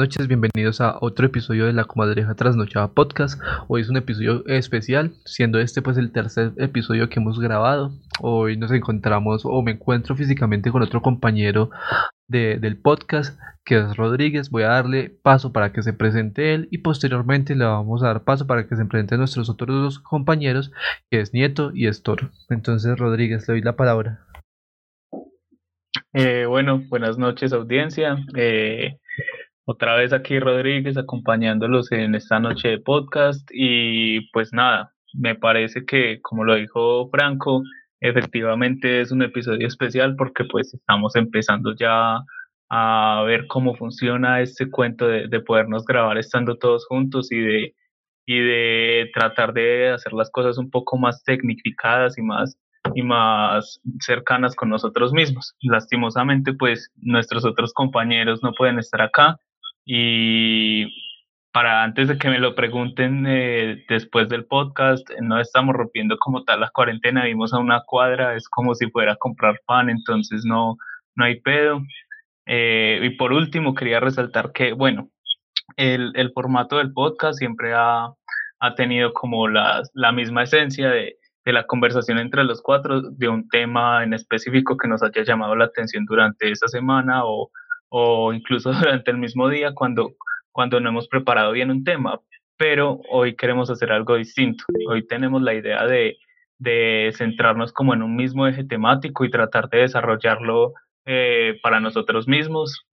noches, bienvenidos a otro episodio de la Comadreja Trasnochada Podcast. Hoy es un episodio especial, siendo este pues el tercer episodio que hemos grabado. Hoy nos encontramos o me encuentro físicamente con otro compañero del podcast que es Rodríguez. Voy a darle paso para que se presente él y posteriormente le vamos a dar paso para que se presenten nuestros otros dos compañeros que es Nieto y Estor. Entonces Rodríguez, le doy la palabra. Eh, bueno, buenas noches audiencia. Eh, otra vez aquí Rodríguez acompañándolos en esta noche de podcast y pues nada, me parece que como lo dijo Franco, efectivamente es un episodio especial porque pues estamos empezando ya a ver cómo funciona este cuento de, de podernos grabar estando todos juntos y de, y de tratar de hacer las cosas un poco más tecnificadas y más y más cercanas con nosotros mismos. Lastimosamente, pues nuestros otros compañeros no pueden estar acá y para antes de que me lo pregunten eh, después del podcast, no estamos rompiendo como tal la cuarentena, vimos a una cuadra, es como si fuera a comprar pan, entonces no, no hay pedo. Eh, y por último, quería resaltar que, bueno, el, el formato del podcast siempre ha, ha tenido como la, la misma esencia de de la conversación entre los cuatro de un tema en específico que nos haya llamado la atención durante esa semana o, o incluso durante el mismo día cuando, cuando no hemos preparado bien un tema. Pero hoy queremos hacer algo distinto. Hoy tenemos la idea de, de centrarnos como en un mismo eje temático y tratar de desarrollarlo eh, para nosotros mismos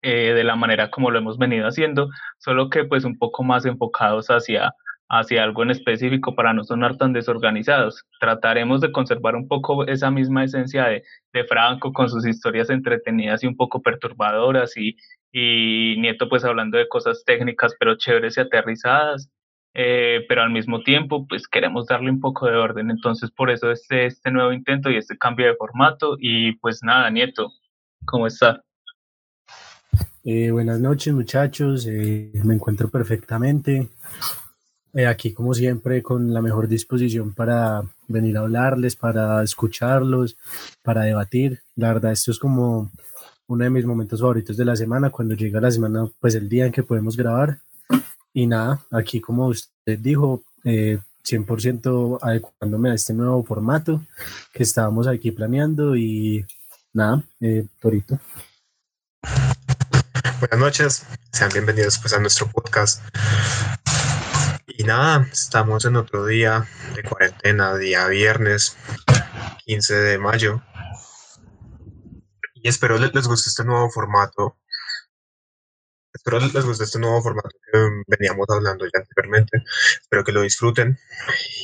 eh, de la manera como lo hemos venido haciendo, solo que pues un poco más enfocados hacia hacia algo en específico para no sonar tan desorganizados. Trataremos de conservar un poco esa misma esencia de, de Franco con sus historias entretenidas y un poco perturbadoras y, y Nieto pues hablando de cosas técnicas pero chéveres y aterrizadas. Eh, pero al mismo tiempo pues queremos darle un poco de orden entonces por eso este, este nuevo intento y este cambio de formato y pues nada Nieto ¿cómo está? Eh, buenas noches muchachos, eh, me encuentro perfectamente. Eh, aquí, como siempre, con la mejor disposición para venir a hablarles, para escucharlos, para debatir. La verdad, esto es como uno de mis momentos favoritos de la semana, cuando llega la semana, pues el día en que podemos grabar. Y nada, aquí, como usted dijo, eh, 100% adecuándome a este nuevo formato que estábamos aquí planeando y nada, eh, Torito. Buenas noches, sean bienvenidos pues a nuestro podcast. Y nada, estamos en otro día de cuarentena, día viernes 15 de mayo. Y espero les, guste este nuevo formato. Espero les guste este nuevo formato que veníamos hablando ya anteriormente. Espero que lo disfruten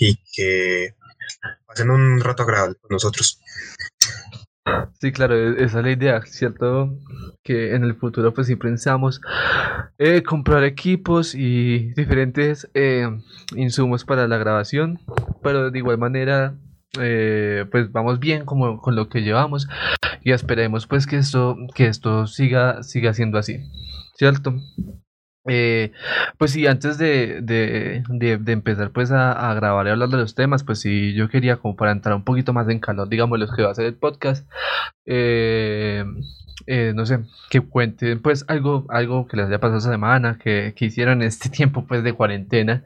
y que pasen un rato agradable con nosotros. Sí, claro, e-, esa es la idea, ¿cierto? Que en el futuro pues sí pensamos eh, comprar equipos y diferentes eh, insumos para la grabación, pero de igual manera eh, pues vamos bien como con lo que llevamos y esperemos pues que esto, que esto siga, siga siendo así, ¿cierto? Eh, pues sí, antes de, de, de, empezar pues a, a, grabar y hablar de los temas, pues sí, yo quería como para entrar un poquito más en calor, digamos, los que va a hacer el podcast, eh, eh, no sé, que cuenten pues algo, algo que les haya pasado esa semana, que, que hicieron este tiempo pues de cuarentena,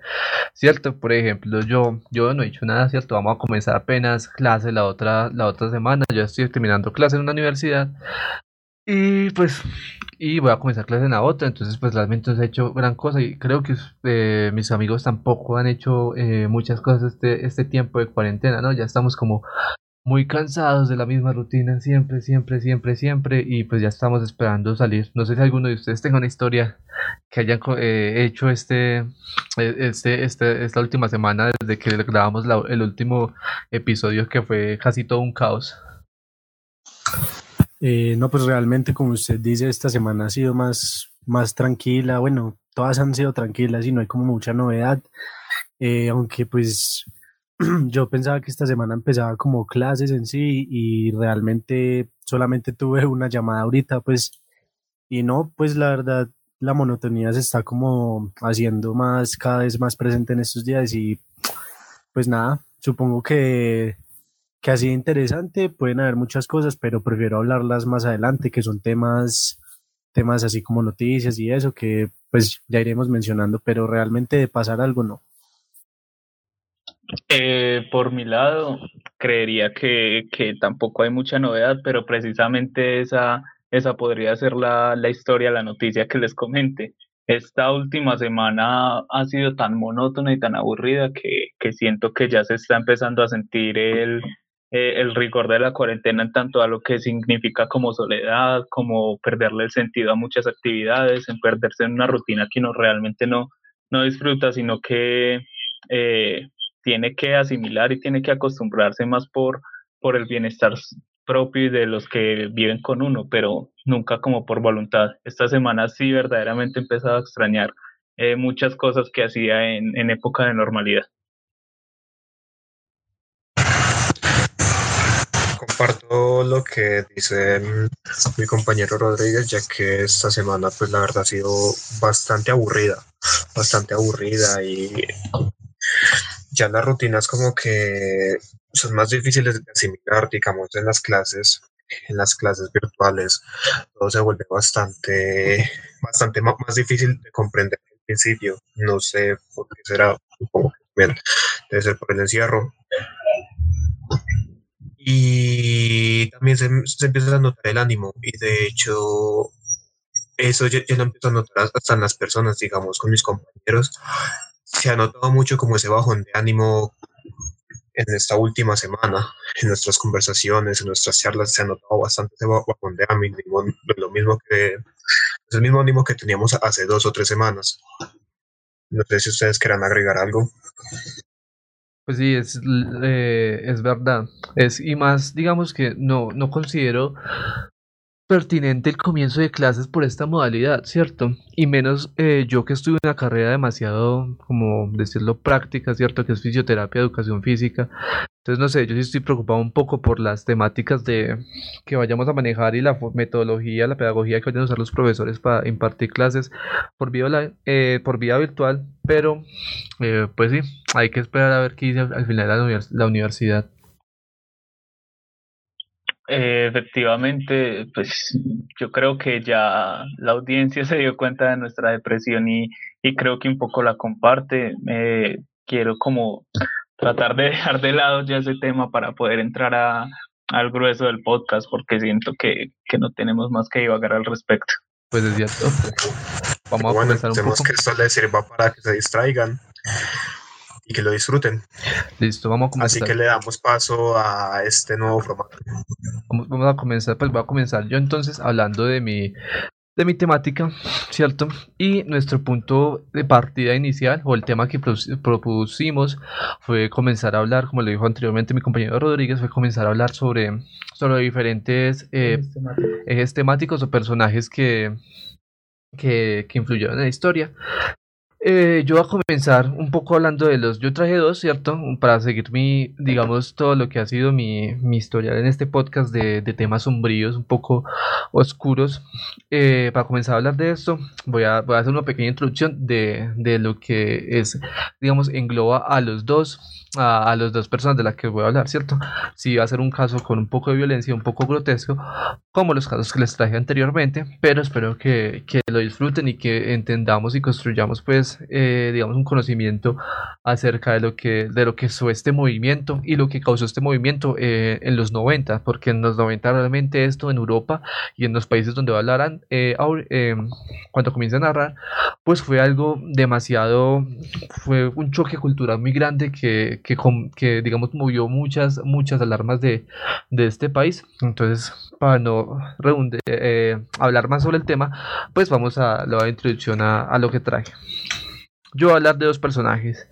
¿cierto? Por ejemplo, yo, yo no he hecho nada, ¿cierto? Vamos a comenzar apenas clase la otra, la otra semana, yo estoy terminando clase en una universidad, y pues, y voy a comenzar clase en la otra, entonces pues realmente he hecho gran cosa y creo que eh, mis amigos tampoco han hecho eh, muchas cosas este, este tiempo de cuarentena, ¿no? Ya estamos como muy cansados de la misma rutina siempre, siempre, siempre, siempre y pues ya estamos esperando salir. No sé si alguno de ustedes tenga una historia que hayan eh, hecho este, este, este, esta última semana desde que grabamos el último episodio que fue casi todo un caos. Eh, no, pues realmente, como usted dice, esta semana ha sido más, más tranquila. Bueno, todas han sido tranquilas y no hay como mucha novedad. Eh, aunque pues yo pensaba que esta semana empezaba como clases en sí y realmente solamente tuve una llamada ahorita, pues, y no, pues la verdad, la monotonía se está como haciendo más, cada vez más presente en estos días y pues nada, supongo que que ha sido interesante, pueden haber muchas cosas, pero prefiero hablarlas más adelante, que son temas, temas así como noticias y eso que pues ya iremos mencionando, pero realmente de pasar algo no. Eh, por mi lado, creería que, que, tampoco hay mucha novedad, pero precisamente esa, esa podría ser la, la historia, la noticia que les comente. Esta última semana ha sido tan monótona y tan aburrida que, que siento que ya se está empezando a sentir el, eh, el rigor de la cuarentena en tanto a lo que significa como soledad, como perderle el sentido a muchas actividades, en perderse en una rutina que uno realmente no, no disfruta, sino que eh, tiene que asimilar y tiene que acostumbrarse más por, por el bienestar propio y de los que viven con uno, pero nunca como por voluntad. Esta semana sí verdaderamente he empezado a extrañar eh, muchas cosas que hacía en, en época de normalidad. Comparto lo que dice mi compañero Rodríguez, ya que esta semana, pues la verdad ha sido bastante aburrida, bastante aburrida y ya las rutinas como que son más difíciles de asimilar, digamos, en las clases, en las clases virtuales, todo se vuelve bastante, bastante más, difícil de comprender al principio. No sé por qué será, supongo que debe ser por el encierro y también se, empieza a notar el ánimo y de hecho eso yo, lo empiezo a notar hasta en las personas, digamos, con mis compañeros. Se ha notado mucho como ese bajón de ánimo en esta última semana, en nuestras conversaciones, en nuestras charlas, se ha notado bastante ese bajón de ánimo, lo mismo que, es el mismo ánimo que teníamos hace dos o tres semanas. No sé si ustedes quieran agregar algo. Pues sí, es, eh, es verdad. Es, y más, digamos que no, no considero pertinente el comienzo de clases por esta modalidad, ¿cierto? Y menos eh, yo que estuve en una carrera demasiado, como decirlo, práctica, ¿cierto? Que es fisioterapia, educación física. Entonces, no sé, yo sí estoy preocupado un poco por las temáticas de que vayamos a manejar y la metodología, la pedagogía que vayan a usar los profesores para impartir clases por vía, eh, por vía virtual, pero eh, pues sí, hay que esperar a ver qué dice al final la, la universidad. Eh, efectivamente, pues yo creo que ya la audiencia se dio cuenta de nuestra depresión y, creo que un poco la comparte. Eh, quiero como tratar de dejar de lado ya ese tema para poder entrar a, al grueso del podcast porque siento que, que no tenemos más que divagar al respecto. Pues es cierto. Vamos a comenzar un poco. que esto les sirva para que se distraigan y que lo disfruten. Listo, vamos a comenzar. Así que le damos paso a este nuevo formato. Vamos a comenzar, pues voy a comenzar yo entonces hablando de mi de mi temática, ¿cierto? Y nuestro punto de partida inicial o el tema que propusimos fue comenzar a hablar, como le dijo anteriormente mi compañero Rodríguez, fue comenzar a hablar sobre, sobre diferentes eh, ejes temáticos o personajes que, que, que influyeron en la historia. Eh, yo voy a comenzar un poco hablando de los. Yo traje dos, ¿cierto? Para seguir mi, digamos, todo lo que ha sido mi, mi historia en este podcast de, de temas sombríos, un poco oscuros. Eh, para comenzar a hablar de esto, voy a, voy a hacer una pequeña introducción de, de lo que es, digamos, engloba a los dos a, a las dos personas de las que voy a hablar, ¿cierto? Si va a ser un caso con un poco de violencia, un poco grotesco, como los casos que les traje anteriormente, pero espero que, que lo disfruten y que entendamos y construyamos, pues, eh, digamos, un conocimiento acerca de lo que, de lo que fue este movimiento y lo que causó este movimiento eh, en los 90, porque en los 90 realmente esto en Europa y en los países donde hablarán, eh, eh, cuando comienza a narrar, pues fue algo demasiado, fue un choque cultural muy grande que, que, digamos movió muchas, muchas alarmas de, de este país. Entonces, para no eh, hablar más sobre el tema, pues vamos a la introducción a, lo que traje. Yo voy a hablar de dos personajes.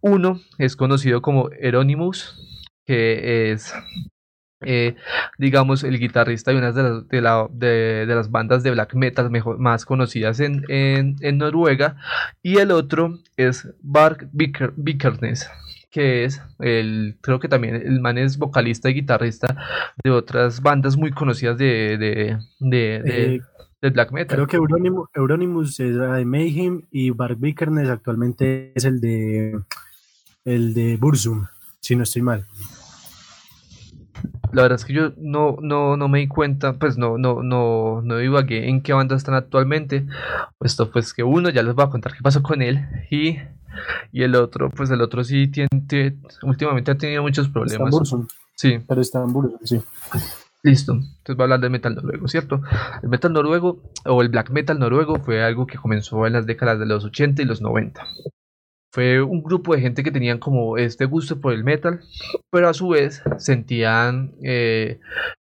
Uno es conocido como Euronymous, que es eh, digamos, el guitarrista de una de las, de, la, de, de las bandas de black metal mejor, más conocidas en, en, en, Noruega, y el otro es Bark Vikernes, que es el, creo que también el man es vocalista y guitarrista de otras bandas muy conocidas de, de, de, eh, black metal. Creo que Euronymous, es de Mayhem y Bart Vikernes actualmente es el de el de Burzum, si no estoy mal. La verdad es que yo no, no, no me di cuenta, pues no, no, no, no divagué en qué banda están actualmente. Puesto pues que uno ya les voy a contar qué pasó con él y, y el otro, pues el otro sí tiene, últimamente ha tenido muchos problemas. Sí. Pero está en Burzum, sí. Listo, entonces va a hablar de metal noruego, ¿cierto? El metal noruego o el black metal noruego fue algo que comenzó en las décadas de los 80 y los 90. Fue un grupo de gente que tenían como este gusto por el metal, pero a su vez sentían, eh,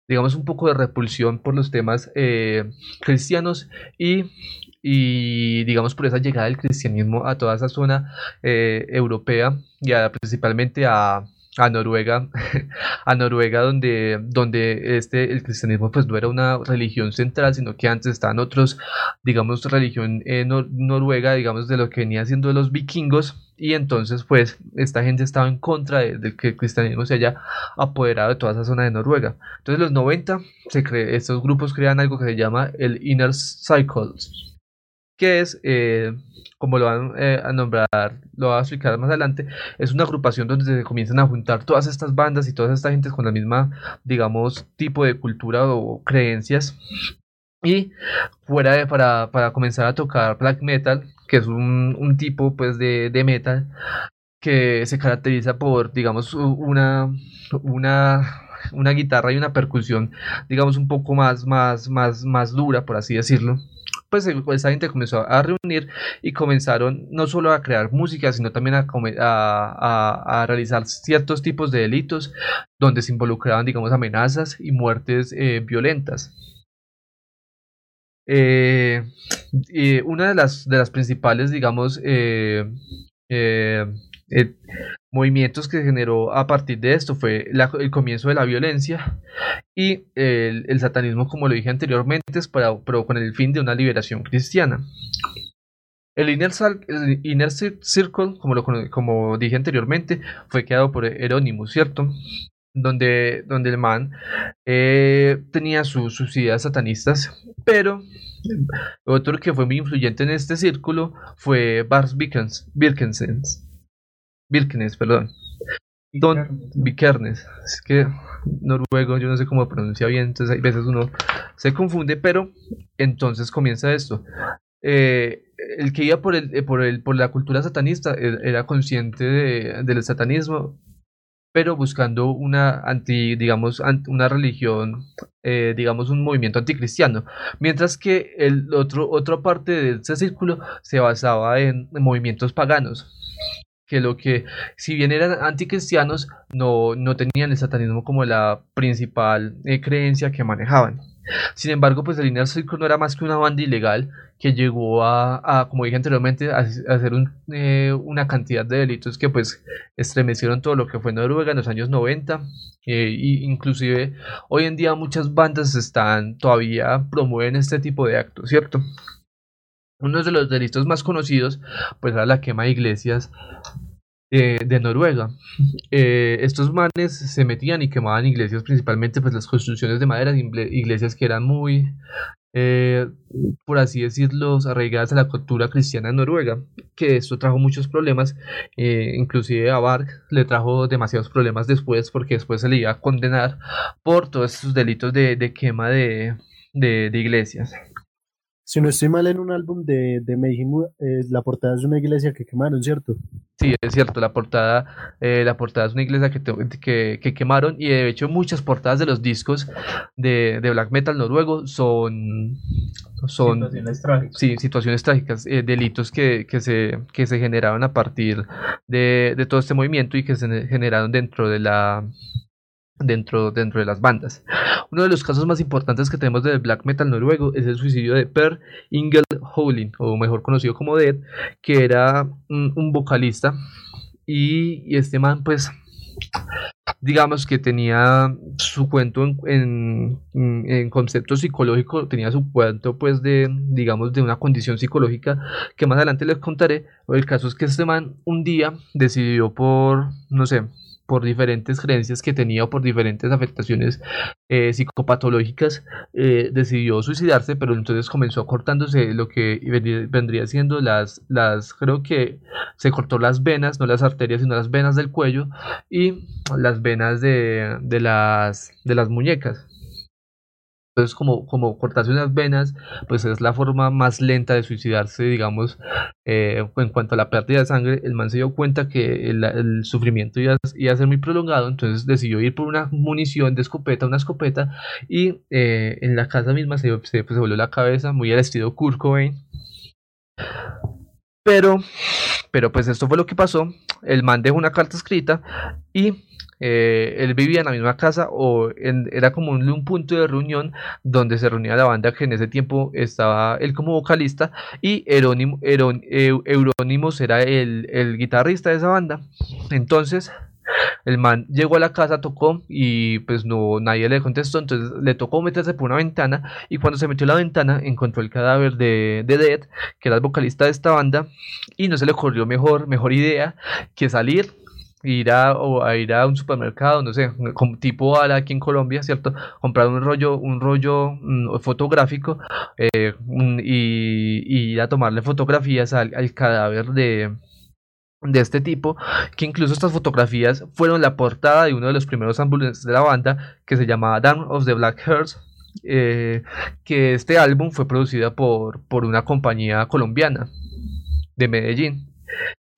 digamos, un poco de repulsión por los temas eh, cristianos y, digamos, por esa llegada del cristianismo a toda esa zona eh, europea y principalmente a a Noruega, a Noruega donde, donde este, el cristianismo pues no era una religión central, sino que antes estaban otros, digamos, religión eh, noruega, digamos, de lo que venía siendo los vikingos, y entonces pues esta gente estaba en contra de, que el cristianismo se haya apoderado de toda esa zona de Noruega. Entonces en los 90 se estos grupos crean algo que se llama el Inner Cycles que es, eh, como lo van eh, a nombrar, lo voy a explicar más adelante, es una agrupación donde se comienzan a juntar todas estas bandas y todas estas gentes con la misma, digamos, tipo de cultura o creencias. Y fuera de, para, para comenzar a tocar black metal, que es un, un tipo pues de, de metal que se caracteriza por, digamos, una, una una guitarra y una percusión, digamos, un poco más, más, más, más dura, por así decirlo pues esa gente comenzó a reunir y comenzaron no solo a crear música, sino también a, realizar ciertos tipos de delitos donde se involucraban, digamos, amenazas y muertes eh, violentas. Eh, una de las, de las principales, digamos, eh, movimientos que generó a partir de esto fue el comienzo de la violencia y el, satanismo, como lo dije anteriormente, es para, pero con el fin de una liberación cristiana. El Inner, Circle, como, lo, como dije anteriormente, fue creado por Herónimo, ¿cierto? Donde, donde el man eh, tenía sus ideas satanistas, pero otro que fue muy influyente en este círculo fue Bars Birkensen Birkenes, perdón. Don Vikernes. Es que noruego, yo no sé cómo pronuncia bien, entonces hay veces uno se confunde, pero entonces comienza esto. Eh, el que iba por, el, eh, por, el, por la cultura satanista e, era consciente del satanismo, pero buscando una anti, digamos, una religión, eh, digamos, un movimiento anticristiano. Mientras que el otro, otra parte de ese círculo se basaba en movimientos paganos que lo que, si bien eran anticristianos, no, no tenían el satanismo como la principal eh, creencia que manejaban. Sin embargo, pues el Inner Circle no era más que una banda ilegal que llegó a, como dije anteriormente, a, hacer eh, una cantidad de delitos que pues estremecieron todo lo que fue Noruega en los años 90. e inclusive hoy en día muchas bandas están todavía promueven este tipo de actos, ¿cierto? Uno de los delitos más conocidos pues era la quema de iglesias de Noruega. Eh, estos manes se metían y quemaban iglesias, principalmente pues las construcciones de madera, iglesias que eran muy, eh, por así decirlo, arraigadas a la cultura cristiana en Noruega, que esto trajo muchos problemas, eh, inclusive a Varg le trajo demasiados problemas después, porque después se le iba a condenar por todos estos delitos de, quema de iglesias. Si no estoy mal en un álbum de, de eh, la portada es una iglesia que quemaron, ¿cierto? Sí, es cierto, la portada, eh, la portada es una iglesia que, que, quemaron y de hecho muchas portadas de los discos de, black metal noruego son, son situaciones trágicas. Sí, situaciones trágicas, eh, delitos que, que, se, que se generaron a partir de, de todo este movimiento y que se generaron dentro de la dentro, dentro de las bandas. Uno de los casos más importantes que tenemos del black metal noruego es el suicidio de Per Ingel Howling, o mejor conocido como Dead, que era un, vocalista y, este man pues digamos que tenía su cuento en, en, concepto psicológico, tenía su cuento pues de, digamos, de una condición psicológica que más adelante les contaré. El caso es que este man un día decidió por, no sé, por diferentes creencias que tenía o por diferentes afectaciones eh, psicopatológicas, eh, decidió suicidarse, pero entonces comenzó cortándose lo que vendría siendo las, las, creo que se cortó las venas, no las arterias, sino las venas del cuello y las venas de, de las, de las muñecas. Entonces, como, como cortarse unas venas, pues es la forma más lenta de suicidarse, digamos, eh, en cuanto a la pérdida de sangre. El man se dio cuenta que el, sufrimiento iba, a ser muy prolongado, entonces decidió ir por una munición de escopeta, una escopeta, y eh, en la casa misma se, se, pues, la cabeza, muy al estilo Kurt Cobain. Pero, pero pues esto fue lo que pasó. El man dejó una carta escrita y eh, él vivía en la misma casa o era como un, punto de reunión donde se reunía la banda que en ese tiempo estaba él como vocalista y Euronymous era el, el guitarrista de esa banda. Entonces el man llegó a la casa, tocó y pues no nadie le contestó, entonces le tocó meterse por una ventana y cuando se metió a la ventana encontró el cadáver de, de Dead, que era el vocalista de esta banda, y no se le ocurrió mejor, mejor idea que salir ir a, o ir a un supermercado, no sé, como tipo Ala aquí en Colombia, ¿cierto? Comprar un rollo, un rollo mm, fotográfico eh, y, ir a tomarle fotografías al, cadáver de, de este tipo, que incluso estas fotografías fueron la portada de uno de los primeros álbumes de la banda, que se llamaba Down of the Black Hearts, eh, que este álbum fue producido por, por una compañía colombiana de Medellín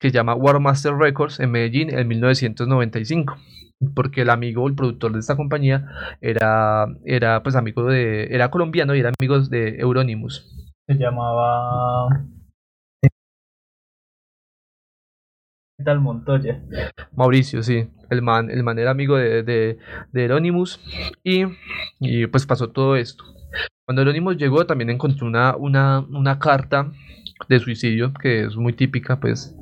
que se llama Warmaster Records en Medellín en 1995 porque el amigo, el productor de esta compañía era, era pues amigo de, era colombiano y era amigo de Euronymous. Se llamaba tal Montoya. Mauricio, sí. El man, el man era amigo de, de, Euronymous y, y, pues pasó todo esto. Cuando Euronymous llegó también encontró una, una, una carta de suicidio, que es muy típica, pues.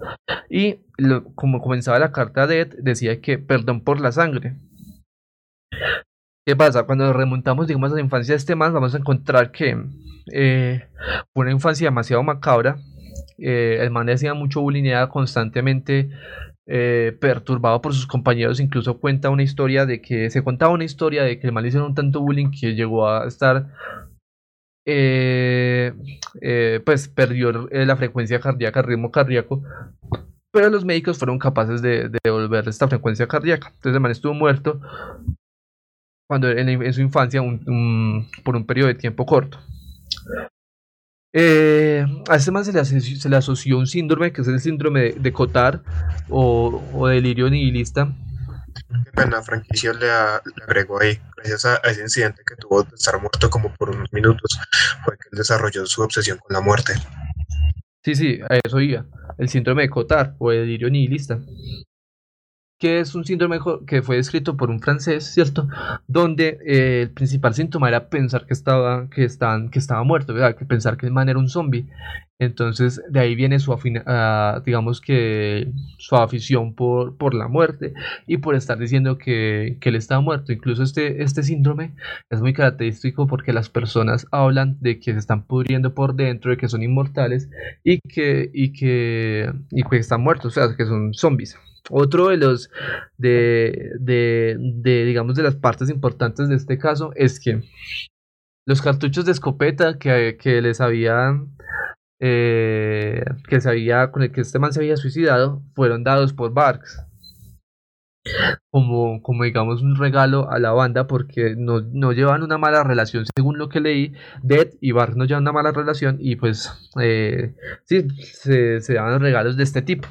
Y como comenzaba la carta de decía que perdón por la sangre. ¿Qué pasa? Cuando remontamos, digamos, a la infancia de este man, vamos a encontrar que eh, fue una infancia demasiado macabra. Eh, el man hacía mucho bullying, constantemente eh, perturbado por sus compañeros. Incluso cuenta una historia de que se contaba una historia de que el man le hicieron tanto bullying que llegó a estar eh, eh, pues perdió eh, la frecuencia cardíaca, el ritmo cardíaco, pero los médicos fueron capaces de, devolver esta frecuencia cardíaca. Entonces el man estuvo muerto cuando en, su infancia por un periodo de tiempo corto. a este man se le, asoció un síndrome que es el síndrome de, Cotard o, o delirio nihilista, Qué pena, franquicia le, agregó ahí, gracias a, ese incidente que tuvo de estar muerto como por unos minutos, fue que él desarrolló su obsesión con la muerte. Sí, sí, a eso iba. El síndrome de Cotard o el delirio nihilista que es un síndrome que fue descrito por un francés, ¿cierto? Donde eh, el principal síntoma era pensar que estaba, que estaban, que estaba muerto. Que pensar que el man era un zombie. Entonces, de ahí viene su, uh, digamos que su afición por, por la muerte y por estar diciendo que, que él estaba muerto. Incluso este, este síndrome es muy característico porque las personas hablan de que se están pudriendo por dentro, de que son inmortales y que, y que, y que están muertos, o sea, que son zombies. Otro de los de, de, de, digamos de las partes importantes de este caso es que los cartuchos de escopeta que, que les habían eh, que se había con el que este man se había suicidado fueron dados por Barks. Como, como digamos un regalo a la banda porque no, no llevan una mala relación según lo que leí. Dead y Barks no llevan una mala relación y pues eh, sí se, se daban regalos de este tipo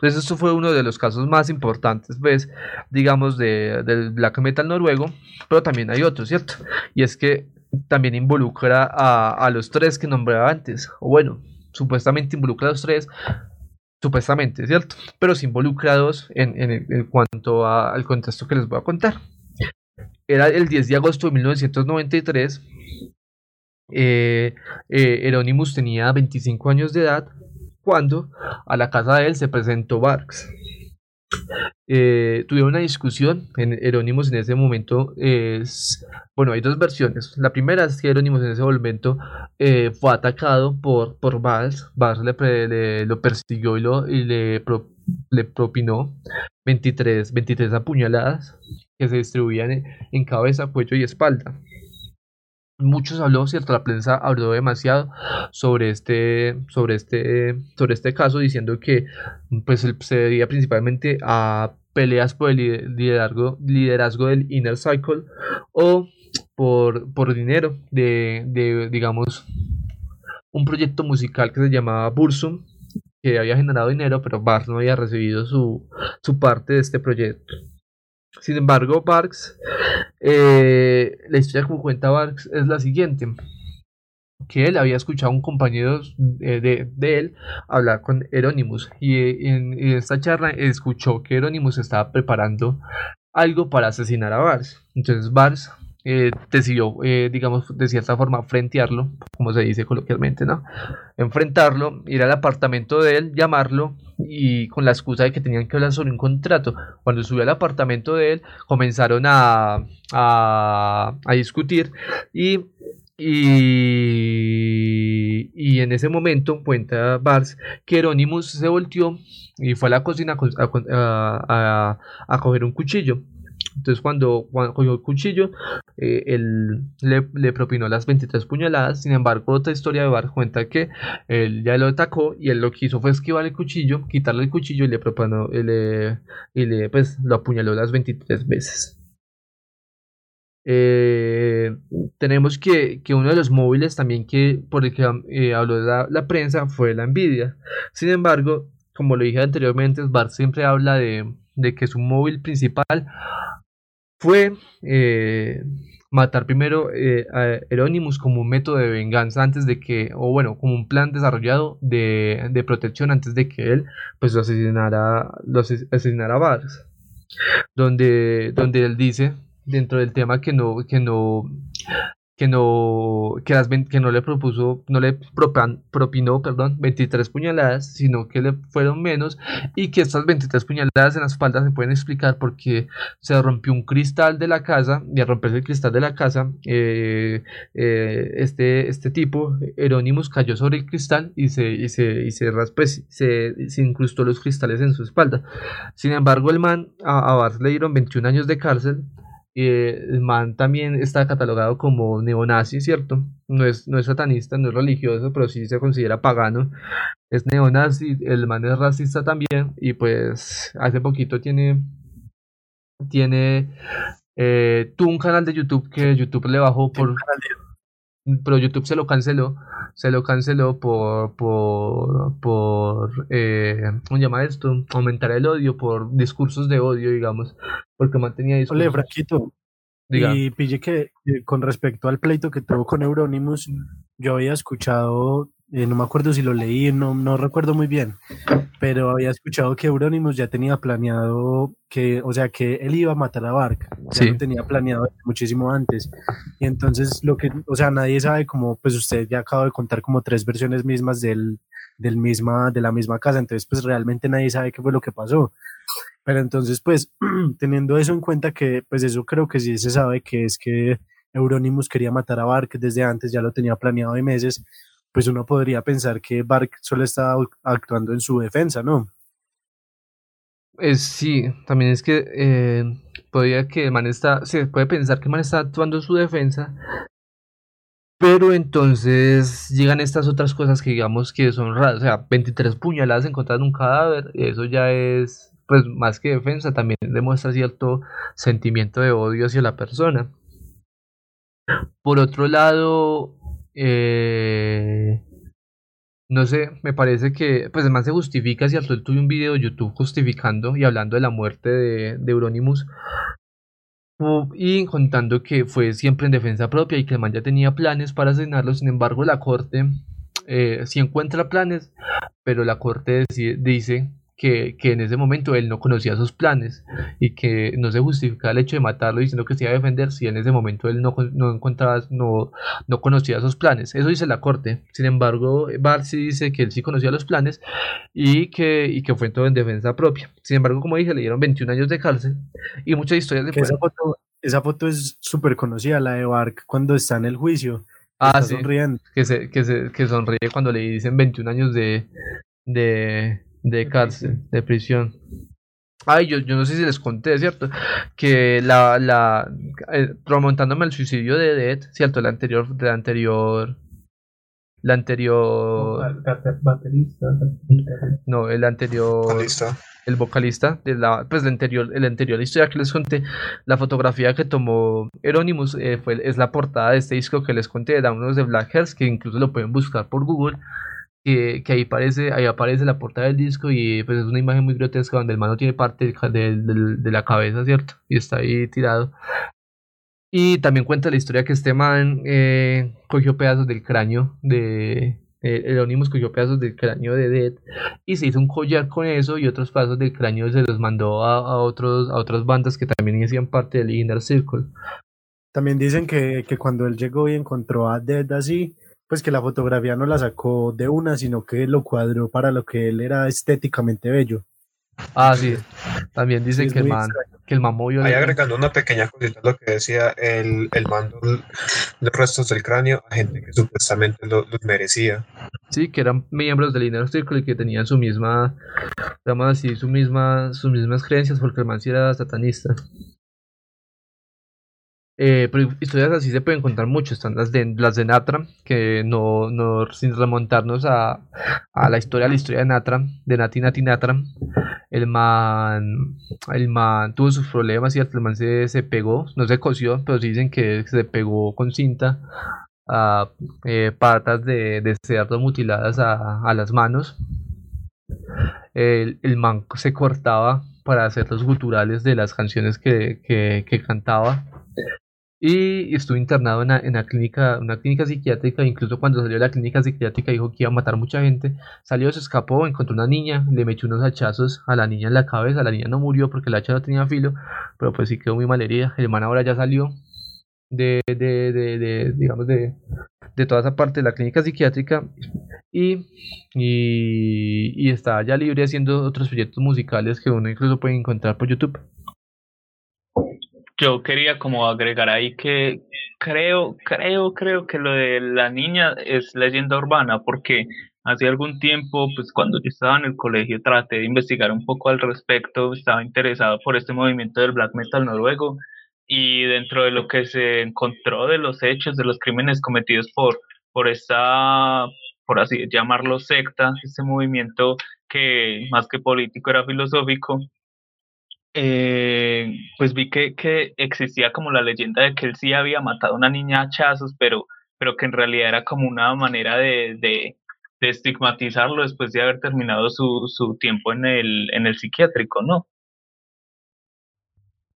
entonces, esto fue uno de los casos más importantes, pues, digamos, de, del black metal noruego, pero también hay otros, ¿cierto? Y es que también involucra a, a los tres que nombraba antes, o bueno, supuestamente involucra a los tres, supuestamente, ¿cierto? Pero sí involucra a dos en, en, cuanto al contexto que les voy a contar. Era el 10 de agosto de 1993. Eh, eh, tenía 25 años de edad cuando a la casa de él se presentó Barks. eh, tuvieron una discusión en Herónimos en ese momento es bueno hay dos versiones. La primera es que Herónimos en ese momento eh, fue atacado por por Vals Vals le, lo persiguió y, lo, le, le propinó 23 23 apuñaladas que se distribuían en cabeza cuello y espalda muchos habló, cierto, la prensa habló demasiado sobre este, sobre este, sobre este caso, diciendo que pues se debía principalmente a peleas por el liderazgo, liderazgo del Inner Cycle o por, por dinero de, de, digamos, un proyecto musical que se llamaba Bursum, que había generado dinero, pero Bart no había recibido su, su parte de este proyecto. Sin embargo, Barks, eh, la historia como cuenta Barks es la siguiente, que él había escuchado a un compañero de, de, él hablar con Euronymous y en, esta charla escuchó que Euronymous estaba preparando algo para asesinar a Barks. Entonces Barks eh, decidió, eh, digamos, de cierta forma, frentearlo, como se dice coloquialmente, ¿no? Enfrentarlo, ir al apartamento de él, llamarlo y con la excusa de que tenían que hablar sobre un contrato. Cuando subió al apartamento de él, comenzaron a, a, a discutir y y, y, en ese momento cuenta Bars que Euronymous se volteó y fue a la cocina a, a, a coger un cuchillo. Entonces cuando, cogió el cuchillo, eh, él le, propinó las 23 puñaladas. Sin embargo, otra historia de Bar cuenta que él ya lo atacó y él lo que hizo fue esquivar el cuchillo, quitarle el cuchillo y le propinó, y le, y le pues, lo apuñaló las 23 veces. Eh, tenemos que, que, uno de los móviles también que por el que eh, habló la, la, prensa fue la Nvidia. Sin embargo, como lo dije anteriormente, Bart siempre habla de, de que su móvil principal fue eh, matar primero eh, a Euronymous como un método de venganza antes de que, o bueno, como un plan desarrollado de, de protección antes de que él pues lo asesinara, lo asesinara a Vargas. Donde, donde él dice dentro del tema que no, que no, que no, que, las, que no le propuso, no le propinó, perdón, 23 puñaladas, sino que le fueron menos y que estas 23 puñaladas en la espalda se pueden explicar porque se rompió un cristal de la casa y al romperse el cristal de la casa, eh, eh, este, este tipo, Euronymous, cayó sobre el cristal y se, y se, y se, pues, se, se, incrustó los cristales en su espalda. Sin embargo, el man a, a le dieron 21 años de cárcel eh, el man también está catalogado como neonazi, ¿cierto? No es, no es satanista, no es religioso, pero sí se considera pagano. Es neonazi, el man es racista también y pues hace poquito tiene, tiene, eh, tuvo un canal de YouTube que YouTube le bajó por pero YouTube se lo canceló, se lo canceló por, por, por eh, ¿cómo llama esto? Aumentar el odio, por discursos de odio, digamos, porque mantenía discursos. Ole, Fraquito, y pille que con respecto al pleito que tuvo con Euronymous, yo había escuchado eh, no me acuerdo si lo leí, no, no recuerdo muy bien, pero había escuchado que Euronymous ya tenía planeado que, o sea, que él iba a matar a Bark, sí. lo tenía planeado muchísimo antes. Y entonces lo que, o sea, nadie sabe cómo, pues usted ya acaba de contar como tres versiones mismas del, del misma, de la misma casa, entonces pues realmente nadie sabe qué fue lo que pasó. Pero entonces, pues, teniendo eso en cuenta que, pues eso creo que sí se sabe que es que Euronymous quería matar a Bark desde antes, ya lo tenía planeado de meses, pues uno podría pensar que Bark solo estaba actuando en su defensa, ¿no? Es, sí, también es que eh, podría que man está, se puede pensar que man está actuando en su defensa, pero entonces llegan estas otras cosas que digamos que son raras, o sea, 23 puñaladas en un cadáver, eso ya es, pues más que defensa, también demuestra cierto sentimiento de odio hacia la persona. Por otro lado, eh, no sé, me parece que, pues además se justifica, ¿cierto? Él tuvo un video de YouTube justificando y hablando de la muerte de, de Euronymous y contando que fue siempre en defensa propia y que el man ya tenía planes para asesinarlo, sin embargo la corte eh, sí encuentra planes, pero la corte dice que, que, en ese momento él no conocía sus planes y que no se justificaba el hecho de matarlo diciendo que se iba a defender si en ese momento él no, no encontraba, no, no conocía sus planes. Eso dice la corte. Sin embargo, Barsi dice que él sí conocía los planes y que, y que fue todo en defensa propia. Sin embargo, como dije, le dieron 21 años de cárcel y muchas historias de... Esa foto, esa foto es súper conocida, la de Bark cuando está en el juicio. Ah, sí. Sonriendo. Que, se, que, se, que sonríe cuando le dicen 21 años de, de, de cárcel, de prisión. Ay, yo, yo no sé si les conté, ¿cierto? Que la, la, eh, remontándome al suicidio de Dead, ¿cierto? La anterior, de la anterior, la anterior... Baterista. No, el anterior... Vocalista. El vocalista, de la, pues la anterior, el anterior historia que les conté, la fotografía que tomó Euronymous eh, fue, es la portada de este disco que les conté, de Downloads de Black Hearts, que incluso lo pueden buscar por Google que, que, ahí aparece, ahí aparece la portada del disco y pues es una imagen muy grotesca donde el mano tiene parte de, de, la cabeza, ¿cierto? Y está ahí tirado. Y también cuenta la historia que este man eh, cogió pedazos del cráneo de... Eh, el cogió pedazos del cráneo de Dead y se hizo un collar con eso y otros pedazos del cráneo se los mandó a, a, otros, a otras bandas que también hacían parte del Inner Circle. También dicen que, que cuando él llegó y encontró a Dead así, pues que la fotografía no la sacó de una, sino que lo cuadró para lo que él era estéticamente bello. Ah, sí. También dicen que, el man, que el man movió. Ahí agregando una pequeña cosita lo que decía, el, el mando los restos del cráneo a gente que supuestamente los merecía. Sí, que eran miembros del Inner Circle y que tenían su misma, digamos así, su misma, sus mismas creencias, porque el man sí era satanista. Eh, historias así se pueden contar mucho. Están las de, las de Natra, que no, no sin remontarnos a, a la historia, la historia de Natra, de Nati Nati Natra. El man, el man tuvo sus problemas y el man se, se pegó, no se cosió, pero dicen que se pegó con cinta a eh, patas de, de, cerdo mutiladas a, a las manos. El, el, man se cortaba para hacer los guturales de las canciones que, que cantaba y estuvo internado en una, clínica, una clínica psiquiátrica. Incluso cuando salió de la clínica psiquiátrica dijo que iba a matar mucha gente. Salió, se escapó, encontró una niña, le metió unos hachazos a la niña en la cabeza. La niña no murió porque el hacha no tenía filo, pero pues sí quedó muy mal herida. El man ahora ya salió de, de, de, de digamos, de, de toda esa parte de la clínica psiquiátrica y, y, y está ya libre haciendo otros proyectos musicales que uno incluso puede encontrar por YouTube yo quería como agregar ahí que creo, creo, creo que lo de la niña es leyenda urbana, porque hace algún tiempo, pues cuando yo estaba en el colegio, traté de investigar un poco al respecto, estaba interesado por este movimiento del black metal noruego y dentro de lo que se encontró de los hechos, de los crímenes cometidos por, por esta, por así llamarlo secta, este movimiento que más que político era filosófico, eh, pues vi que, que, existía como la leyenda de que él sí había matado a una niña a hachazos, pero, pero que en realidad era como una manera de, de, de estigmatizarlo después de haber terminado su, su tiempo en el, en el psiquiátrico, ¿no?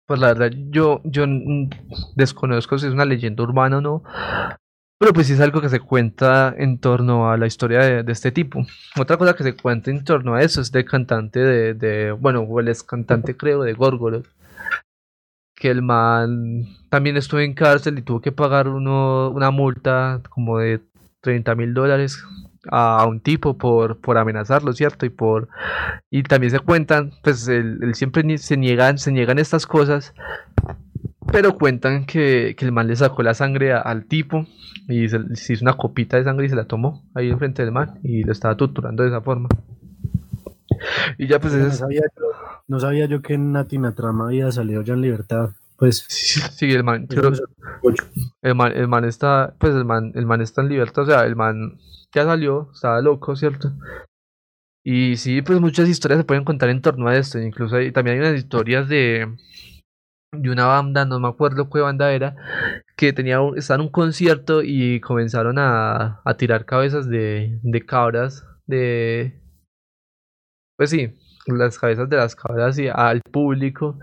Pues la verdad, yo, yo desconozco si es una leyenda urbana o no, pero pues es algo que se cuenta en torno a la historia de, este tipo. Otra cosa que se cuenta en torno a eso es de cantante de, de bueno, el ex cantante creo de Gorgoroth. Que el man también estuvo en cárcel y tuvo que pagar uno, una multa como de 30 mil dólares a un tipo por, por amenazarlo, ¿cierto? Y por y también se cuentan, pues él, siempre se niegan, se niegan estas cosas, pero cuentan que, que, el man le sacó la sangre al tipo y se, hizo una copita de sangre y se la tomó ahí enfrente del man y lo estaba torturando de esa forma. Y ya pues no, sabía yo, no sabía yo que en Natina Trama había salido ya en libertad. Pues sí, el man, el man, el man está, pues el man, el man está en libertad, o sea, el man ya salió, estaba loco, ¿cierto? Y sí, pues muchas historias se pueden contar en torno a esto, incluso hay, también hay unas historias de, de una banda, no me acuerdo qué banda era, que tenía, estaba en un concierto y comenzaron a, a tirar cabezas de, de cabras, de... Pues sí, las cabezas de las cabras y al público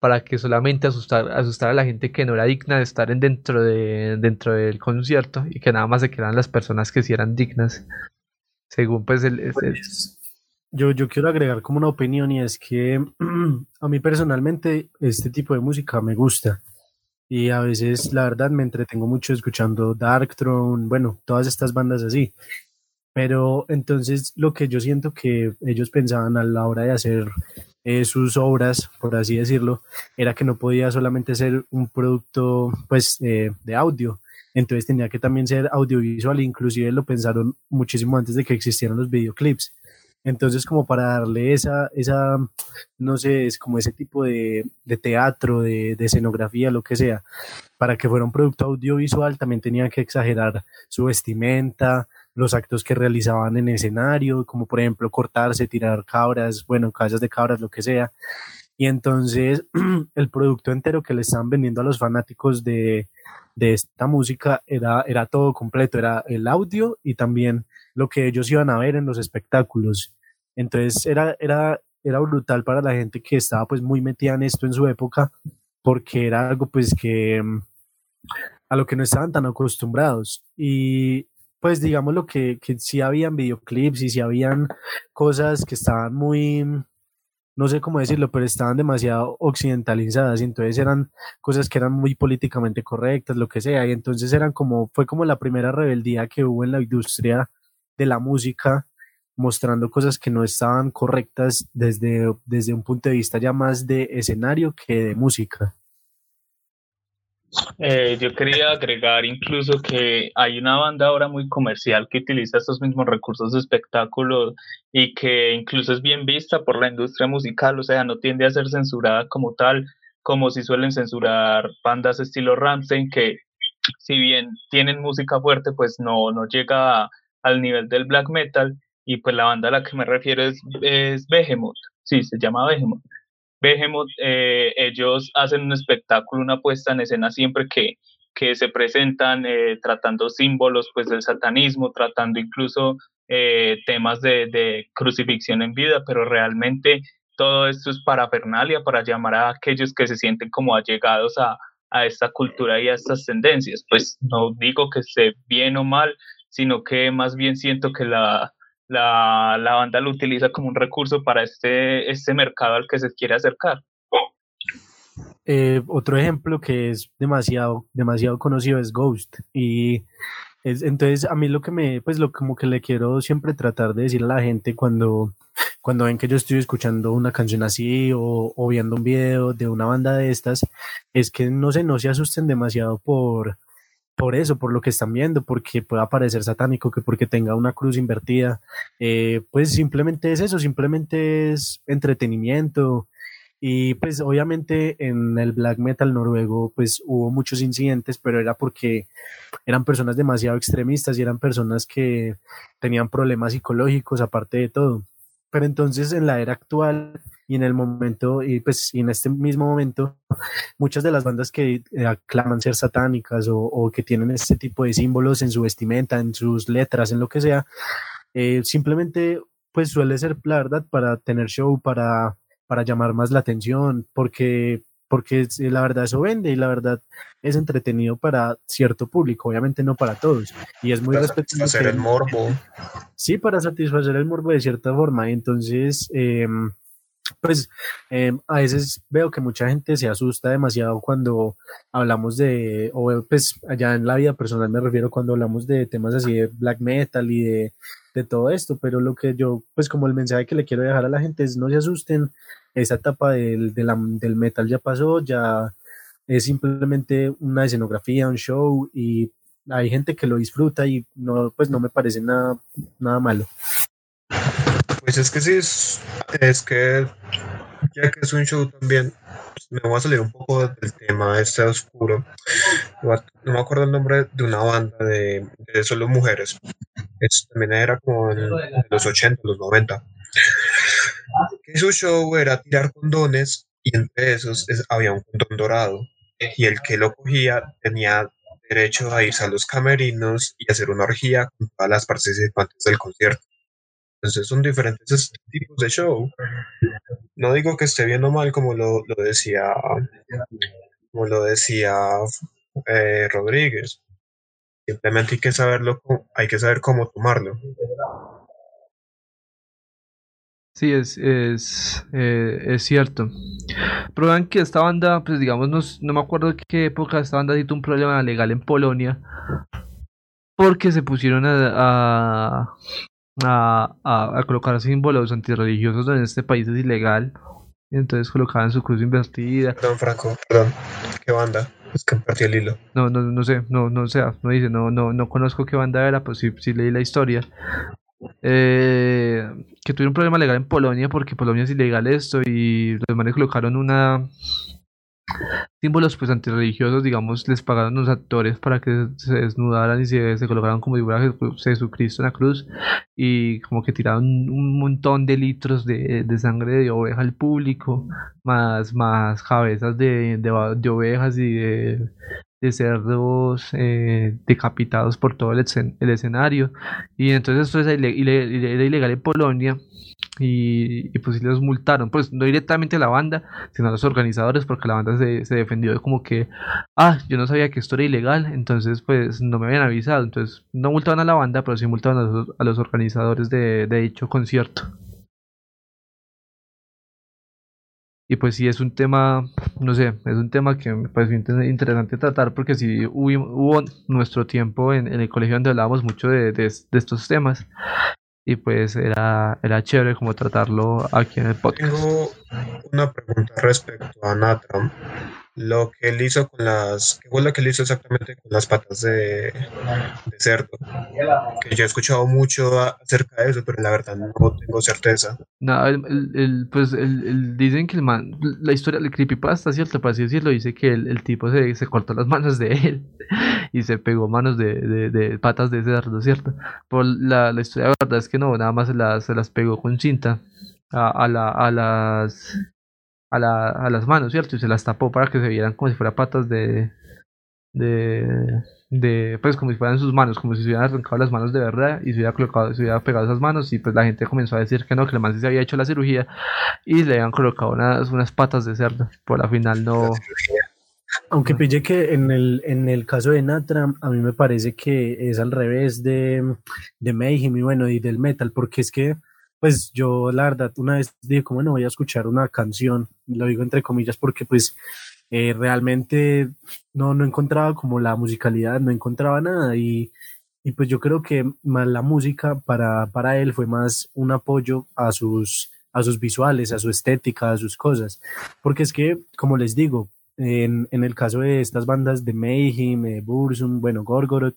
para que solamente asustar, asustar a la gente que no era digna de estar en dentro, de, dentro del concierto y que nada más se quedaran las personas que sí eran dignas. Según pues el... pues yo, yo quiero agregar como una opinión y es que a mí personalmente este tipo de música me gusta y a veces la verdad me entretengo mucho escuchando Darkthrone, bueno, todas estas bandas así. Pero entonces lo que yo siento que ellos pensaban a la hora de hacer eh, sus obras, por así decirlo, era que no podía solamente ser un producto pues eh, de audio, entonces tenía que también ser audiovisual, inclusive lo pensaron muchísimo antes de que existieran los videoclips. Entonces, como para darle esa, esa no sé, es como ese tipo de, de teatro, de, de, escenografía, lo que sea, para que fuera un producto audiovisual, también tenían que exagerar su vestimenta, los actos que realizaban en escenario, como por ejemplo cortarse, tirar cabras, bueno, cabezas de cabras, lo que sea. Y entonces el producto entero que le estaban vendiendo a los fanáticos de, de esta música era, era todo completo, era el audio y también lo que ellos iban a ver en los espectáculos. Entonces era, era, era brutal para la gente que estaba pues muy metida en esto en su época, porque era algo pues que a lo que no estaban tan acostumbrados. Y pues digamos lo que, que sí habían videoclips y sí habían cosas que estaban muy, no sé cómo decirlo, pero estaban demasiado occidentalizadas y entonces eran cosas que eran muy políticamente correctas, lo que sea, y entonces eran como, fue como la primera rebeldía que hubo en la industria de la música, mostrando cosas que no estaban correctas desde, desde un punto de vista ya más de escenario que de música. Eh, yo quería agregar incluso que hay una banda ahora muy comercial que utiliza estos mismos recursos de espectáculo y que incluso es bien vista por la industria musical, o sea, no tiende a ser censurada como tal, como si suelen censurar bandas estilo Ramstein, que si bien tienen música fuerte, pues no, no llega al nivel del black metal, y pues la banda a la que me refiero es, es Behemoth, sí, se llama Behemoth Behemoth, eh, ellos hacen un espectáculo, una puesta en escena siempre que, que se presentan eh, tratando símbolos pues del satanismo, tratando incluso eh, temas de, de, crucifixión en vida, pero realmente todo esto es parafernalia para llamar a aquellos que se sienten como allegados a, a esta cultura y a estas tendencias. Pues no digo que esté bien o mal, sino que más bien siento que la, la, la, banda lo utiliza como un recurso para este, este mercado al que se quiere acercar. Eh, otro ejemplo que es demasiado, demasiado conocido es Ghost. Y es, entonces a mí lo que me, pues lo como que le quiero siempre tratar de decir a la gente cuando, cuando ven que yo estoy escuchando una canción así o, o viendo un video de una banda de estas, es que no se, no se asusten demasiado por, por eso, por lo que están viendo, porque pueda parecer satánico, que porque tenga una cruz invertida, eh, pues simplemente es eso, simplemente es entretenimiento. Y pues obviamente en el black metal noruego pues hubo muchos incidentes, pero era porque eran personas demasiado extremistas y eran personas que tenían problemas psicológicos aparte de todo. Pero entonces en la era actual y en el momento, y pues y en este mismo momento, muchas de las bandas que eh, aclaman ser satánicas o, o, que tienen este tipo de símbolos en su vestimenta, en sus letras, en lo que sea, eh, simplemente pues suele ser la verdad para tener show, para, para llamar más la atención, porque porque la verdad eso vende y la verdad es entretenido para cierto público, obviamente no para todos. Y es muy para satisfacer el morbo. Sí, para satisfacer el morbo de cierta forma. Entonces, eh, pues eh, a veces veo que mucha gente se asusta demasiado cuando hablamos de, o pues allá en la vida personal me refiero cuando hablamos de temas así de black metal y de, de todo esto, pero lo que yo, pues como el mensaje que le quiero dejar a la gente es no se asusten, esa etapa del, de del metal ya pasó, ya es simplemente una escenografía, un show y hay gente que lo disfruta y no, pues no me parece nada, nada malo. Pues es que sí, es, es que ya que es un show también, pues me voy a salir un poco del tema este oscuro. No me acuerdo el nombre de una banda de, de solo mujeres. Es, también era como los 80, los 90. Que su show era tirar condones y entre esos es, había un condón dorado. Y el que lo cogía tenía derecho a irse a los camerinos y hacer una orgía con todas las participantes del concierto. Entonces son diferentes tipos de show. No digo que esté bien o mal como lo, lo decía como lo decía eh, Rodríguez. Simplemente hay que saberlo, hay que saber cómo tomarlo. Sí, es, es, eh, es cierto. Prueban que esta banda, pues digamos, no, no me acuerdo en qué época esta banda tuvo un problema legal en Polonia porque se pusieron a, a, a, colocar símbolos antirreligiosos en este país es ilegal. Entonces colocaban su cruz invertida. Perdón, Franco, perdón. ¿Qué banda? Es que perdí el hilo. No, no, no sé, no, no sé, no dice, no, no, no conozco qué banda era, pues sí, sí leí la historia. Eh, que tuvieron un problema legal en Polonia porque Polonia es ilegal esto y los manes colocaron una símbolos pues antirreligiosos, digamos, les pagaron los actores para que se desnudaran y se, se colocaran como figura Jesucristo en la cruz y como que tiraron un montón de litros de, de sangre de oveja al público, más, más cabezas de, de ovejas y de, de cerdos eh, decapitados por todo el, escenario. Y entonces esto era, ilegal en Polonia y, pues los multaron, pues no directamente a la banda, sino a los organizadores, porque la banda se, se, defendió como que, ah, yo no sabía que esto era ilegal, entonces pues no me habían avisado, entonces no multaban a la banda, pero sí multaban a los, a los organizadores de dicho concierto. Y pues sí, es un tema, no sé, es un tema que me parece interesante tratar porque sí hubo, hubo nuestro tiempo en, en, el colegio donde hablábamos mucho de, de, estos temas y pues era, era chévere como tratarlo aquí en el podcast. Tengo una pregunta respecto a Natram lo que él hizo con las, ¿qué fue lo que él hizo exactamente con las patas de, cerdo? Que yo he escuchado mucho acerca de eso, pero la verdad no tengo certeza. No, el, el, pues el, dicen que el man, la historia del creepypasta, ¿cierto? Para así decirlo, dice que el, el tipo se, se, cortó las manos de él y se pegó manos de, de, de patas de cerdo, ¿cierto? Por la, la historia, la verdad es que no, nada más se las, se las pegó con cinta. A, a, la, a las a, la, a las manos, ¿cierto? Y se las tapó para que se vieran como si fueran patas de, de, de, pues como si fueran sus manos, como si se hubieran arrancado las manos de verdad y se hubiera colocado, se hubiera pegado esas manos y pues la gente comenzó a decir que no, que el man se había hecho la cirugía y le habían colocado unas, unas patas de cerdo, por la final no... Aunque pille que en el, en el caso de Natram, a mí me parece que es al revés de, de Mayhem y bueno, y del metal, porque es que pues yo la verdad una vez dije como no voy a escuchar una canción, lo digo entre comillas porque pues eh, realmente no, no encontraba como la musicalidad, no encontraba nada y, y pues yo creo que más la música para, para él fue más un apoyo a sus, a sus visuales, a su estética, a sus cosas, porque es que como les digo, en, en, el caso de estas bandas de Mayhem, eh, Bursum, bueno, Gorgoroth,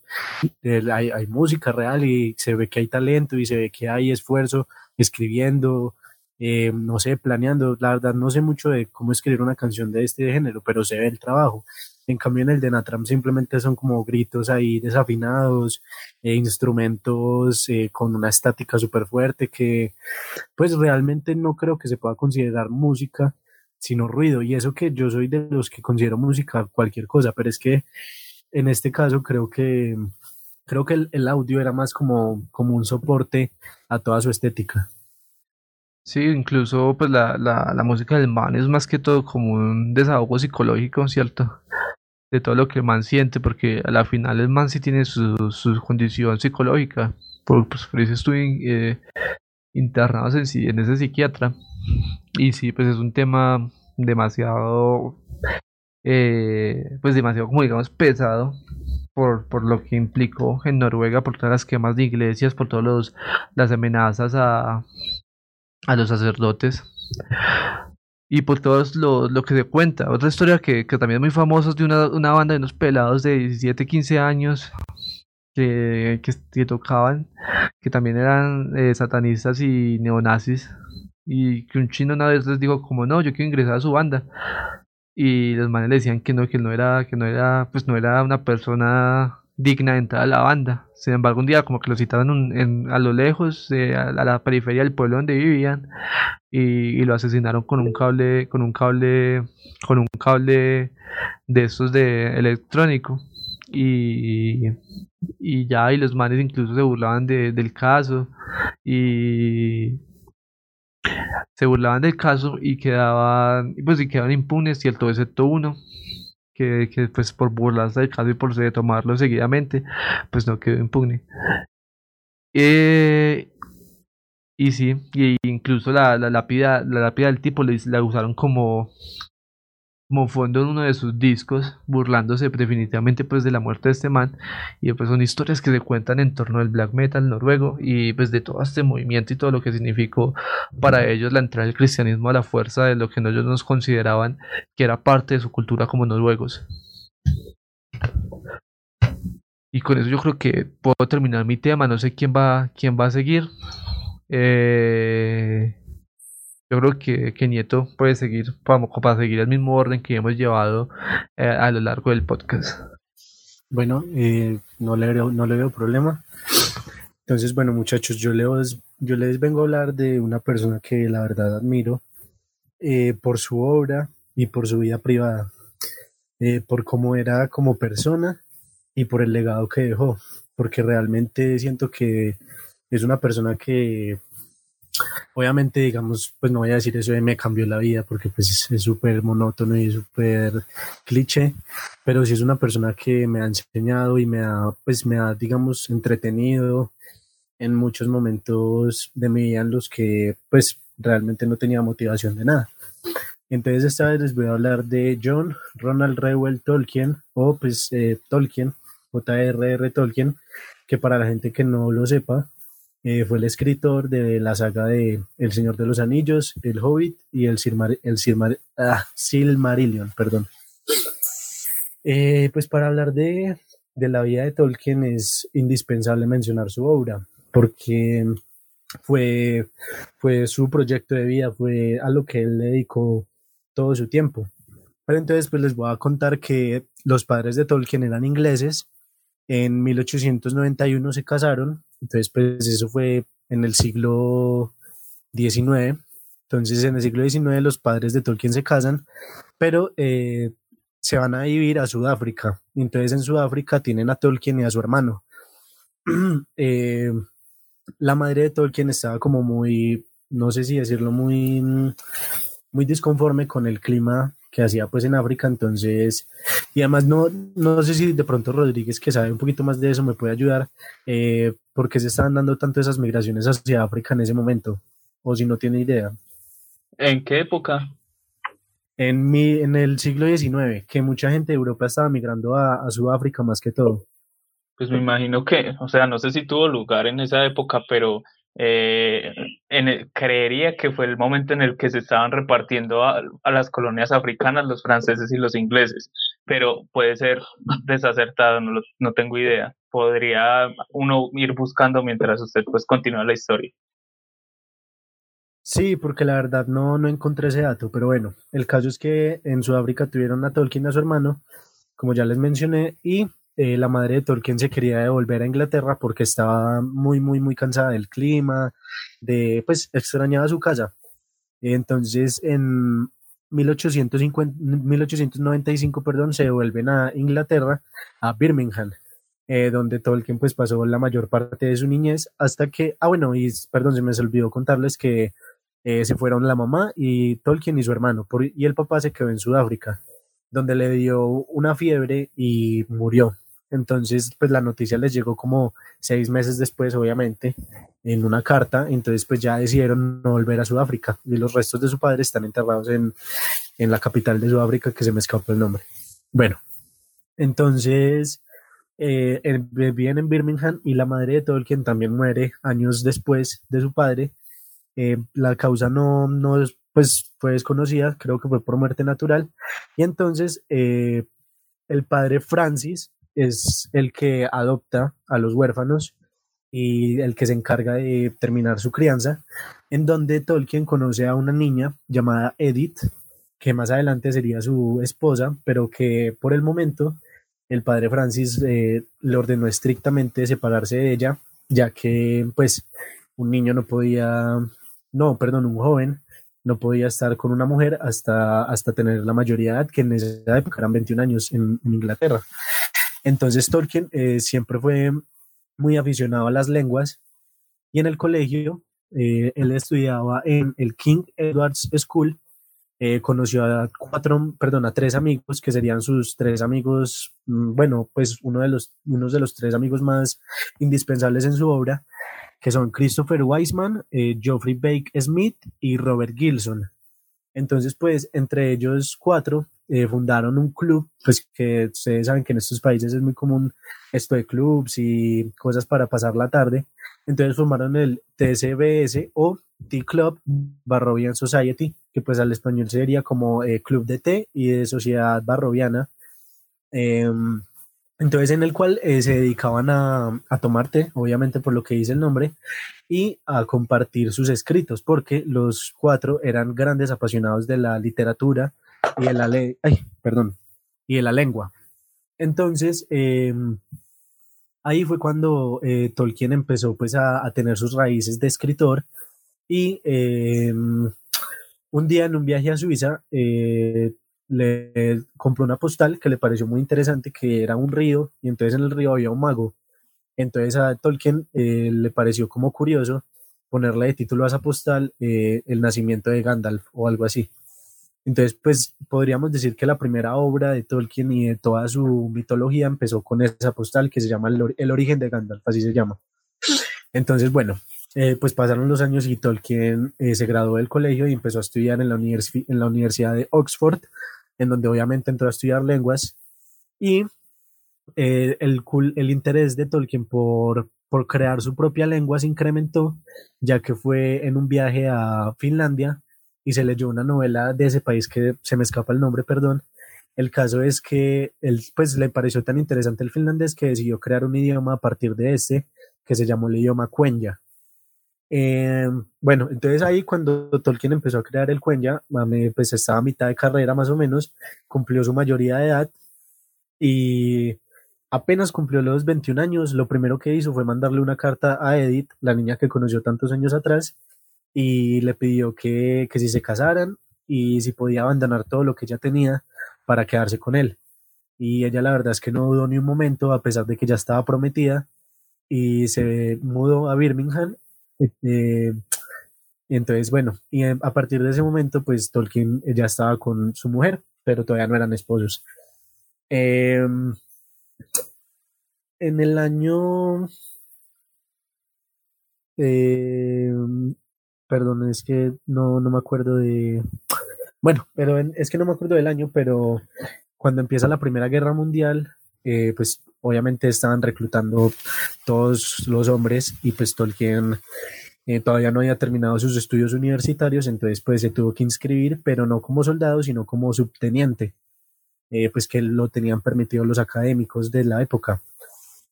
hay, hay, música real y se ve que hay talento y se ve que hay esfuerzo escribiendo, eh, no sé, planeando. La verdad, no sé mucho de cómo escribir una canción de este género, pero se ve el trabajo. En cambio, en el de Natram simplemente son como gritos ahí desafinados, e instrumentos eh, con una estática súper fuerte que, pues realmente no creo que se pueda considerar música, sino ruido. Y eso que yo soy de los que considero música cualquier cosa, pero es que en este caso creo que creo que el, el, audio era más como, como un soporte a toda su estética. Sí, incluso pues la, la, música del man es más que todo como un desahogo psicológico, ¿cierto? De todo lo que el man siente, porque a la final el man sí tiene su, su condición psicológica, por, pues por eso estuve eh, internado en, en ese psiquiatra. Y sí, pues es un tema demasiado, eh, pues demasiado como digamos pesado por, lo que implicó en Noruega, por todas las quemas de iglesias, por todas las amenazas a, a los sacerdotes y por todo lo, lo, que se cuenta. Otra historia que, que, también es muy famosa es de una, una banda de unos pelados de 17, 15 años que, que, tocaban, que también eran eh, satanistas y neonazis. Y que un chino una vez les dijo como no, yo quiero ingresar a su banda y los manes le decían que no, que no era, que no era, pues no era una persona digna de entrar a la banda. Sin embargo, un día como que lo citaron a lo lejos, a, la periferia del pueblo donde vivían, y, y, lo asesinaron con un cable, con un cable, con un cable de estos de electrónico. Y, y ya, y los manes incluso se burlaban de, del caso. Y se burlaban del caso y quedaban, pues y quedaban impunes, cierto, excepto uno, que, que pues por burlarse del caso y por tomarlo seguidamente, pues no quedó impune. Eh, Y sí, y incluso la, la lápida, la lápida del tipo la usaron como, como fondo en uno de sus discos, burlándose definitivamente pues de la muerte de este man. Y pues son historias que se cuentan en torno al black metal noruego y pues de todo este movimiento y todo lo que significó para ellos la entrada del cristianismo a la fuerza de lo que ellos nos consideraban que era parte de su cultura como noruegos. Y con eso yo creo que puedo terminar mi tema. No sé quién va, quién va a seguir. Eh, yo creo que, que, Nieto puede seguir para, para, seguir el mismo orden que hemos llevado eh, a lo largo del podcast. Bueno, eh, no, le veo, no le veo problema. Entonces, bueno, muchachos, yo les, yo les vengo a hablar de una persona que la verdad admiro por su obra y por su vida privada, por cómo era como persona y por el legado que dejó, porque realmente siento que es una persona que obviamente digamos pues no voy a decir eso de me cambió la vida porque pues es súper monótono y súper cliché pero sí es una persona que me ha enseñado y me ha pues me ha digamos entretenido en muchos momentos de mi vida en los que pues realmente no tenía motivación de nada entonces esta vez les voy a hablar de John Ronald Reuel Tolkien o pues eh, Tolkien J.R.R. Tolkien que para la gente que no lo sepa eh, fue el escritor de la saga de El Señor de los Anillos, El Hobbit y el, el ah, Silmarillion. Perdón. Eh, pues para hablar de, de, la vida de Tolkien es indispensable mencionar su obra, porque fue, fue su proyecto de vida, fue a lo que él dedicó todo su tiempo. Pero entonces pues les voy a contar que los padres de Tolkien eran ingleses, en 1891 se casaron entonces, pues eso fue en el siglo XIX. Entonces, en el siglo XIX los padres de Tolkien se casan, pero eh, se van a vivir a Sudáfrica. Entonces, en Sudáfrica tienen a Tolkien y a su hermano. Eh, la madre de Tolkien estaba como muy, no sé si decirlo, muy, muy disconforme con el clima que hacía pues en África, entonces, y además no, no sé si de pronto Rodríguez, que sabe un poquito más de eso, me puede ayudar, eh, porque se estaban dando tanto esas migraciones hacia África en ese momento, o si no tiene idea. ¿En qué época? En, mi, en el siglo XIX, que mucha gente de Europa estaba migrando a, a Sudáfrica más que todo. Pues me imagino que, o sea, no sé si tuvo lugar en esa época, pero eh, en creería que fue el momento en el que se estaban repartiendo a, las colonias africanas los franceses y los ingleses, pero puede ser desacertado, no, no tengo idea. Podría uno ir buscando mientras usted pues continúa la historia. Sí, porque la verdad no, no encontré ese dato, pero bueno, el caso es que en Sudáfrica tuvieron a Tolkien a su hermano, como ya les mencioné, y eh, la madre de Tolkien se quería devolver a Inglaterra porque estaba muy, muy, muy cansada del clima, de, pues extrañaba su casa. Entonces, en 1850, 1895, perdón, se devuelven a Inglaterra, a Birmingham, eh, donde Tolkien pues pasó la mayor parte de su niñez hasta que, ah bueno, y perdón, se me olvidó contarles que eh, se fueron la mamá y Tolkien y su hermano, y el papá se quedó en Sudáfrica, donde le dio una fiebre y murió. Entonces, pues la noticia les llegó como seis meses después, obviamente, en una carta. Entonces, pues ya decidieron no volver a Sudáfrica. Y los restos de su padre están enterrados en, en la capital de Sudáfrica, que se me escapó el nombre. Bueno, entonces eh, en Birmingham y la madre de Tolkien también muere años después de su padre. Eh, la causa no, no pues, fue desconocida, creo que fue por muerte natural. Y entonces eh, el padre Francis es el que adopta a los huérfanos y el que se encarga de terminar su crianza, en donde Tolkien conoce a una niña llamada Edith, que más adelante sería su esposa, pero que por el momento el padre Francis eh, le ordenó estrictamente separarse de ella, ya que pues un niño no podía, no, perdón, un joven no podía estar con una mujer hasta, hasta tener la mayoría de edad, que en esa época eran 21 años en Inglaterra. Entonces Tolkien eh, siempre fue muy aficionado a las lenguas y en el colegio eh, él estudiaba en el King Edward's School. Eh, conoció a cuatro, perdón, a tres amigos que serían sus tres amigos, mm, bueno, pues uno de los, unos de los tres amigos más indispensables en su obra. que son Christopher Weisman, eh, Geoffrey Bake Smith y Robert Gilson. Entonces, pues, entre ellos cuatro eh, fundaron un club, pues que ustedes saben que en estos países es muy común esto de clubs y cosas para pasar la tarde. Entonces formaron el TCBS o Tea Club Barrovian Society, que pues al español sería como eh, Club de Té y de Sociedad Barroviana. Em, entonces, en el cual eh, se dedicaban a, a, tomar té, obviamente por lo que dice el nombre, y a compartir sus escritos, porque los cuatro eran grandes apasionados de la literatura y de la, ley ay, perdón, y de la lengua. Entonces, em, ahí fue cuando eh, Tolkien empezó pues a, a, tener sus raíces de escritor y em, un día en un viaje a Suiza eh, le compró una postal que le pareció muy interesante, que era un río, y entonces en el río había un mago. Entonces a Tolkien eh, le pareció como curioso ponerle de título a esa postal eh, El nacimiento de Gandalf o algo así. Entonces, pues podríamos decir que la primera obra de Tolkien y de toda su mitología empezó con esa postal que se llama El, el origen de Gandalf, así se llama. Entonces, bueno, eh, pues pasaron los años y Tolkien se graduó del colegio y empezó a estudiar en la, en la Universidad de Oxford, en donde obviamente entró a estudiar lenguas. Y eh, el, el interés de Tolkien por, por crear su propia lengua se incrementó, ya que fue en un viaje a Finlandia y se leyó una novela de ese país que se me escapa el nombre, perdón. El caso es que él pues le pareció tan interesante el finlandés que decidió crear un idioma a partir de este que se llamó el idioma Quenya eh, bueno, entonces ahí cuando Tolkien empezó a crear el Quenya, pues estaba a mitad de carrera más o menos, cumplió su mayoría de edad y apenas cumplió los 21 años, lo primero que hizo fue mandarle una carta a Edith, la niña que conoció tantos años atrás, y le pidió que, que si se casaran y si podía abandonar todo lo que ella tenía para quedarse con él. Y ella la verdad es que no dudó ni un momento, a pesar de que ya estaba prometida, y se mudó a Birmingham eh, entonces, bueno, y a partir de ese momento, pues Tolkien ya estaba con su mujer, pero todavía no eran esposos. Eh, en el año... Eh, perdón, es que no, no me acuerdo de... Bueno, pero es que no me acuerdo del año, pero cuando empieza la Primera Guerra Mundial, eh, pues obviamente estaban reclutando todos los hombres y pues Tolkien eh, todavía no había terminado sus estudios universitarios, entonces pues se tuvo que inscribir, pero no como soldado, sino como subteniente, eh, pues que lo tenían permitido los académicos de la época.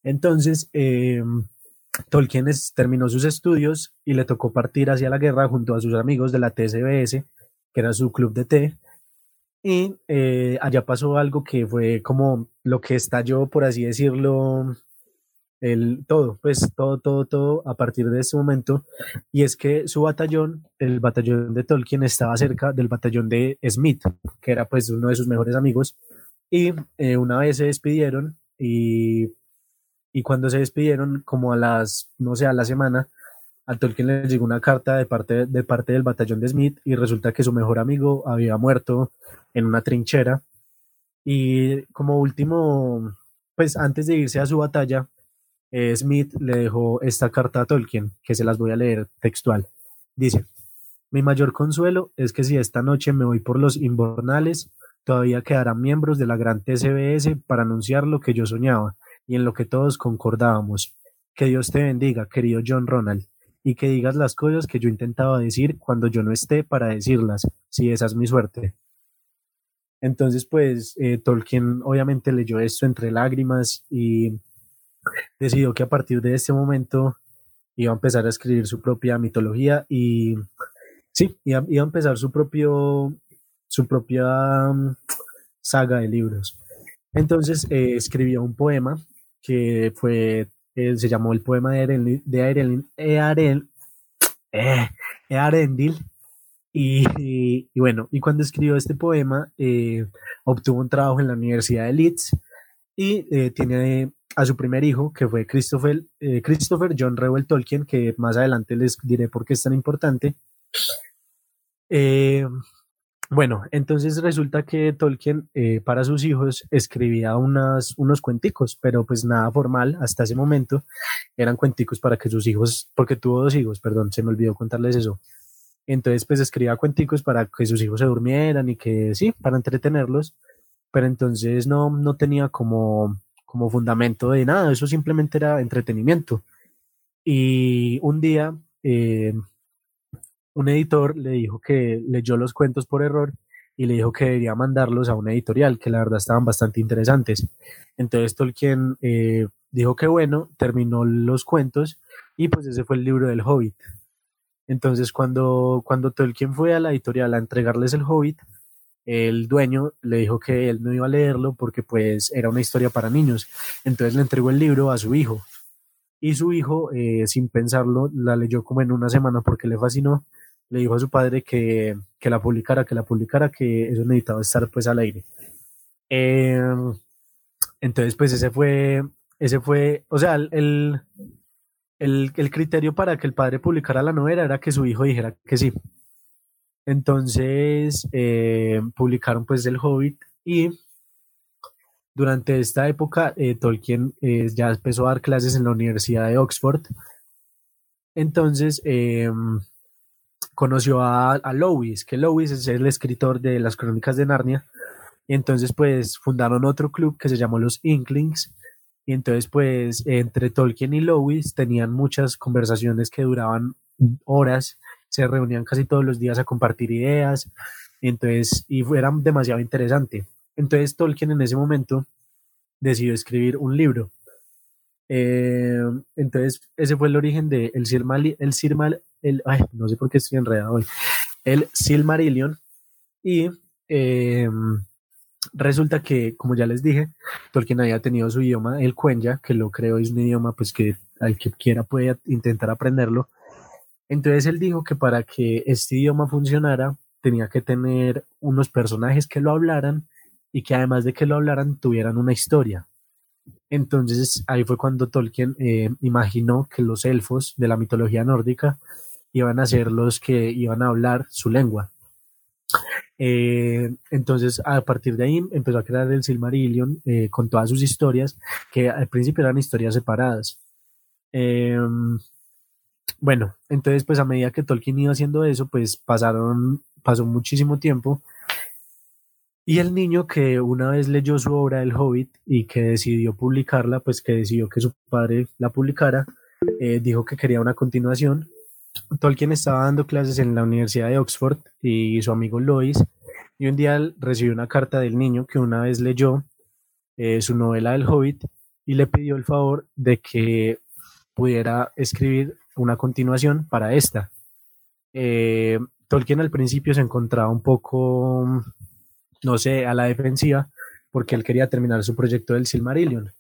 Entonces, eh, Tolkien terminó sus estudios y le tocó partir hacia la guerra junto a sus amigos de la TSBS, que era su club de té, y eh, allá pasó algo que fue como lo que estalló, por así decirlo, el todo, pues todo, todo, todo a partir de ese momento. Y es que su batallón, el batallón de Tolkien, estaba cerca del batallón de Smith, que era pues uno de sus mejores amigos. Y eh, una vez se despidieron y, y cuando se despidieron, como a las, no sé, a la semana, a Tolkien le llegó una carta de parte, de parte del batallón de Smith y resulta que su mejor amigo había muerto en una trinchera. Y como último, pues antes de irse a su batalla, eh, Smith le dejó esta carta a Tolkien, que se las voy a leer textual. Dice, mi mayor consuelo es que si esta noche me voy por los inbornales, todavía quedarán miembros de la gran TCBS para anunciar lo que yo soñaba y en lo que todos concordábamos. Que Dios te bendiga, querido John Ronald y que digas las cosas que yo intentaba decir cuando yo no esté para decirlas, si esa es mi suerte. Entonces, pues, eh, Tolkien obviamente leyó esto entre lágrimas y decidió que a partir de este momento iba a empezar a escribir su propia mitología y sí, iba, a empezar su propio su propia mm, saga de libros. Entonces eh, escribió un poema que fue se llamó el poema de Arendil, de eh, y, bueno, y cuando escribió este poema, eh, obtuvo un trabajo en la Universidad de Leeds y eh, tiene a su primer hijo, que fue Christopher, Christopher John Reuel Tolkien, que más adelante les diré por qué es tan importante. bueno, entonces resulta que Tolkien eh, para sus hijos escribía unas, unos cuenticos, pero pues nada formal hasta ese momento. Eran cuenticos para que sus hijos, porque tuvo dos hijos, perdón, se me olvidó contarles eso. Entonces pues escribía cuenticos para que sus hijos se durmieran y que sí, para entretenerlos, pero entonces no, no tenía como, como fundamento de nada, eso simplemente era entretenimiento. Y un día... Eh, un editor le dijo que leyó los cuentos por error y le dijo que debería mandarlos a una editorial, que la verdad estaban bastante interesantes. Entonces Tolkien eh, dijo que bueno, terminó los cuentos y pues ese fue el libro del Hobbit. Entonces cuando, cuando Tolkien fue a la editorial a entregarles el Hobbit, el dueño le dijo que él no iba a leerlo porque pues era una historia para niños. Entonces le entregó el libro a su hijo. Y su hijo, eh, sin pensarlo, la leyó como en una semana porque le fascinó le dijo a su padre que, que, la publicara, que la publicara, que eso necesitaba estar pues al aire. Em, entonces, pues ese fue, ese fue, o sea, el, el, el, criterio para que el padre publicara la novela era que su hijo dijera que sí. Entonces, eh, publicaron pues El Hobbit y durante esta época eh, Tolkien eh, ya empezó a dar clases en la Universidad de Oxford. Entonces, em, conoció a, a Lewis, que Lewis es el escritor de las crónicas de Narnia, y entonces pues fundaron otro club que se llamó los Inklings, y entonces pues entre Tolkien y Lewis tenían muchas conversaciones que duraban horas, se reunían casi todos los días a compartir ideas, entonces, y eran demasiado interesante. Entonces Tolkien en ese momento decidió escribir un libro. Eh, entonces, ese fue el origen de el Sirmal, el Sirmal, el, ay, no sé por qué estoy enredado hoy, el Silmarillion. Y eh, resulta que, como ya les dije, Tolkien había tenido su idioma, el Quenya, que lo creo es un idioma pues que al que quiera puede intentar aprenderlo. Entonces él dijo que para que este idioma funcionara tenía que tener unos personajes que lo hablaran y que además de que lo hablaran tuvieran una historia. Entonces ahí fue cuando Tolkien eh, imaginó que los elfos de la mitología nórdica iban a ser los que iban a hablar su lengua. Eh, entonces, a partir de ahí empezó a crear el Silmarillion eh, con todas sus historias, que al principio eran historias separadas. Em, bueno, entonces, pues a medida que Tolkien iba haciendo eso, pues pasaron, pasó muchísimo tiempo. Y el niño que una vez leyó su obra El Hobbit y que decidió publicarla, pues que decidió que su padre la publicara, eh, dijo que quería una continuación Tolkien estaba dando clases en la Universidad de Oxford y su amigo Lois, y un día recibió una carta del niño que una vez leyó eh, su novela del Hobbit y le pidió el favor de que pudiera escribir una continuación para esta. Eh, Tolkien al principio se encontraba un poco, no sé, a la defensiva porque él quería terminar su proyecto del Silmarillion,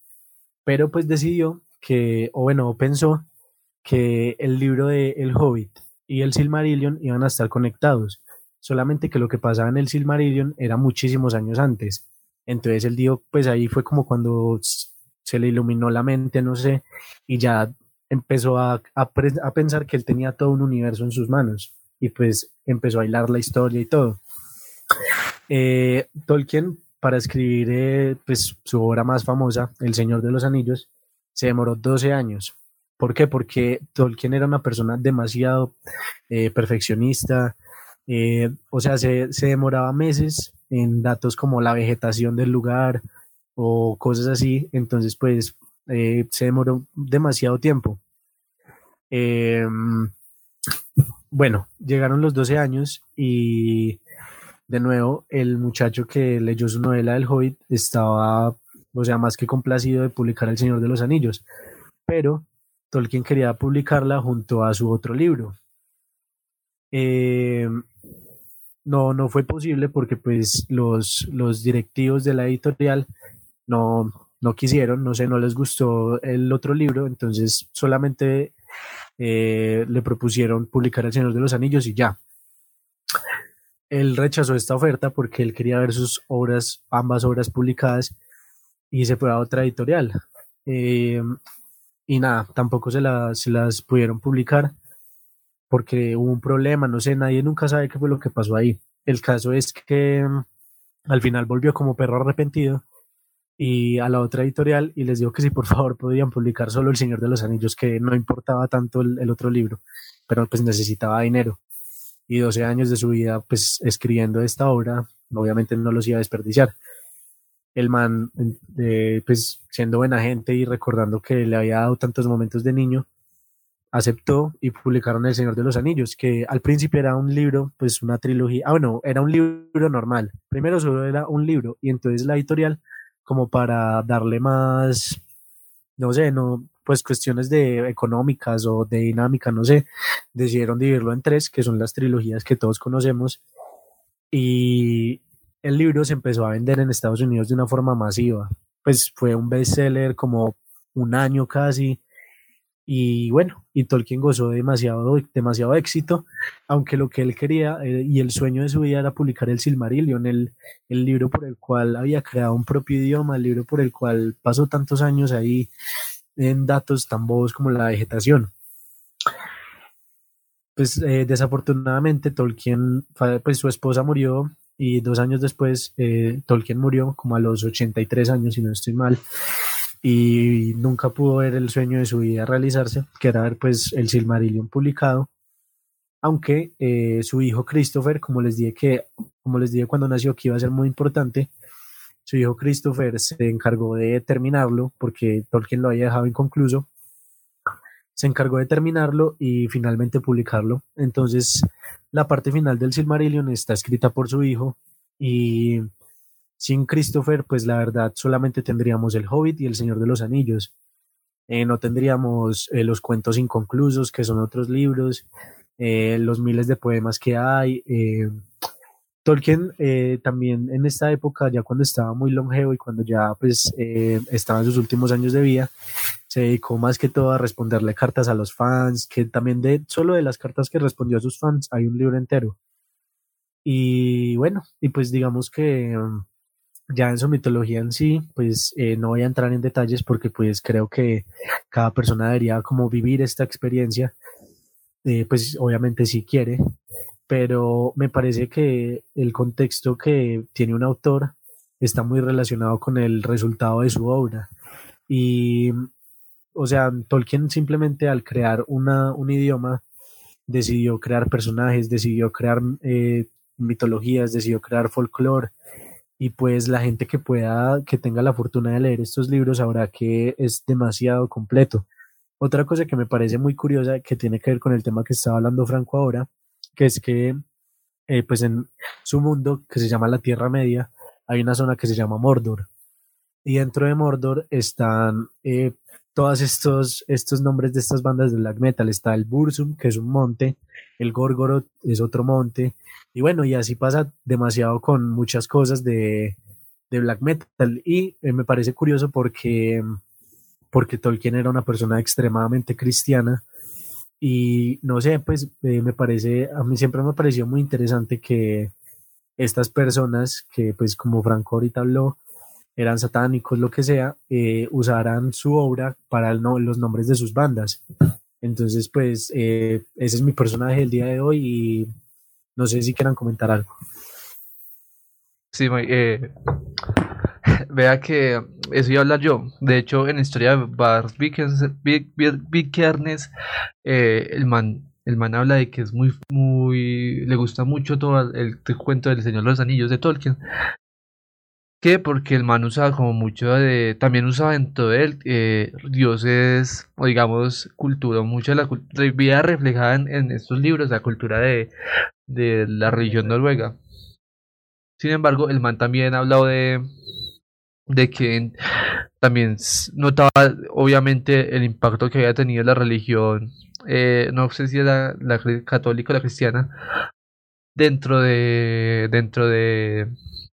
pero pues decidió que, o bueno, pensó que el libro de El Hobbit y el Silmarillion iban a estar conectados, solamente que lo que pasaba en el Silmarillion era muchísimos años antes. Entonces él dijo, pues ahí fue como cuando se le iluminó la mente, no sé, y ya empezó a, a, pensar que él tenía todo un universo en sus manos y pues empezó a hilar la historia y todo. Eh, Tolkien, para escribir eh, pues, su obra más famosa, El Señor de los Anillos, se demoró 12 años. ¿Por qué? Porque Tolkien era una persona demasiado eh, perfeccionista, eh, o sea, se, demoraba meses en datos como la vegetación del lugar o cosas así, entonces pues eh, se demoró demasiado tiempo. Em, bueno, llegaron los 12 años y de nuevo el muchacho que leyó su novela del Hobbit estaba, o sea, más que complacido de publicar El Señor de los Anillos, pero Tolkien quería publicarla junto a su otro libro. Eh, no, no fue posible porque pues los, los directivos de la editorial no, no quisieron, no sé, no les gustó el otro libro, entonces solamente eh, le propusieron publicar El Señor de los Anillos y ya. Él rechazó esta oferta porque él quería ver sus obras, ambas obras publicadas y se fue a otra editorial. Eh, y nada, tampoco se las, las pudieron publicar porque hubo un problema, no sé, nadie nunca sabe qué fue lo que pasó ahí. el caso es que mm, al final volvió como perro arrepentido y a la otra editorial y les dijo que si por favor podían publicar solo El Señor de los Anillos, que no importaba tanto el, otro libro, pero pues necesitaba dinero. Y 12 años de su vida pues escribiendo esta obra, obviamente no los iba a desperdiciar. El man, eh, pues siendo buena gente y recordando que le había dado tantos momentos de niño, aceptó y publicaron El Señor de los Anillos, que al principio era un libro, pues una trilogía, ah bueno, era un libro normal. Primero solo era un libro y entonces la editorial como para darle más, no sé, no, pues cuestiones de económicas o de dinámica, no sé, decidieron dividirlo en tres, que son las trilogías que todos conocemos, y el libro se empezó a vender en Estados Unidos de una forma masiva, pues fue un bestseller como un año casi, y bueno, y Tolkien gozó de demasiado, demasiado éxito, aunque lo que él quería eh, y el sueño de su vida era publicar el Silmarillion, el, el libro por el cual había creado un propio idioma, el libro por el cual pasó tantos años ahí en datos tan bobos como la vegetación. Pues eh, desafortunadamente Tolkien, pues su esposa murió y dos años después eh, Tolkien murió como a los 83 años, si no estoy mal y nunca pudo ver el sueño de su vida realizarse, que era ver pues el Silmarillion publicado, aunque eh, su hijo Christopher, como les dije que, como les dije cuando nació que iba a ser muy importante, su hijo Christopher se encargó de terminarlo porque Tolkien lo había dejado inconcluso, se encargó de terminarlo y finalmente publicarlo. Entonces, la parte final del Silmarillion está escrita por su hijo y sin Christopher, pues la verdad solamente tendríamos El Hobbit y El Señor de los Anillos. Eh, no tendríamos eh, los cuentos inconclusos, que son otros libros, eh, los miles de poemas que hay. Tolkien también en esta época, ya cuando estaba muy longevo y cuando ya pues estaba en sus últimos años de vida, se dedicó más que todo a responderle cartas a los fans, que también de solo de las cartas que respondió a sus fans hay un libro entero. Y bueno, y pues digamos que ya en su mitología en sí, pues eh, no voy a entrar en detalles porque pues creo que cada persona debería como vivir esta experiencia, eh, pues obviamente si quiere, pero me parece que el contexto que tiene un autor está muy relacionado con el resultado de su obra. Y, o sea, Tolkien simplemente al crear una, un idioma decidió crear personajes, decidió crear eh, mitologías, decidió crear folclore y pues la gente que pueda, que tenga la fortuna de leer estos libros sabrá que es demasiado completo. Otra cosa que me parece muy curiosa que tiene que ver con el tema que estaba hablando Franco ahora, que es que eh, pues en su mundo que se llama la Tierra Media hay una zona que se llama Mordor y dentro de Mordor están eh, todos estos, estos nombres de estas bandas de black metal. Está el Bursum, que es un monte, el Gorgoroth es otro monte, y bueno, y así pasa demasiado con muchas cosas de, de black metal. Y eh, me parece curioso porque, porque Tolkien era una persona extremadamente cristiana. Y no sé, pues eh, me parece, a mí siempre me pareció muy interesante que estas personas, que pues como Franco ahorita habló, eran satánicos, lo que sea, eh, usaran su obra para los nombres de sus bandas. Entonces, pues, eh, ese es mi personaje del día de hoy y no sé si quieran comentar algo. Sí, eh, vea que eso iba a hablar yo. De hecho, en la historia de Bart Vikernes, eh, el man el man habla de que es muy, muy, le gusta mucho todo el, el, cuento del Señor de los Anillos de Tolkien, que porque el man usaba como mucho de, también usaba dentro de él eh, dioses, o digamos, cultura, mucho de la vida reflejada en, estos libros, la cultura de, de la religión noruega. Sin embargo, el man también ha hablado de, de que también notaba obviamente el impacto que había tenido la religión, eh, no sé si era la, la católica o la cristiana, dentro de, dentro de,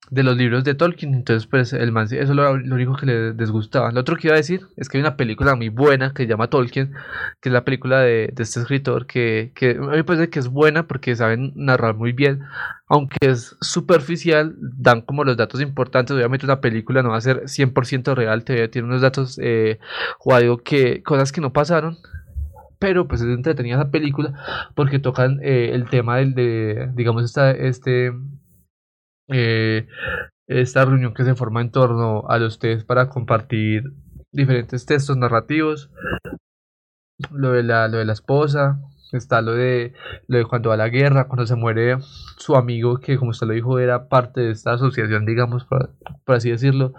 de los libros de Tolkien. Entonces, pues, el man, eso es lo, único que le disgustaba. Lo otro que iba a decir es que hay una película muy buena que se llama Tolkien, que es la película de, este escritor, que, que a mí me parece que es buena porque saben narrar muy bien, aunque es superficial, dan como los datos importantes. Obviamente, una película no va a ser 100% real, todavía tiene unos datos, eh, que, cosas que no pasaron. Pero pues es entretenida esa película porque tocan eh, el tema del de, digamos, esta, este eh, esta reunión que se forma en torno a los para compartir diferentes textos narrativos, lo de la, lo de la esposa, está lo de, lo de cuando va a la guerra, cuando se muere su amigo, que como usted lo dijo, era parte de esta asociación, digamos, por, así decirlo,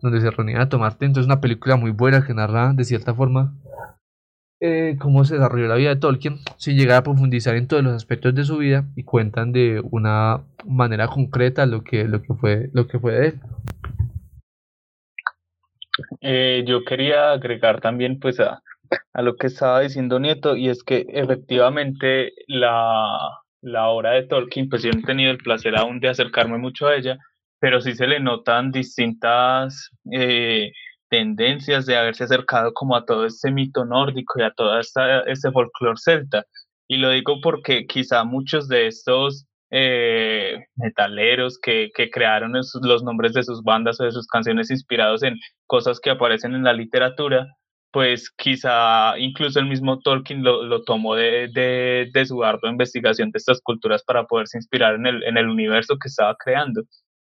donde se reunían a tomar té. Entonces, una película muy buena que narra de cierta forma eh, cómo se desarrolló la vida de Tolkien, sin llegar a profundizar en todos los aspectos de su vida y cuentan de una manera concreta lo que, lo que, fue, lo que fue de él. Eh, yo quería agregar también pues a, a lo que estaba diciendo Nieto y es que efectivamente la, la obra de Tolkien, pues yo he tenido el placer aún de acercarme mucho a ella, pero sí se le notan distintas eh, tendencias de haberse acercado como a todo este mito nórdico y a todo esta, este folclore celta. Y lo digo porque quizá muchos de estos eh, metaleros que, que crearon los nombres de sus bandas o de sus canciones inspirados en cosas que aparecen en la literatura, pues quizá incluso el mismo Tolkien lo, lo tomó de, de, de, su ardua investigación de estas culturas para poderse inspirar en el, en el universo que estaba creando.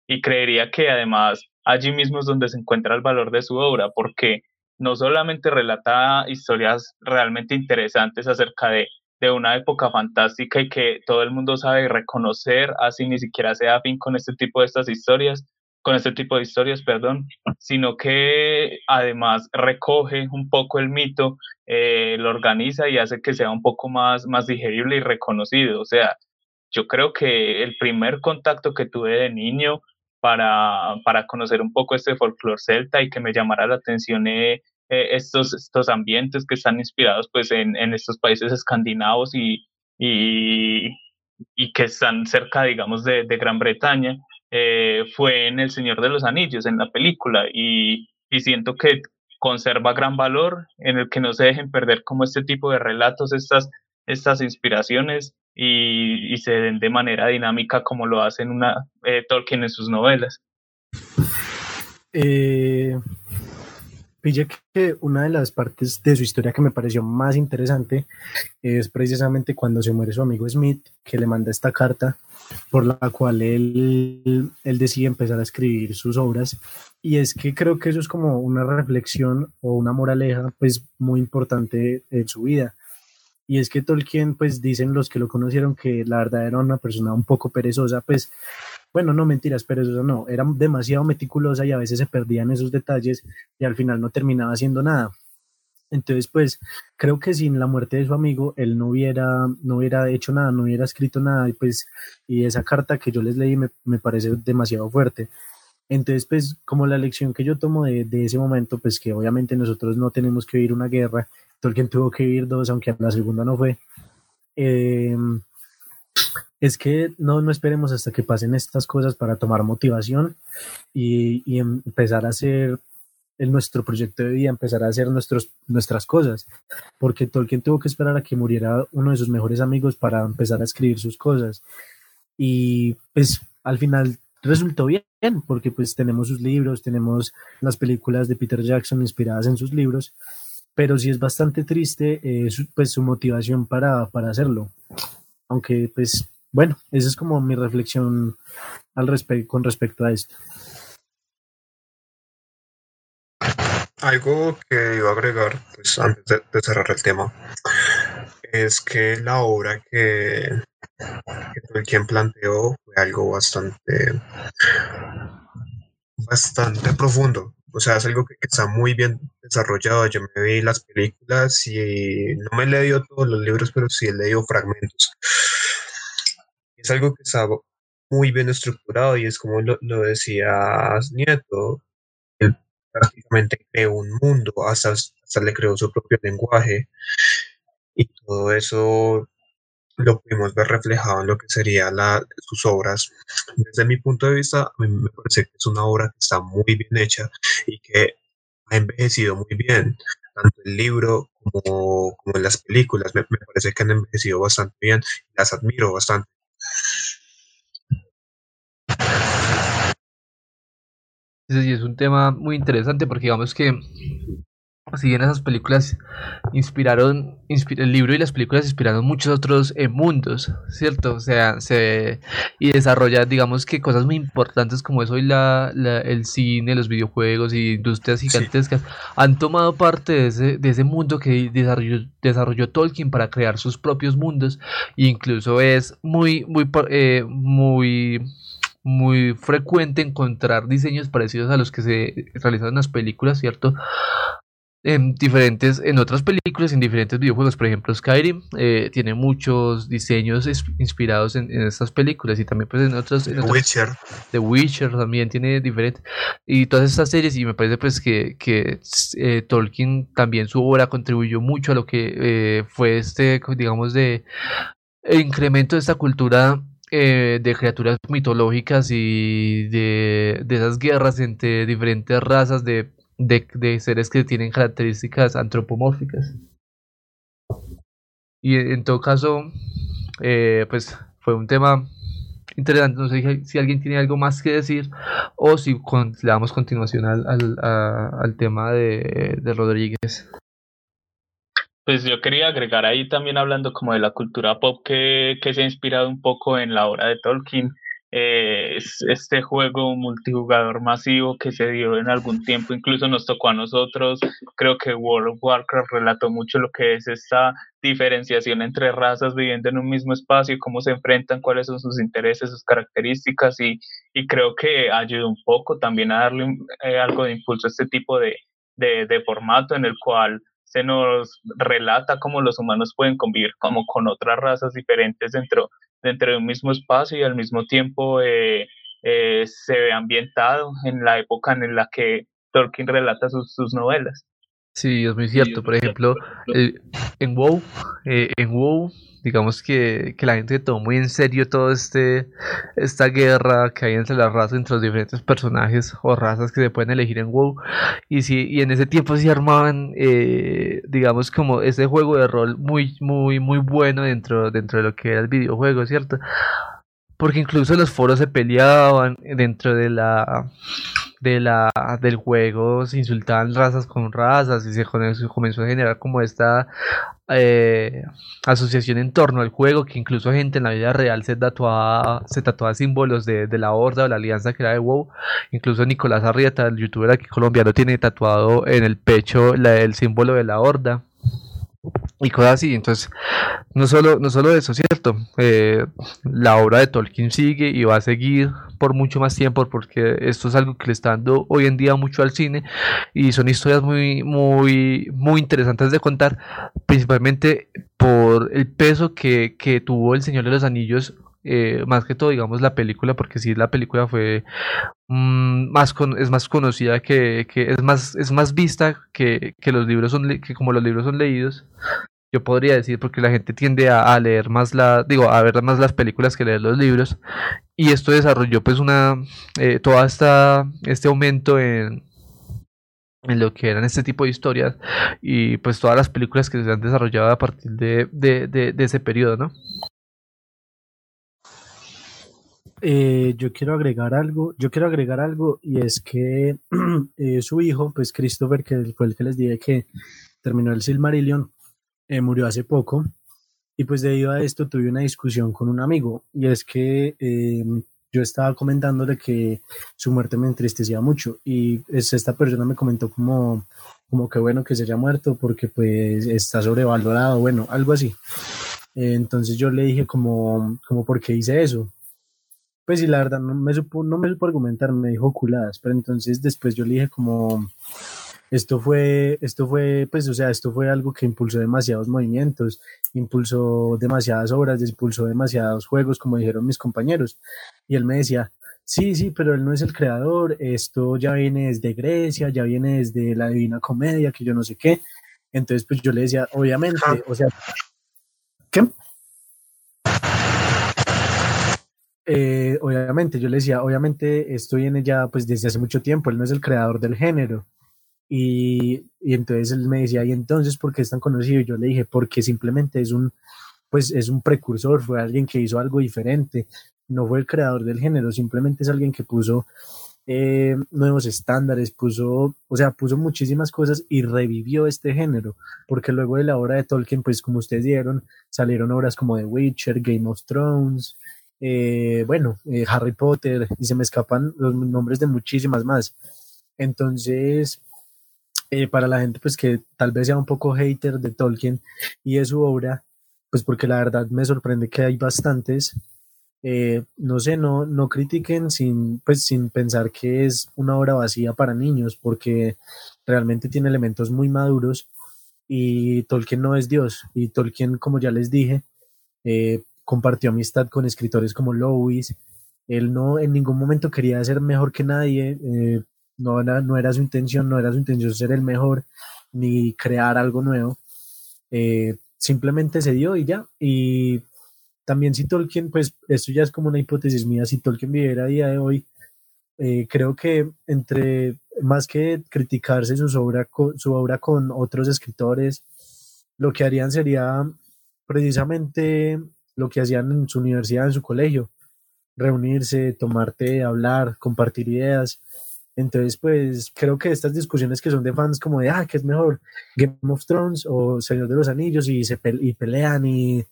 Y creería que además allí mismo es donde se encuentra el valor de su obra, porque no solamente relata historias realmente interesantes acerca de, de una época fantástica y que todo el mundo sabe reconocer, así ni siquiera sea afín con este tipo de estas historias, con este tipo de historias, perdón, sino que además recoge un poco el mito, eh, lo organiza y hace que sea un poco más, más digerible y reconocido. O sea, yo creo que el primer contacto que tuve de niño para, para conocer un poco este folclore celta y que me llamara la atención eh, eh, estos, estos ambientes que están inspirados pues en, en estos países escandinavos y, y, y, que están cerca, digamos, de, de Gran Bretaña, eh, fue en El Señor de los Anillos, en la película, y, y siento que conserva gran valor en el que no se dejen perder como este tipo de relatos, estas, estas inspiraciones y, se den de manera dinámica como lo hacen una, eh, Tolkien en sus novelas. Eh, pille que una de las partes de su historia que me pareció más interesante es precisamente cuando se muere su amigo Smith, que le manda esta carta por la cual él, él decide empezar a escribir sus obras. Y es que creo que eso es como una reflexión o una moraleja pues muy importante en su vida y es que Tolkien, pues dicen los que lo conocieron que la verdad era una persona un poco perezosa, pues bueno, no mentiras, perezosa no, era demasiado meticulosa y a veces se perdían esos detalles y al final no terminaba haciendo nada. Entonces, pues creo que sin la muerte de su amigo, él no hubiera, no hubiera hecho nada, no hubiera escrito nada y pues, y esa carta que yo les leí me, me parece demasiado fuerte. Entonces, pues, como la lección que yo tomo de, de, ese momento, pues que obviamente nosotros no tenemos que vivir una guerra Tolkien tuvo que vivir dos, aunque la segunda no fue. Eh, es que no, no esperemos hasta que pasen estas cosas para tomar motivación y, y empezar a hacer el, nuestro proyecto de vida, empezar a hacer nuestros, nuestras cosas, porque Tolkien tuvo que esperar a que muriera uno de sus mejores amigos para empezar a escribir sus cosas. Y pues al final resultó bien, porque pues tenemos sus libros, tenemos las películas de Peter Jackson inspiradas en sus libros, pero sí es bastante triste eh, su, pues su motivación para, para hacerlo. Aunque pues bueno, esa es como mi reflexión al respecto con respecto a esto. Algo que iba a agregar, pues antes de, cerrar el tema, es que la obra que, que quien planteó fue algo bastante bastante profundo. O sea, es algo que, está muy bien desarrollado. Yo me vi las películas y no me he leído todos los libros, pero sí he leído fragmentos. Es algo que está muy bien estructurado y es como lo, lo decía Nieto, él prácticamente creó un mundo, hasta, hasta le creó su propio lenguaje y todo eso lo pudimos ver reflejado en lo que sería la, sus obras. Desde mi punto de vista, me parece que es una obra que está muy bien hecha y que ha envejecido muy bien, tanto el libro como, las películas. Me, me, parece que han envejecido bastante bien las admiro bastante. Sí, es un tema muy interesante porque digamos que si bien esas películas inspiraron, el libro y las películas inspiraron muchos otros eh, mundos, ¿cierto? O sea, se y desarrolla, digamos que cosas muy importantes como es hoy la, el cine, los videojuegos y industrias gigantescas han tomado parte de ese, de ese mundo que desarrolló, desarrolló Tolkien para crear sus propios mundos e incluso es muy, muy, eh, muy muy frecuente encontrar diseños parecidos a los que se realizan en las películas, ¿cierto? En diferentes, en otras películas, en diferentes videojuegos. Por ejemplo, Skyrim eh, tiene muchos diseños inspirados en, estas películas y también pues en otras. The Witcher. The Witcher también tiene diferentes. Y todas estas series y me parece pues que, que eh, Tolkien también su obra contribuyó mucho a lo que eh, fue este, digamos, de incremento de esta cultura de criaturas mitológicas y de, de esas guerras entre diferentes razas de de, seres que tienen características antropomórficas. Y en todo caso, eh, pues fue un tema interesante. No sé si alguien tiene algo más que decir o si le damos continuación al, al, tema de, de, Rodríguez. Pues yo quería agregar ahí también hablando como de la cultura pop que, que se ha inspirado un poco en la obra de Tolkien eh, este juego multijugador masivo que se dio en algún tiempo, incluso nos tocó a nosotros. Creo que World of Warcraft relató mucho lo que es esta diferenciación entre razas viviendo en un mismo espacio, cómo se enfrentan, cuáles son sus intereses, sus características y, y creo que ayuda un poco también a darle eh, algo de impulso a este tipo de, de, de formato en el cual se nos relata cómo los humanos pueden convivir como con otras razas diferentes dentro dentro de un mismo espacio y al mismo tiempo eh, eh, se ve ambientado en la época en la que Tolkien relata sus, sus novelas. Sí, es muy cierto. Por ejemplo, en WoW, eh, en WoW digamos que, que, la gente tomó muy en serio todo este esta guerra que hay entre las razas, entre los diferentes personajes o razas que se pueden elegir en WoW. Y sí, y en ese tiempo se armaban, eh, digamos, como ese juego de rol muy, muy, muy bueno dentro, dentro de lo que era el videojuego, ¿cierto? Porque incluso los foros se peleaban dentro de la de la del juego se insultaban razas con razas y se comenzó a generar como esta eh, asociación en torno al juego que incluso gente en la vida real se tatuaba se tatuaba símbolos de, la horda o la alianza que era de WoW. Incluso Nicolás Arrieta el youtuber aquí colombiano tiene tatuado en el pecho el símbolo de la horda y cosas así. Entonces, no solo, no solo eso, ¿cierto? Eh, la obra de Tolkien sigue y va a seguir por mucho más tiempo porque esto es algo que le está dando hoy en día mucho al cine y son historias muy, muy, muy interesantes de contar, principalmente por el peso que, que tuvo El Señor de los Anillos eh, más que todo, digamos, la película, porque si la película fue mm, más con, es más conocida que, que, es más es más vista que, que los libros son que como los libros son leídos. Yo podría decir porque la gente tiende a, leer más la, digo, a ver más las películas que leer los libros. Y esto desarrolló pues una, eh, toda esta, este aumento en, en lo que eran este tipo de historias y pues todas las películas que se han desarrollado a partir de, de, de, de ese periodo, ¿no? Eh, yo quiero agregar algo, yo quiero agregar algo y es que eh, su hijo, pues Christopher, que fue el que les dije que terminó el Silmarillion, eh, murió hace poco y pues debido a esto tuve una discusión con un amigo y es que em, yo estaba comentándole que su muerte me entristecía mucho y es, esta persona me comentó como, como que bueno que se haya muerto porque pues está sobrevalorado, bueno, algo así. entonces yo le dije como, como por qué hice eso pues sí, la verdad, no me supo, no me supo argumentar, me dijo culadas, pero entonces después yo le dije como, esto fue, esto fue, pues, o sea, esto fue algo que impulsó demasiados movimientos, impulsó demasiadas obras, impulsó demasiados juegos, como dijeron mis compañeros. Y él me decía, sí, sí, pero él no es el creador, esto ya viene desde Grecia, ya viene desde la Divina Comedia, que yo no sé qué. Entonces, pues yo le decía, obviamente, o sea, ¿qué? Eh, obviamente, yo le decía, obviamente esto viene ya pues desde hace mucho tiempo, él no es el creador del género. Y, y entonces él me decía, ¿y entonces por qué es tan conocido? Y yo le dije, porque simplemente es un, pues es un precursor, fue alguien que hizo algo diferente, no fue el creador del género, simplemente es alguien que puso eh, nuevos estándares, puso, o sea, puso muchísimas cosas y revivió este género, porque luego de la obra de Tolkien, pues como ustedes dieron, salieron obras como The Witcher, Game of Thrones, eh, bueno, eh, Harry Potter, y se me escapan los nombres de muchísimas más. Entonces, para la gente pues que tal vez sea un poco hater de Tolkien y de su obra, pues porque la verdad me sorprende que hay bastantes, eh, no sé, no, no critiquen sin, pues, sin pensar que es una obra vacía para niños, porque realmente tiene elementos muy maduros y Tolkien no es Dios. Y Tolkien, como ya les dije, eh, compartió amistad con escritores como Lewis. Él no en ningún momento quería ser mejor que nadie, eh, no, era, no era su intención, no era su intención ser el mejor ni crear algo nuevo. simplemente se dio y ya. Y también si Tolkien, pues esto ya es como una hipótesis mía, si Tolkien viviera a día de hoy, eh, creo que entre más que criticarse su obra, su obra con otros escritores, lo que harían sería precisamente lo que hacían en su universidad, en su colegio, reunirse, tomarte, hablar, compartir ideas. Entonces, pues creo que estas discusiones que son de fans como de, ah, ¿qué es mejor? Game of Thrones o Señor de los Anillos y se y pelean y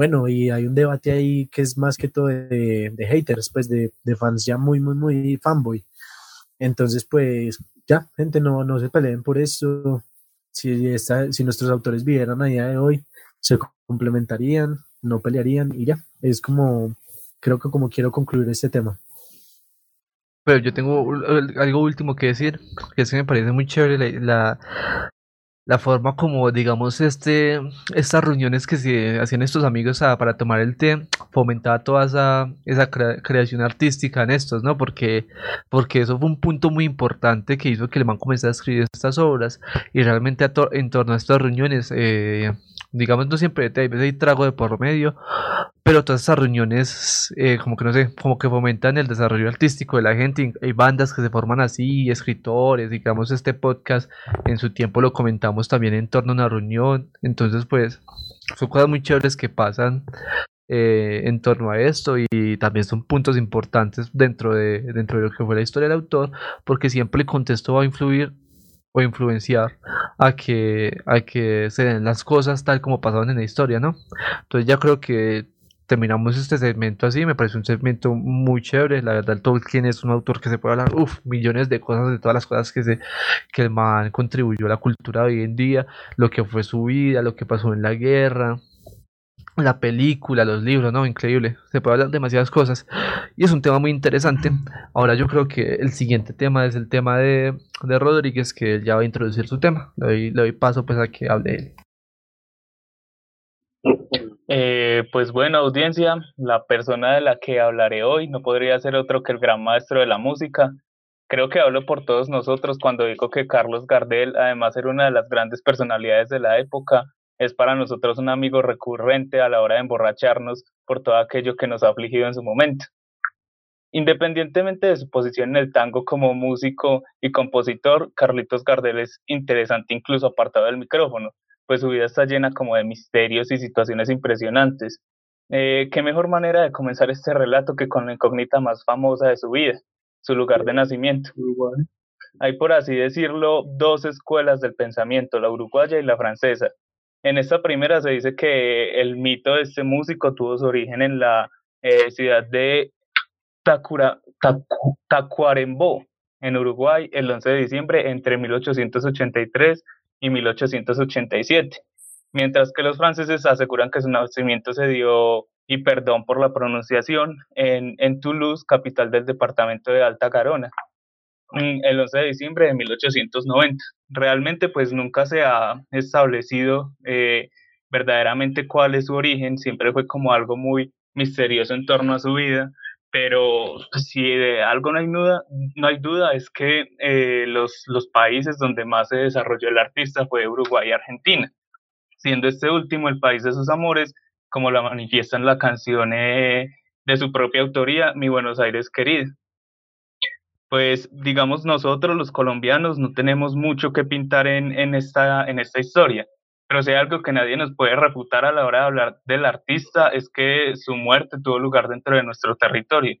bueno, y hay un debate ahí que es más que todo de, haters, pues de, fans ya muy, muy, muy fanboy. Entonces, pues ya, gente, no, no se peleen por eso. Si, está, si nuestros autores vivieran a día de hoy, se complementarían, no pelearían y ya. Es como, creo que como quiero concluir este tema. Pero yo tengo algo último que decir, que es que me parece muy chévere la, la forma como, digamos, este, estas reuniones que se hacían estos amigos para tomar el té, fomentaba toda esa, esa creación artística en estos, ¿no? Porque, porque eso fue un punto muy importante que hizo que el man comenzara a escribir estas obras y realmente en torno a estas reuniones, eh, digamos, no siempre hay veces hay trago de por medio, pero todas esas reuniones, eh, como que no sé, como que fomentan el desarrollo artístico de la gente. Hay bandas que se forman así, escritores, digamos, este podcast en su tiempo lo también en torno a una reunión. Entonces, pues, son cosas muy chéveres que pasan eh, en torno a esto y también son puntos importantes dentro de, dentro de lo que fue la historia del autor, porque siempre el contexto va a influir o influenciar a que, a que se den las cosas tal como pasaban en la historia, ¿no? Entonces ya creo que terminamos este segmento así, me parece un segmento muy chévere, la verdad Tolkien es un autor que se puede hablar, uff, millones de cosas, de todas las cosas que, se, que el man contribuyó a la cultura hoy en día, lo que fue su vida, lo que pasó en la guerra, la película, los libros, ¿no? Increíble. Se puede hablar de demasiadas cosas. Y es un tema muy interesante. Ahora yo creo que el siguiente tema es el tema de, de Rodríguez, que él ya va a introducir su tema. Le doy, le doy paso pues a que hable él. Eh, pues bueno, audiencia, la persona de la que hablaré hoy no podría ser otro que el gran maestro de la música. Creo que hablo por todos nosotros cuando digo que Carlos Gardel, además era una de las grandes personalidades de la época, es para nosotros un amigo recurrente a la hora de emborracharnos por todo aquello que nos ha afligido en su momento. Independientemente de su posición en el tango como músico y compositor, Carlitos Gardel es interesante incluso apartado del micrófono, pues su vida está llena como de misterios y situaciones impresionantes. Eh, ¿Qué mejor manera de comenzar este relato que con la incógnita más famosa de su vida, su lugar de nacimiento? Hay, por así decirlo, dos escuelas del pensamiento, la uruguaya y la francesa, en esta primera se dice que el mito de este músico tuvo su origen en la eh, ciudad de Tacuarembó, en Uruguay, el 11 de diciembre entre 1883 y 1887, mientras que los franceses aseguran que su nacimiento se dio, y perdón por la pronunciación, en, en Toulouse, capital del departamento de Alta Garona. Mm, el 11 de diciembre de 1890. Realmente pues nunca se ha establecido eh, verdaderamente cuál es su origen, siempre fue como algo muy misterioso en torno a su vida, pero si de algo no hay duda, no hay duda es que eh, los, los países donde más se desarrolló el artista fue Uruguay y Argentina, siendo este último el país de sus amores, como lo manifiesta en la canción eh, de su propia autoría, Mi Buenos Aires querido pues digamos nosotros los colombianos no tenemos mucho que pintar en, en, esta, en esta historia, pero si hay algo que nadie nos puede refutar a la hora de hablar del artista es que su muerte tuvo lugar dentro de nuestro territorio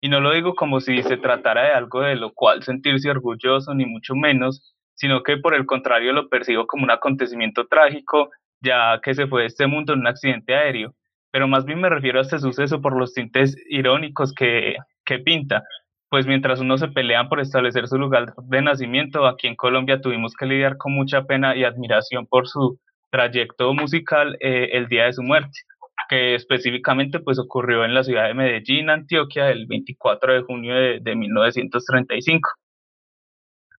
Y no lo digo como si se tratara de algo de lo cual sentirse orgulloso, ni mucho menos, sino que por el contrario lo percibo como un acontecimiento trágico, ya que se fue de este mundo en un accidente aéreo. Pero más bien me refiero a este suceso por los tintes irónicos que, que pinta, pues mientras unos se pelean por establecer su lugar de nacimiento, aquí en Colombia tuvimos que lidiar con mucha pena y admiración por su trayecto musical eh, el día de su muerte, que específicamente pues ocurrió en la ciudad de Medellín, Antioquia, el 24 de junio de, 1935.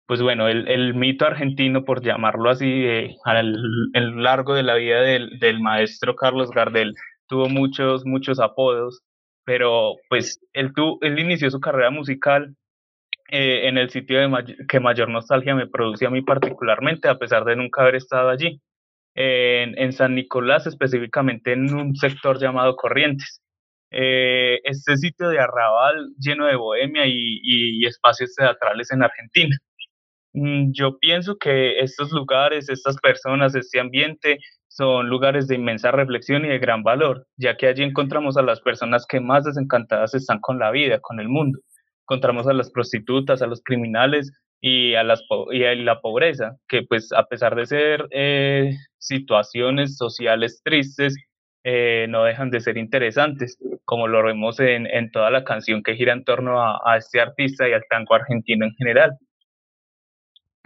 Pues bueno, el, mito argentino, por llamarlo así, eh, al, largo de la vida del, del maestro Carlos Gardel, tuvo muchos, muchos apodos, pero pues él, él inició su carrera musical eh, en el sitio que mayor nostalgia me produce a mí particularmente, a pesar de nunca haber estado allí, en, San Nicolás, específicamente en un sector llamado Corrientes. Eh, este sitio de arrabal lleno de bohemia y, y espacios teatrales en Argentina. Mm, yo pienso que estos lugares, estas personas, este ambiente son lugares de inmensa reflexión y de gran valor, ya que allí encontramos a las personas que más desencantadas están con la vida, con el mundo. Encontramos a las prostitutas, a los criminales y a, las, y a la pobreza, que pues a pesar de ser eh, situaciones sociales tristes, eh, no dejan de ser interesantes, como lo vemos en, en, toda la canción que gira en torno a, a este artista y al tango argentino en general.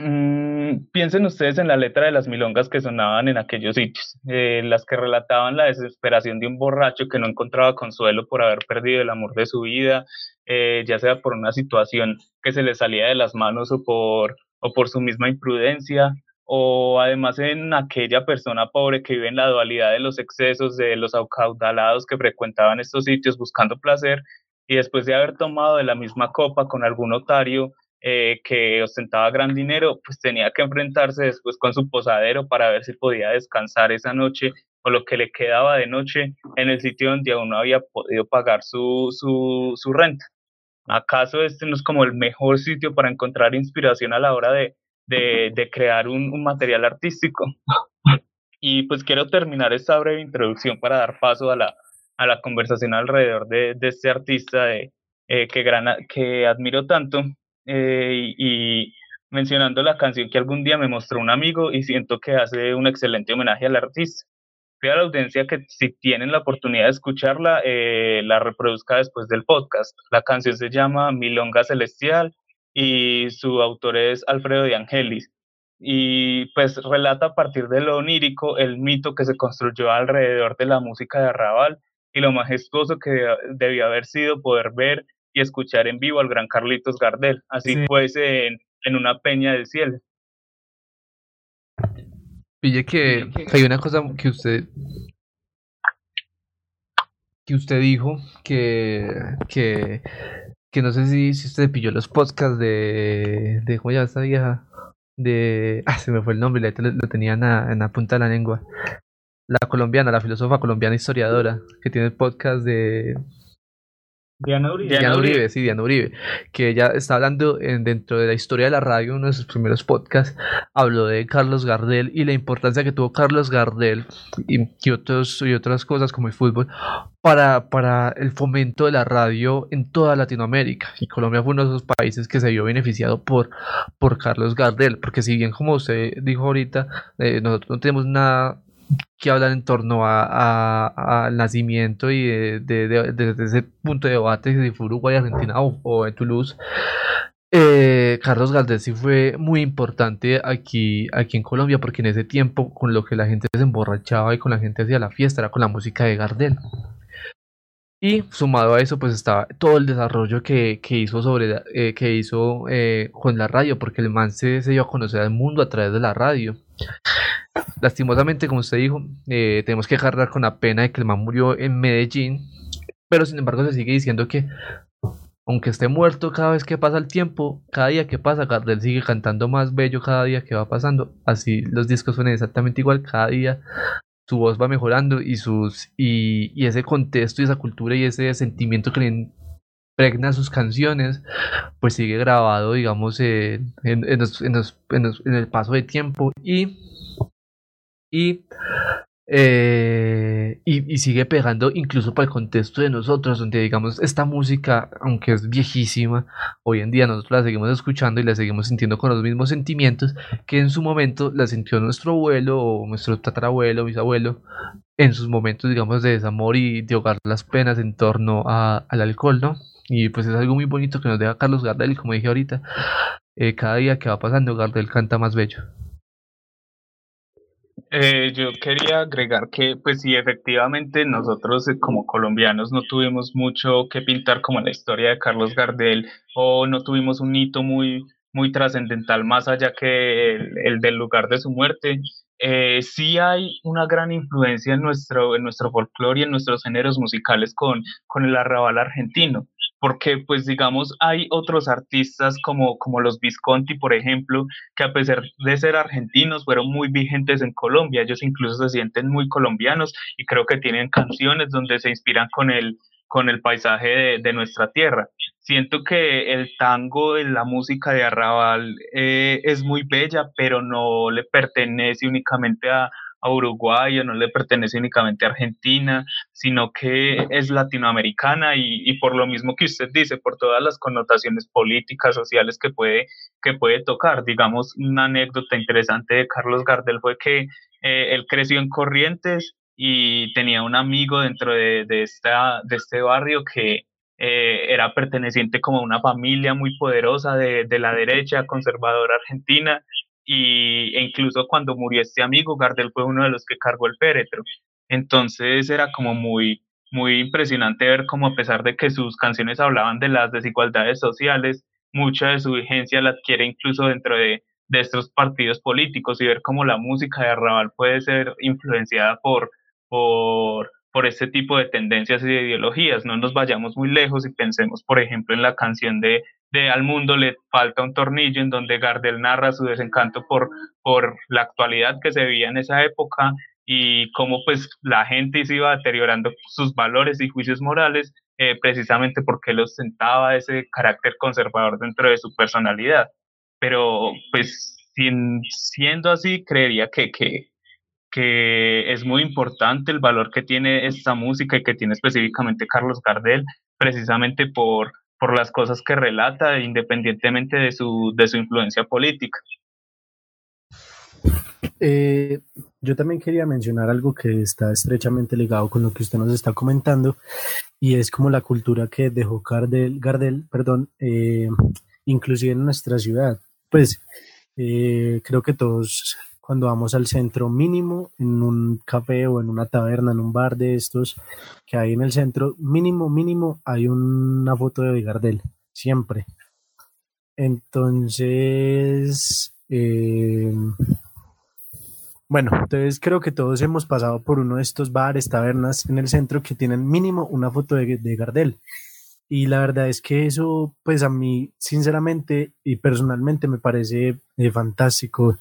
Mm, piensen ustedes en la letra de las milongas que sonaban en aquellos sitios, eh, las que relataban la desesperación de un borracho que no encontraba consuelo por haber perdido el amor de su vida, eh, ya sea por una situación que se le salía de las manos o por, o por su misma imprudencia, o además en aquella persona pobre que vive en la dualidad de los excesos, de los acaudalados que frecuentaban estos sitios buscando placer, y después de haber tomado de la misma copa con algún notario, eh, que ostentaba gran dinero, pues tenía que enfrentarse después con su posadero para ver si podía descansar esa noche o lo que le quedaba de noche en el sitio donde aún no había podido pagar su, su, su renta. ¿Acaso este no es como el mejor sitio para encontrar inspiración a la hora de, de, de crear un, un, material artístico? Y pues quiero terminar esta breve introducción para dar paso a la, a la conversación alrededor de, de este artista de, eh, que, gran, que admiro tanto eh, y mencionando la canción que algún día me mostró un amigo y siento que hace un excelente homenaje al artista. Pido a la audiencia que si tienen la oportunidad de escucharla, eh, la reproduzca después del podcast. La canción se llama Milonga Celestial y su autor es Alfredo de Angelis. Y pues relata a partir de lo onírico el mito que se construyó alrededor de la música de Arrabal y lo majestuoso que debió haber sido poder ver y escuchar en vivo al gran Carlitos Gardel, así pues en, en, una peña del cielo. Pille que hay una cosa que usted que usted dijo que que, que no sé si, si usted pilló los podcasts de de cómo ya esta vieja de ah se me fue el nombre lo, lo tenía en la, en la punta de la lengua la colombiana la filósofa colombiana historiadora que tiene el podcast de Diana Uribe. Diana Uribe, sí, Diana Uribe, que ella está hablando en, dentro de la historia de la radio, uno de sus primeros podcasts, habló de Carlos Gardel y la importancia que tuvo Carlos Gardel y, y, otros, y otras cosas como el fútbol para, para el fomento de la radio en toda Latinoamérica. Y Colombia fue uno de esos países que se vio beneficiado por, por Carlos Gardel, porque si bien como usted dijo ahorita, eh, nosotros no tenemos nada que hablan en torno al nacimiento y desde de, ese punto de debate si fue Uruguay, Argentina o, o en Toulouse. Eh, Carlos Gardel sí fue muy importante aquí, aquí en Colombia porque en ese tiempo con lo que la gente se emborrachaba y con la gente hacía la fiesta era con la música de Gardel. Y sumado a eso, pues estaba todo el desarrollo que, que hizo sobre eh, que hizo eh, con la radio, porque el man se, se dio a conocer al mundo a través de la radio. Lastimosamente, como usted dijo, eh, tenemos que cargar con la pena de que el man murió en Medellín, pero sin embargo se sigue diciendo que aunque esté muerto cada vez que pasa el tiempo, cada día que pasa, Gardel sigue cantando más bello cada día que va pasando. Así los discos suenan exactamente igual, cada día su voz va mejorando y sus y, ese contexto y esa cultura y ese sentimiento que le impregna sus canciones pues sigue grabado digamos en, en, en el paso de tiempo y y Eh, y, sigue pegando incluso para el contexto de nosotros, donde digamos esta música, aunque es viejísima, hoy en día nosotros la seguimos escuchando y la seguimos sintiendo con los mismos sentimientos que en su momento la sintió nuestro abuelo o nuestro tatarabuelo, bisabuelo, en sus momentos digamos de desamor y de ahogar las penas en torno al alcohol, ¿no? Y pues es algo muy bonito que nos deja Carlos Gardel, como dije ahorita, eh, cada día que va pasando Gardel canta más bello. Eh, yo quería agregar que, pues sí, efectivamente nosotros eh, como colombianos no tuvimos mucho que pintar como la historia de Carlos Gardel o no tuvimos un hito muy, muy trascendental más allá que el, del lugar de su muerte. Eh, sí hay una gran influencia en nuestro, en nuestro folclore y en nuestros géneros musicales con, con el arrabal argentino porque pues digamos hay otros artistas como, como los Visconti, por ejemplo, que a pesar de ser argentinos fueron muy vigentes en Colombia, ellos incluso se sienten muy colombianos y creo que tienen canciones donde se inspiran con el, con el paisaje de, de nuestra tierra. Siento que el tango, la música de Arrabal eh, es muy bella, pero no le pertenece únicamente a, a Uruguay o no le pertenece únicamente a Argentina, sino que es latinoamericana y, por lo mismo que usted dice, por todas las connotaciones políticas, sociales que puede, que puede tocar. Digamos, una anécdota interesante de Carlos Gardel fue que eh, él creció en Corrientes y tenía un amigo dentro de, esta, de este barrio que eh, era perteneciente como a una familia muy poderosa de, de la derecha conservadora argentina y, e incluso cuando murió este amigo, Gardel fue uno de los que cargó el féretro. Entonces era como muy, muy impresionante ver cómo a pesar de que sus canciones hablaban de las desigualdades sociales, mucha de su vigencia la adquiere incluso dentro de, de estos partidos políticos y ver cómo la música de Arrabal puede ser influenciada por, por, por este tipo de tendencias y de ideologías. No nos vayamos muy lejos y pensemos, por ejemplo, en la canción de de Al mundo le falta un tornillo, en donde Gardel narra su desencanto por, por la actualidad que se veía en esa época y cómo pues la gente se iba deteriorando sus valores y juicios morales eh, precisamente porque él ostentaba ese carácter conservador dentro de su personalidad. Pero pues siendo así, creería que, que, que es muy importante el valor que tiene esta música y que tiene específicamente Carlos Gardel, precisamente por por las cosas que relata, independientemente de su, de su influencia política. Eh, yo también quería mencionar algo que está estrechamente ligado con lo que usted nos está comentando y es como la cultura que dejó Gardel, Gardel perdón, eh, inclusive en nuestra ciudad. Pues eh, creo que todos cuando vamos al centro mínimo, en un café o en una taberna, en un bar de estos que hay en el centro, mínimo, mínimo, hay una foto de Gardel, siempre. Entonces, eh, bueno, entonces creo que todos hemos pasado por uno de estos bares, tabernas en el centro que tienen mínimo una foto de, Gardel. Y la verdad es que eso, pues a mí, sinceramente y personalmente, me parece eh, fantástico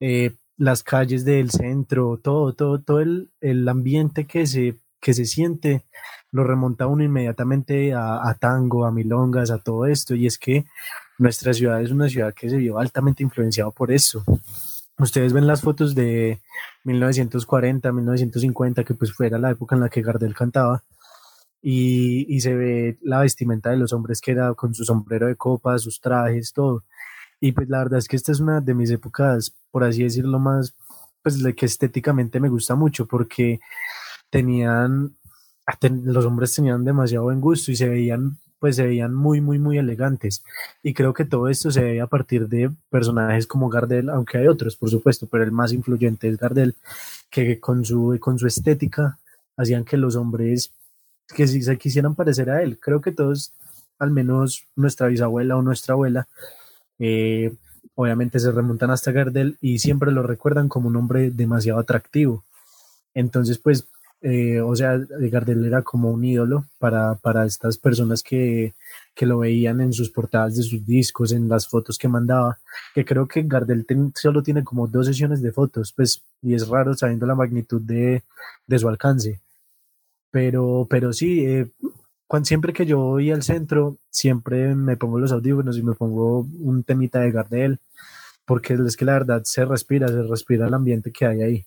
eh, las calles del centro, todo, todo, todo el, el, ambiente que se, que se siente, lo remonta uno inmediatamente a, a, tango, a milongas, a todo esto, y es que nuestra ciudad es una ciudad que se vio altamente influenciada por eso. Ustedes ven las fotos de 1940, 1950, que pues fuera la época en la que Gardel cantaba, y, y se ve la vestimenta de los hombres que era con su sombrero de copa, sus trajes, todo. Y pues la verdad es que esta es una de mis épocas, por así decirlo, más, pues que estéticamente me gusta mucho porque tenían, los hombres tenían demasiado buen gusto y se veían, pues se veían muy, muy, muy elegantes. Y creo que todo esto se ve a partir de personajes como Gardel, aunque hay otros, por supuesto, pero el más influyente es Gardel, que con su, con su estética hacían que los hombres que si se quisieran parecer a él. Creo que todos, al menos nuestra bisabuela o nuestra abuela, eh, obviamente se remontan hasta Gardel y siempre lo recuerdan como un hombre demasiado atractivo. Entonces, pues, eh, o sea, Gardel era como un ídolo para, para estas personas que, que, lo veían en sus portadas de sus discos, en las fotos que mandaba, que creo que Gardel solo tiene como dos sesiones de fotos, pues, y es raro sabiendo la magnitud de, de su alcance. Pero, pero sí, eh, siempre que yo voy al centro, siempre me pongo los audífonos y me pongo un temita de Gardel, porque es que la verdad se respira, se respira el ambiente que hay ahí.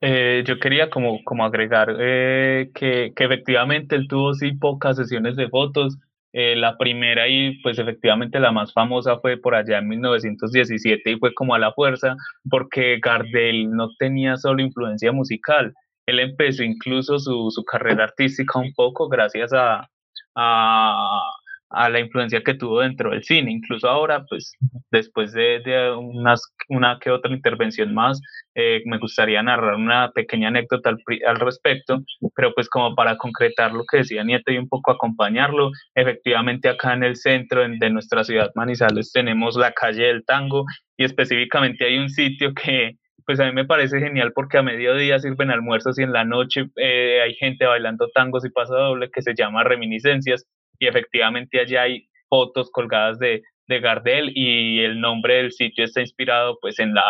Eh, yo quería como, como agregar eh, que, que, efectivamente él tuvo sí pocas sesiones de fotos. Eh, la primera y pues efectivamente la más famosa fue por allá en 1917 y fue como a la fuerza porque Gardel no tenía solo influencia musical, él empezó incluso su, su carrera artística un poco gracias a, a, la influencia que tuvo dentro del cine. Incluso ahora, pues después de, unas, una que otra intervención más, eh, me gustaría narrar una pequeña anécdota al, respecto, pero pues como para concretar lo que decía Nieto y un poco acompañarlo, efectivamente acá en el centro de nuestra ciudad Manizales tenemos la calle del tango y específicamente hay un sitio que pues a mí me parece genial porque a mediodía sirven almuerzos y en la noche eh, hay gente bailando tangos y paso doble que se llama Reminiscencias y efectivamente allá hay fotos colgadas de, de Gardel y el nombre del sitio está inspirado pues en la,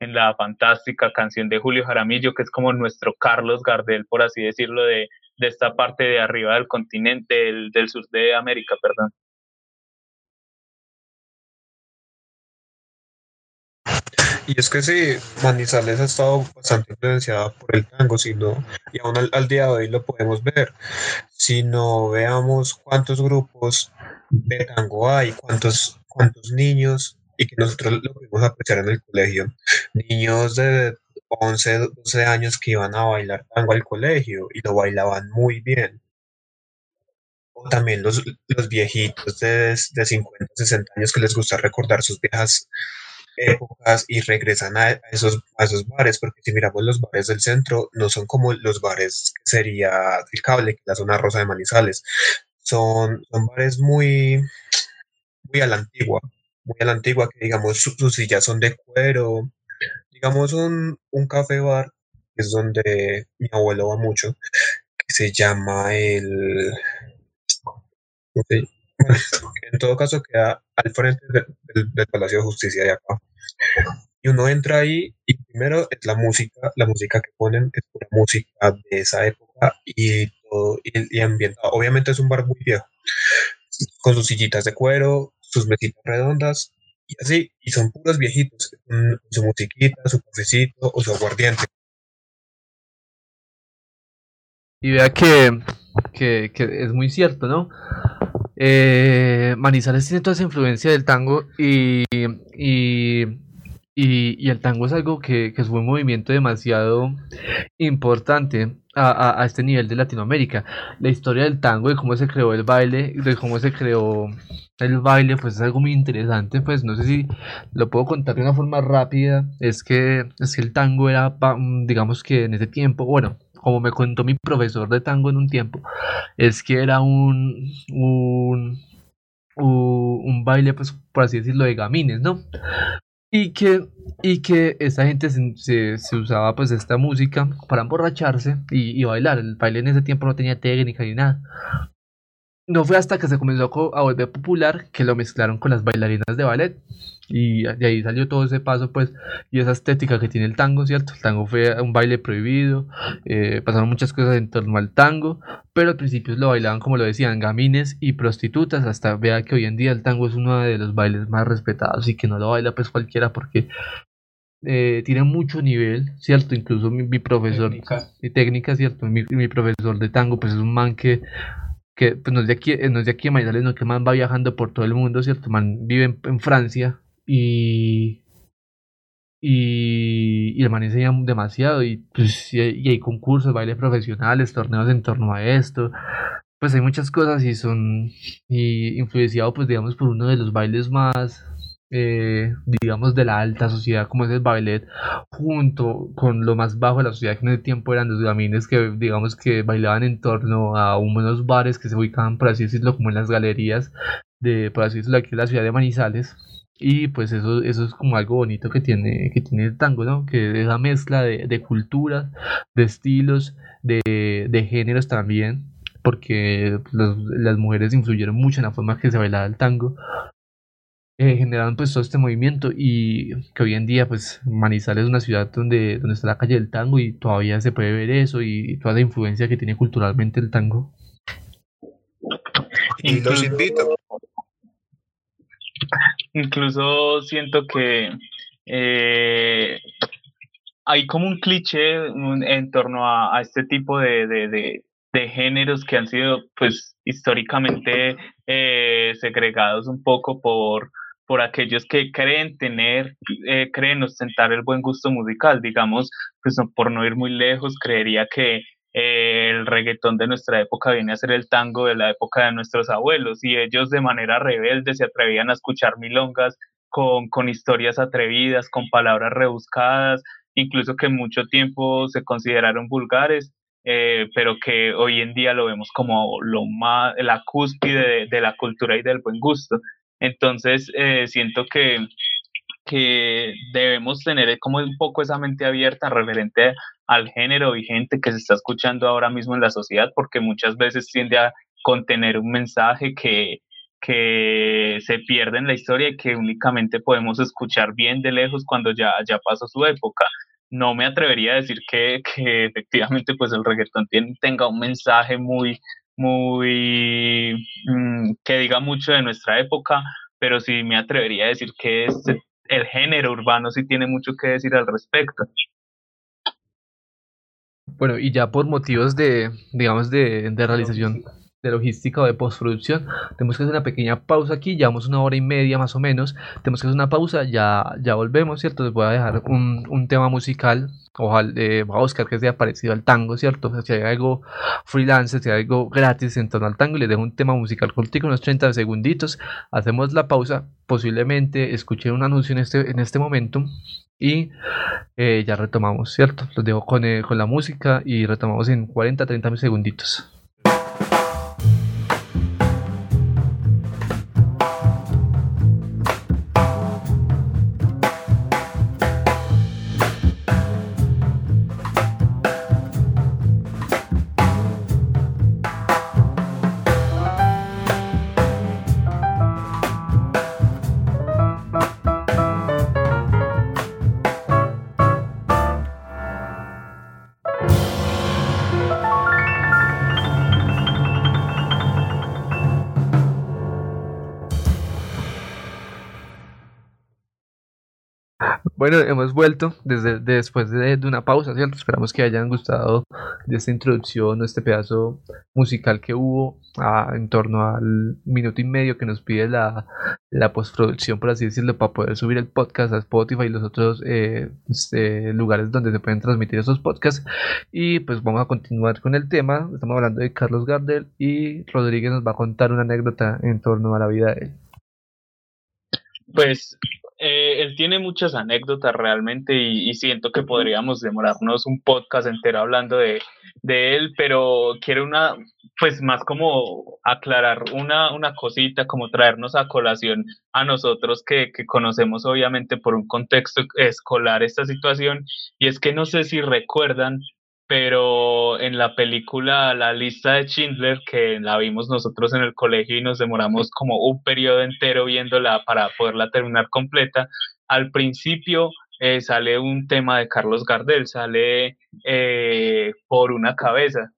en la fantástica canción de Julio Jaramillo, que es como nuestro Carlos Gardel, por así decirlo, de, de esta parte de arriba del continente, del, del sur de América, perdón. Y es que sí, Manizales ha estado bastante influenciada por el tango, sino, y aún al, día de hoy lo podemos ver. Si no veamos cuántos grupos de tango hay, cuántos, cuántos niños, y que nosotros lo pudimos apreciar en el colegio. Niños de 11, 12 años que iban a bailar tango al colegio y lo bailaban muy bien. O también los, los viejitos de, de 50, 60 años que les gusta recordar sus viejas épocas y regresan a esos, a esos bares, porque si miramos los bares del centro, no son como los bares que sería el cable, la zona rosa de Manizales. Son, son bares muy, muy a la antigua, muy a la antigua, que digamos sus, sillas son de cuero. Digamos un, un café bar, que es donde mi abuelo va mucho, que se llama el... En todo caso, queda al frente del, Palacio de Justicia de acá. Y uno entra ahí y primero es la música, la música que ponen es pura música de esa época y todo, y, y. Obviamente es un bar muy viejo, con sus sillitas de cuero, sus mesitas redondas y así, y son puros viejitos, su musiquita, su cafecito o su aguardiente. Y vea que, que es muy cierto, ¿no? Eh, Manizales tiene toda esa influencia del tango y, y, y, el tango es algo que, que, fue un movimiento demasiado importante a, a, a, este nivel de Latinoamérica. La historia del tango, de cómo se creó el baile, de cómo se creó el baile, pues es algo muy interesante. Pues no sé si lo puedo contar de una forma rápida. Es que, es que el tango era, digamos que en ese tiempo, bueno, como me contó mi profesor de tango en un tiempo, es que era un, un, un, baile, pues por así decirlo, de gamines, ¿no? Y que, y que esta gente se, se, se, usaba pues esta música para emborracharse y, y, bailar. El baile en ese tiempo no tenía técnica ni nada. No fue hasta que se comenzó a volver popular que lo mezclaron con las bailarinas de ballet. Y de ahí salió todo ese paso, pues, y esa estética que tiene el tango, ¿cierto? El tango fue un baile prohibido, eh, pasaron muchas cosas en torno al tango, pero al principio lo bailaban, como lo decían, gamines y prostitutas, hasta vea que hoy en día el tango es uno de los bailes más respetados y que no lo baila pues cualquiera porque eh, tiene mucho nivel, ¿cierto? Incluso mi, mi profesor, técnica. mi técnica, ¿cierto? Mi, mi profesor de tango, pues es un man que que pues no es de aquí, no es de aquí a Manizales, no que man va viajando por todo el mundo, ¿cierto? Man vive en, en Francia y, y, y el man enseña demasiado y, pues, y, hay concursos, bailes profesionales, torneos en torno a esto. Pues hay muchas cosas y son y influenciado pues digamos por uno de los bailes más eh, digamos, de la alta sociedad, como es el ballet, junto con lo más bajo de la sociedad, que en ese tiempo eran los gamines que, digamos, que bailaban en torno a unos bares que se ubicaban, por así decirlo, como en las galerías de, por así decirlo, aquí en la ciudad de Manizales. Y pues eso, eso es como algo bonito que tiene, que tiene el tango, ¿no? Que esa mezcla de, de culturas, de estilos, de, de géneros también, porque los, las mujeres influyeron mucho en la forma que se bailaba el tango, eh, generaron pues todo este movimiento y que hoy en día pues Manizales es una ciudad donde, donde está la calle del tango y todavía se puede ver eso y toda la influencia que tiene culturalmente el tango. Y los invito. Incluso siento que eh, hay como un cliché en torno a, este tipo de, de, de, géneros que han sido pues históricamente eh, segregados un poco por, por aquellos que creen tener, eh, creen ostentar el buen gusto musical, digamos, pues por no ir muy lejos, creería que el reggaetón de nuestra época viene a ser el tango de la época de nuestros abuelos y ellos de manera rebelde se atrevían a escuchar milongas con, con historias atrevidas, con palabras rebuscadas, incluso que mucho tiempo se consideraron vulgares, eh, pero que hoy en día lo vemos como lo más, la cúspide de, la cultura y del buen gusto. Entonces, eh, siento que, que debemos tener como un poco esa mente abierta referente al género vigente que se está escuchando ahora mismo en la sociedad, porque muchas veces tiende a contener un mensaje que, que se pierde en la historia y que únicamente podemos escuchar bien de lejos cuando ya, ya pasó su época. No me atrevería a decir que, que efectivamente pues el reggaetón tiene, tenga un mensaje muy, muy, mm, que diga mucho de nuestra época, pero sí me atrevería a decir que este, el género urbano sí tiene mucho que decir al respecto. Bueno, y ya por motivos de, digamos, de, de realización de logística o de postproducción. Tenemos que hacer una pequeña pausa aquí, llevamos una hora y media más o menos. Tenemos que hacer una pausa, ya, ya volvemos, ¿cierto? Les voy a dejar un, un tema musical. Ojalá, eh, a buscar que sea parecido al tango, ¿cierto? si hay algo freelance, si hay algo gratis en torno al tango, les dejo un tema musical cortico, unos 30 segunditos. Hacemos la pausa, posiblemente escuché un anuncio en este, en este momento y eh, ya retomamos, ¿cierto? Los dejo con, eh, con la música y retomamos en 40-30 segunditos. Hemos vuelto desde, después de, una pausa, ¿cierto? Esperamos que hayan gustado de esta introducción, de este pedazo musical que hubo ah, en torno al minuto y medio que nos pide la, la postproducción, por así decirlo, para poder subir el podcast a Spotify y los otros eh, este, lugares donde se pueden transmitir esos podcasts. Y pues vamos a continuar con el tema. Estamos hablando de Carlos Gardel y Rodríguez nos va a contar una anécdota en torno a la vida de él. Pues él tiene muchas anécdotas realmente y, siento que podríamos demorarnos un podcast entero hablando de, de, él, pero quiero una, pues más como aclarar una, una cosita, como traernos a colación a nosotros que, que conocemos obviamente por un contexto escolar esta situación y es que no sé si recuerdan pero en la película La lista de Schindler, que la vimos nosotros en el colegio y nos demoramos como un periodo entero viéndola para poderla terminar completa, al principio eh, sale un tema de Carlos Gardel, sale eh, por una cabeza.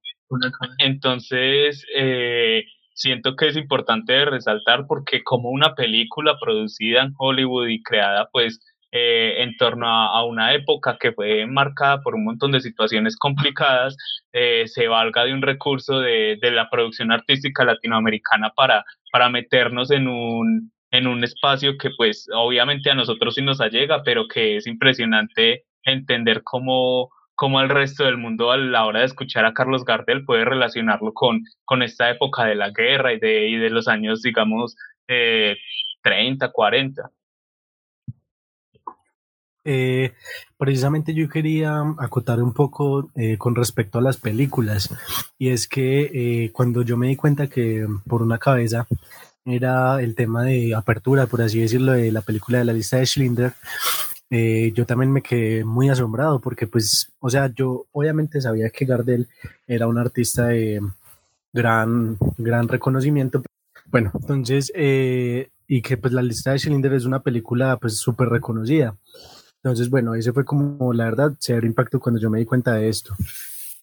Entonces, eh, siento que es importante resaltar porque como una película producida en Hollywood y creada pues eh, en torno a, una época que fue marcada por un montón de situaciones complicadas, eh, se valga de un recurso de, de, la producción artística latinoamericana para, para meternos en un, en un espacio que pues obviamente a nosotros sí nos allega, pero que es impresionante entender cómo, cómo el resto del mundo a la hora de escuchar a Carlos Gardel puede relacionarlo con, con esta época de la guerra y de, y de los años, digamos, eh, 30, 40. Eh, precisamente yo quería acotar un poco eh, con respecto a las películas y es que eh, cuando yo me di cuenta que por una cabeza era el tema de apertura, por así decirlo, de la película de la lista de Schindler, yo también me quedé muy asombrado porque pues, o sea, yo obviamente sabía que Gardel era un artista de gran, gran reconocimiento. Bueno, entonces, y que pues la lista de Schindler es una película pues súper reconocida. Entonces, bueno, ese fue como la verdad, severo impacto cuando yo me di cuenta de esto.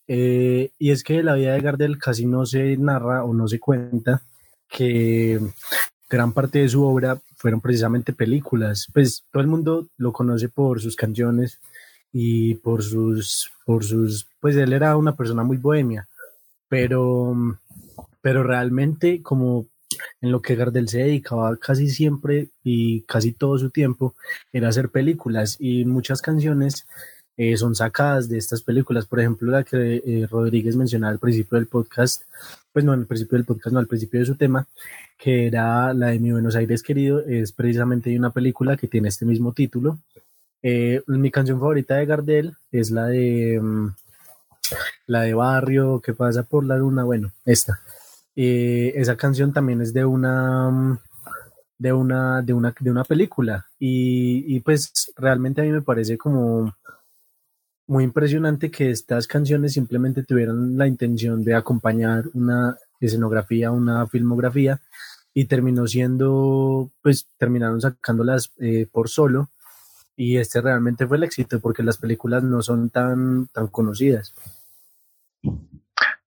Eh, y es que la vida de Gardel casi no se narra o no se cuenta que gran parte de su obra fueron precisamente películas. Pues todo el mundo lo conoce por sus canciones y por sus, por sus, pues él era una persona muy bohemia, pero, pero realmente como en lo que Gardel se dedicaba casi siempre y casi todo su tiempo era hacer películas y muchas canciones eh, son sacadas de estas películas. Por ejemplo, la que eh, Rodríguez mencionaba al principio del podcast, pues no, al principio del podcast, no, al principio de su tema, que era la de Mi Buenos Aires Querido, es precisamente una película que tiene este mismo título. Eh, mi canción favorita de Gardel es la de mm, la de Barrio, que pasa por la luna, bueno, esta. Esa canción también es de una mm, de una de una de una película y, y pues realmente a mí me parece como muy impresionante que estas canciones simplemente tuvieran la intención de acompañar una escenografía, una filmografía y terminó siendo, pues terminaron sacándolas eh, por solo y este realmente fue el éxito porque las películas no son tan, tan conocidas.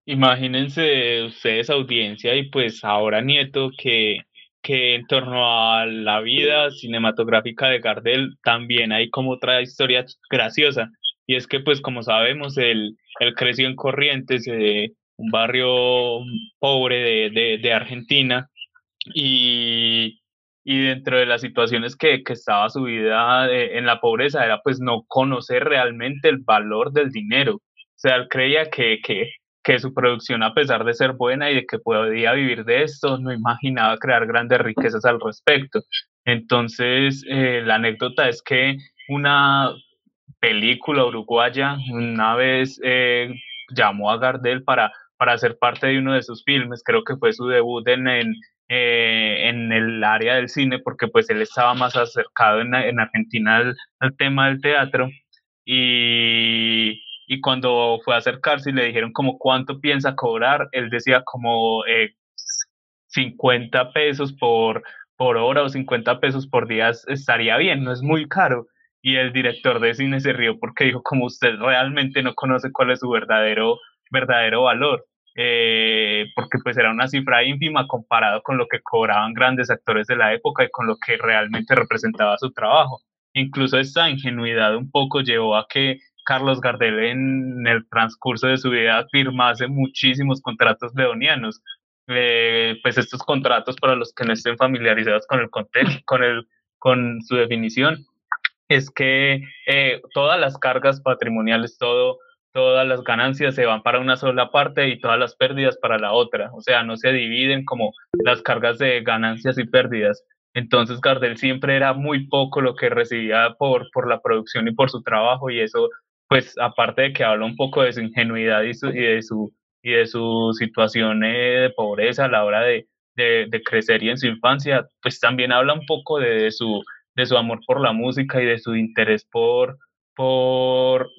Imagínense ustedes audiencia y pues ahora Nieto que, que en torno a la vida cinematográfica de Gardel también hay como otra historia graciosa y es que, pues, como sabemos, él, creció en Corrientes, eh, un barrio pobre de, de, de Argentina, y, y, dentro de las situaciones que, que estaba su vida eh, en la pobreza era pues no conocer realmente el valor del dinero. O sea, él creía que, que, que su producción, a pesar de ser buena y de que podía vivir de esto, no imaginaba crear grandes riquezas al respecto. Entonces, eh, la anécdota es que una película uruguaya una vez eh, llamó a Gardel para, para ser parte de uno de sus filmes, creo que fue su debut en, eh, en el área del cine, porque pues él estaba más acercado en, en Argentina al, tema del teatro, y, y cuando fue a acercarse y le dijeron como cuánto piensa cobrar, él decía como eh, 50 pesos por, por hora o 50 pesos por día estaría bien, no es muy caro y el director de cine se rió porque dijo como usted realmente no conoce cuál es su verdadero verdadero valor eh, porque pues era una cifra ínfima comparado con lo que cobraban grandes actores de la época y con lo que realmente representaba su trabajo. Incluso esta ingenuidad un poco llevó a que Carlos Gardel en el transcurso de su vida firmase muchísimos contratos leonianos eh, pues estos contratos para los que no estén familiarizados con el contexto con el con su definición es que eh, todas las cargas patrimoniales, todo, todas las ganancias se van para una sola parte y todas las pérdidas para la otra. O sea, no se dividen como las cargas de ganancias y pérdidas. Entonces Gardel siempre era muy poco lo que recibía por, por la producción y por su trabajo y eso, pues aparte de que habla un poco de su ingenuidad y, y de, su, y de su situación eh, de pobreza a la hora de, de, crecer y en su infancia, pues también habla un poco de su de su amor por la música y de su interés por, por,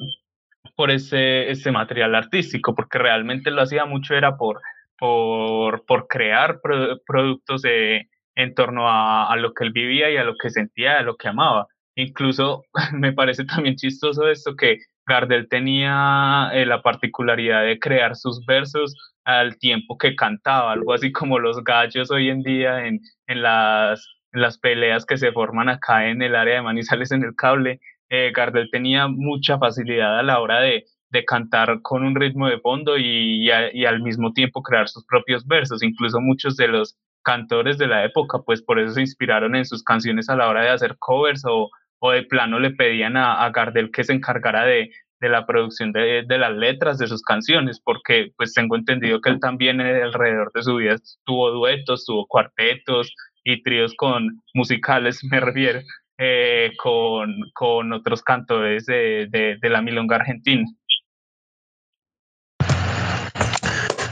por ese, ese material artístico, porque realmente lo hacía mucho era por, por, por crear productos de, en torno a, a, lo que él vivía y a lo que sentía, a lo que amaba. Incluso me parece también chistoso esto que Gardel tenía eh, la particularidad de crear sus versos al tiempo que cantaba, algo así como los gallos hoy en día en, en las las peleas que se forman acá en el área de Manizales en el cable, eh, Gardel tenía mucha facilidad a la hora de, de cantar con un ritmo de fondo y, y, al mismo tiempo crear sus propios versos. Incluso muchos de los cantores de la época, pues por eso se inspiraron en sus canciones a la hora de hacer covers o, o de plano le pedían a, a Gardel que se encargara de, de la producción de, de, las letras de sus canciones, porque pues tengo entendido que él también alrededor de su vida tuvo duetos, tuvo cuartetos, y tríos con musicales, me refiero, eh, con, con, otros cantores de, de, de, la milonga argentina.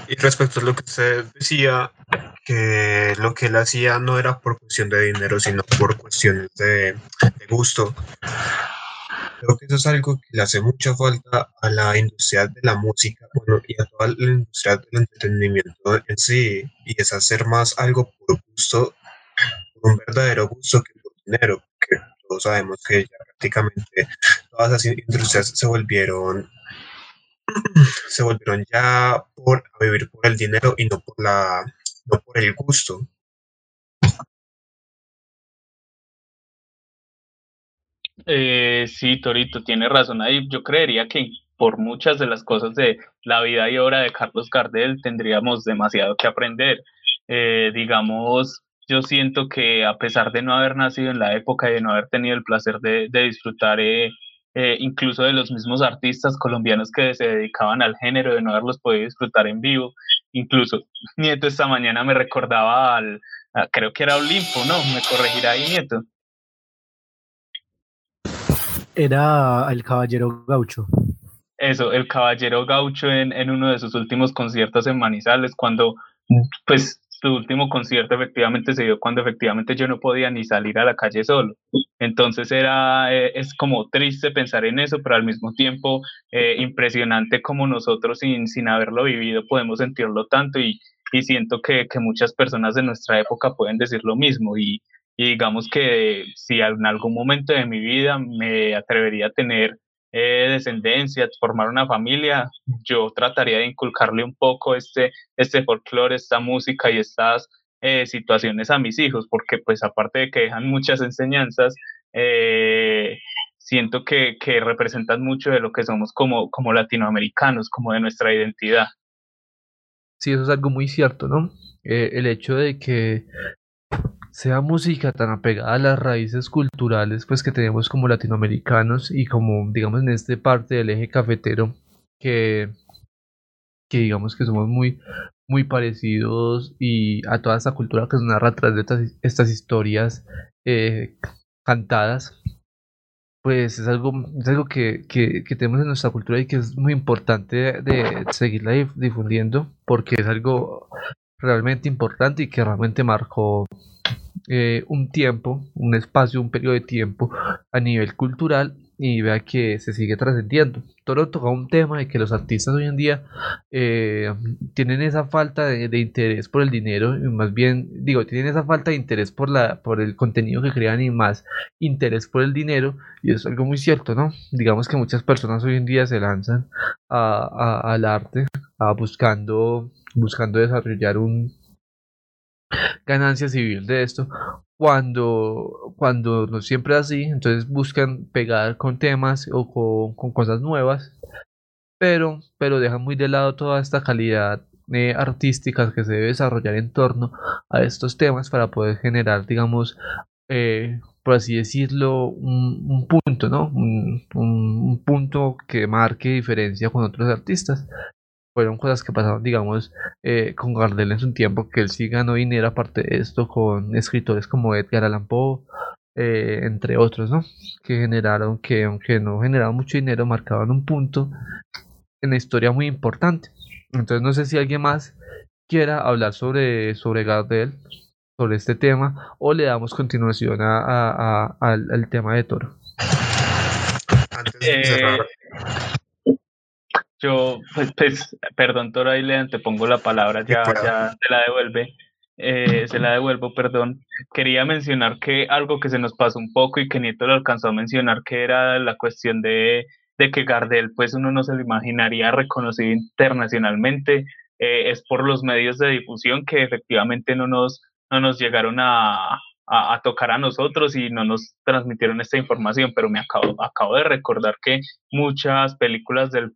Y respecto a lo que usted decía, que lo que él hacía no era por cuestión de dinero, sino por cuestiones de, de gusto. Creo que eso es algo que le hace mucha falta a la industria de la música bueno, y a toda la industria del entretenimiento en sí, y es hacer más algo por gusto un verdadero gusto que por dinero, que todos sabemos que ya prácticamente todas las industrias se volvieron se volvieron ya por vivir por el dinero y no por la no por el gusto. Eh, sí, Torito, tiene razón ahí. Yo creería que por muchas de las cosas de la vida y obra de Carlos Gardel tendríamos demasiado que aprender. Eh, digamos, yo siento que a pesar de no haber nacido en la época y de no haber tenido el placer de, disfrutar eh, eh, incluso de los mismos artistas colombianos que se dedicaban al género, de no haberlos podido disfrutar en vivo, incluso Nieto esta mañana me recordaba al, creo que era Olimpo, ¿no? Me corregirá ahí Nieto. Era el Caballero Gaucho. Eso, el Caballero Gaucho en, en uno de sus últimos conciertos en Manizales, cuando pues su último concierto efectivamente se dio cuando efectivamente yo no podía ni salir a la calle solo. Entonces era, eh, es como triste pensar en eso, pero al mismo tiempo eh, impresionante como nosotros sin, sin haberlo vivido podemos sentirlo tanto y, y siento que, que, muchas personas de nuestra época pueden decir lo mismo y digamos que si en algún momento de mi vida me atrevería a tener eh, descendencia, formar una familia, yo trataría de inculcarle un poco este, este folclore, esta música y estas eh, situaciones a mis hijos, porque pues aparte de que dejan muchas enseñanzas, eh, siento que, que, representan mucho de lo que somos como, como latinoamericanos, como de nuestra identidad. Sí, eso es algo muy cierto, ¿no? el hecho de que sea música tan apegada a las raíces culturales pues que tenemos como latinoamericanos y como digamos en esta parte del eje cafetero que, que digamos que somos muy muy parecidos y a toda esta cultura que se narra a través de estas, historias eh, cantadas pues es algo, es algo que, que, que, tenemos en nuestra cultura y que es muy importante de seguirla difundiendo porque es algo realmente importante y que realmente marcó eh, un tiempo, un espacio, un periodo de tiempo a nivel cultural y vea que se sigue trascendiendo. Toro toca un tema de que los artistas hoy en día eh, tienen esa falta de, interés por el dinero, y más bien, digo, tienen esa falta de interés por, la, por el contenido que crean y más interés por el dinero, y es algo muy cierto, ¿no? Digamos que muchas personas hoy en día se lanzan al arte, a buscando, buscando desarrollar un, ganancia civil de esto cuando cuando no siempre así entonces buscan pegar con temas o con, cosas nuevas pero pero dejan muy de lado toda esta calidad eh, artística que se debe desarrollar en torno a estos temas para poder generar digamos eh, por así decirlo un, punto no un punto que marque diferencia con otros artistas fueron cosas que pasaron, digamos, eh, con Gardel en su tiempo, que él sí ganó dinero aparte de esto con escritores como Edgar Allan Poe, eh, entre otros, ¿no? Que generaron, que aunque no generaban mucho dinero, marcaban un punto en la historia muy importante. Entonces no sé si alguien más quiera hablar sobre, sobre Gardel, sobre este tema, o le damos continuación a, al, tema de Toro. Antes de eh, yo, pues, pues perdón, Tora, ahí te pongo la palabra, ya, ya se la devuelve. Eh, se la devuelvo, perdón. Quería mencionar que algo que se nos pasó un poco y que Nieto lo alcanzó a mencionar, que era la cuestión de, de que Gardel, pues uno no se lo imaginaría reconocido internacionalmente, eh, es por los medios de difusión que efectivamente no nos, no nos llegaron a, a, tocar a nosotros y no nos transmitieron esta información, pero me acabo, acabo de recordar que muchas películas del,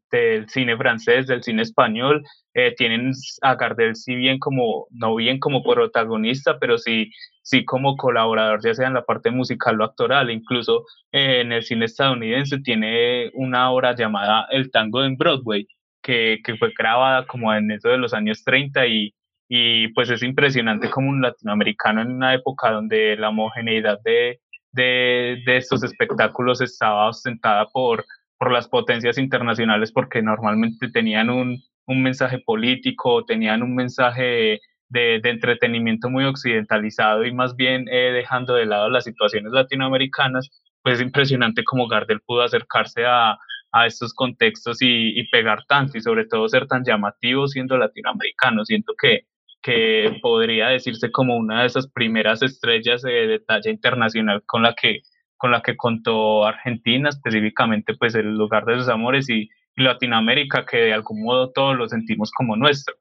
cine francés, del cine español, eh, tienen a Gardel si bien como, no bien como protagonista, pero sí, sí como colaborador, ya sea en la parte musical o actoral, incluso eh, en el cine estadounidense tiene una obra llamada El Tango en Broadway, que, que fue grabada como en eso de los años 30 y y pues es impresionante como un latinoamericano en una época donde la homogeneidad de, de, estos espectáculos estaba ostentada por, por las potencias internacionales porque normalmente tenían un, un mensaje político, tenían un mensaje de, de, entretenimiento muy occidentalizado y más bien eh, dejando de lado las situaciones latinoamericanas, pues es impresionante cómo Gardel pudo acercarse a, a estos contextos y, y, pegar tanto y sobre todo ser tan llamativo siendo latinoamericano. Siento que, que podría decirse como una de esas primeras estrellas de, talla internacional con la que con la que contó Argentina, específicamente pues el lugar de sus amores y, Latinoamérica, que de algún modo todos lo sentimos como nuestro,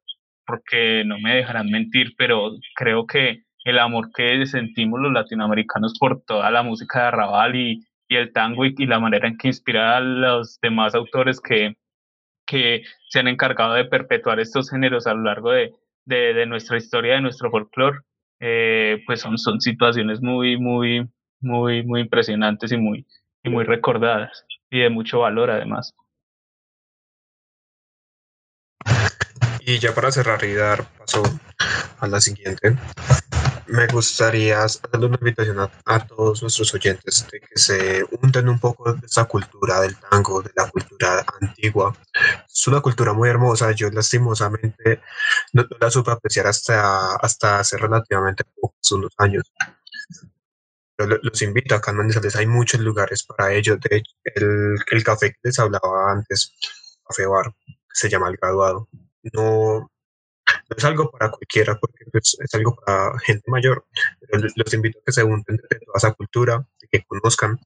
porque no me dejarán mentir, pero creo que el amor que sentimos los latinoamericanos por toda la música de Arrabal y, y el tango y, la manera en que inspira a los demás autores que, que se han encargado de perpetuar estos géneros a lo largo de, de, nuestra historia, de nuestro folclore, eh, pues son, son situaciones muy, muy, muy, muy impresionantes y muy, y muy recordadas y de mucho valor además. Y ya para cerrar y dar paso a la siguiente, me gustaría hacerle una invitación a, todos nuestros oyentes de que se unten un poco de esa cultura del tango, de la cultura antigua. Es una cultura muy hermosa, yo lastimosamente no, la supe apreciar hasta, hasta hace relativamente pocos años. Pero los invito, acá en Manizales hay muchos lugares para ello. De hecho, el, el café que les hablaba antes, Café Bar, se llama El Graduado. No, no es algo para cualquiera, porque pues, es algo para gente mayor. Pero los invito a que se unen de toda esa cultura, que conozcan.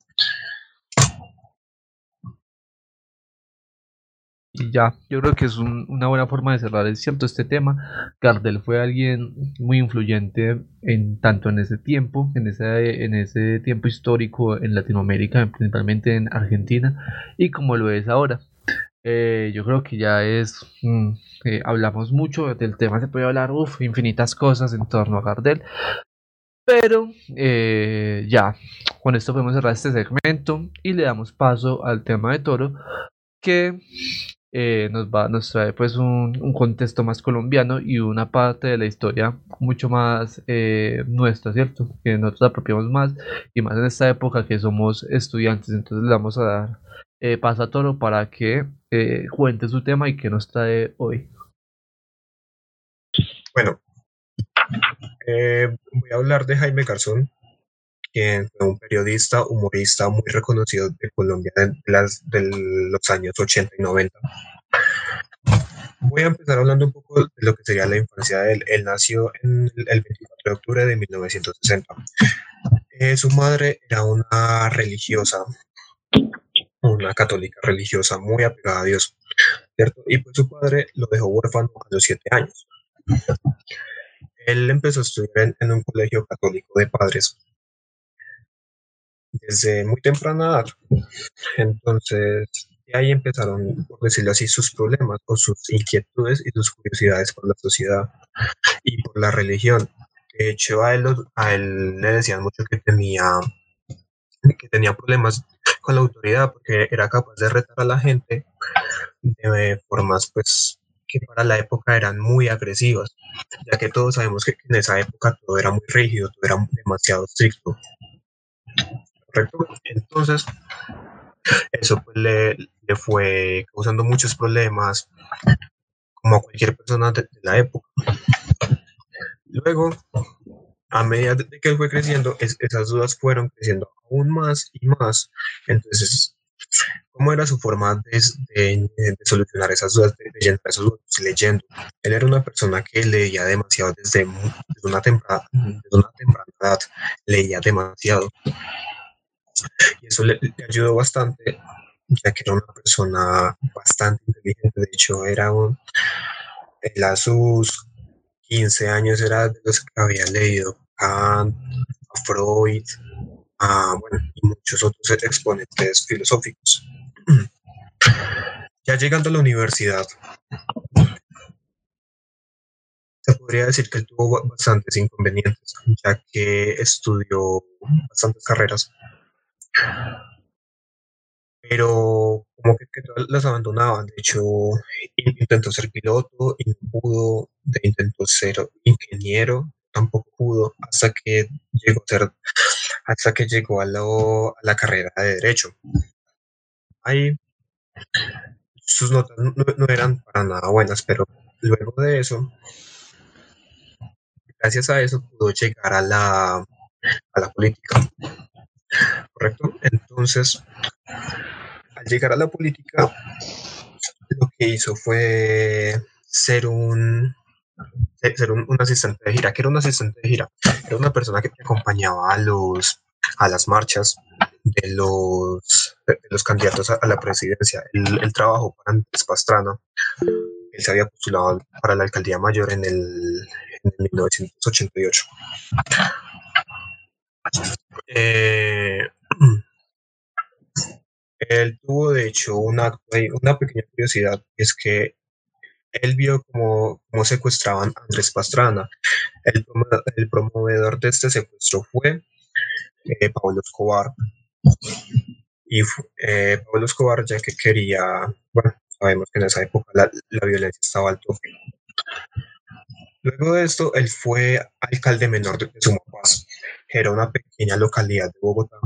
Y ya, yo creo que es una buena forma de cerrar, es cierto, este tema. Gardel fue alguien muy influyente en tanto en ese tiempo, en ese, en ese tiempo histórico en Latinoamérica, principalmente en Argentina, y como lo es ahora. Eh, yo creo que ya es. Mm, eh, hablamos mucho del tema, se puede hablar, uff, infinitas cosas en torno a Gardel. Pero eh, ya, con esto podemos cerrar este segmento y le damos paso al tema de Toro, que nos, va, nos trae pues un, un, contexto más colombiano y una parte de la historia mucho más nuestra, ¿cierto? Que nosotros apropiamos más y más en esta época que somos estudiantes. Entonces le vamos a dar eh, pasa Toro para que eh, cuente su tema y que nos trae hoy. Bueno, eh, voy a hablar de Jaime Garzón, quien fue un periodista, humorista muy reconocido de Colombia de, las, de los años 80 y 90. Voy a empezar hablando un poco de lo que sería la infancia de él. Él nació en el 24 de octubre de 1960. su madre era una religiosa una católica religiosa muy apegada a Dios, ¿cierto? Y pues su padre lo dejó huérfano a los siete años. Él empezó a estudiar en, un colegio católico de padres desde muy temprana edad. Entonces, de ahí empezaron, por decirlo así, sus problemas o sus inquietudes y sus curiosidades por la sociedad y por la religión. De hecho, a él, a él le decían mucho que tenía, que tenía problemas la autoridad porque era capaz de retar a la gente de formas pues que para la época eran muy agresivas, ya que todos sabemos que en esa época todo era muy rígido, todo era demasiado estricto. ¿Correcto? Entonces, eso pues le, le fue causando muchos problemas, como a cualquier persona de la época. Luego, a medida de que él fue creciendo, esas dudas fueron creciendo aún más y más. Entonces, ¿cómo era su forma de, solucionar esas dudas, de, llenar esos dudas? Leyendo. Él era una persona que leía demasiado desde, una, temprana, una temprana edad, leía demasiado. Y eso le, ayudó bastante, ya que era una persona bastante inteligente. De hecho, era un, él a 15 años era de los que había leído a, Freud, a, y muchos otros exponentes filosóficos. Ya llegando a la universidad, se podría decir que él tuvo bastantes inconvenientes, ya que estudió bastantes carreras, pero como que, todas las abandonaban. De hecho, intentó ser piloto y no pudo, intentó ser ingeniero tampoco pudo hasta que llegó a ser, hasta que llegó a, la carrera de derecho. Ahí sus notas no, eran para nada buenas, pero luego de eso, gracias a eso pudo llegar a la, a la política. ¿Correcto? Entonces, al llegar a la política, lo que hizo fue ser un ser un, asistente de gira. que era un asistente de gira? Era una persona que acompañaba a, los, a las marchas de los, los candidatos a, la presidencia. El, trabajo para Andrés Pastrana. Él se había postulado para la alcaldía mayor en el, en 1988. Eh, él tuvo de hecho una, una pequeña curiosidad, es que él vio cómo, secuestraban a Andrés Pastrana. El, el, promovedor de este secuestro fue eh, Pablo Escobar. Y eh, Pablo Escobar, ya que quería, bueno, sabemos que en esa época la, la violencia estaba al tope. Luego de esto, él fue alcalde menor de Sumapaz, era una pequeña localidad de Bogotá,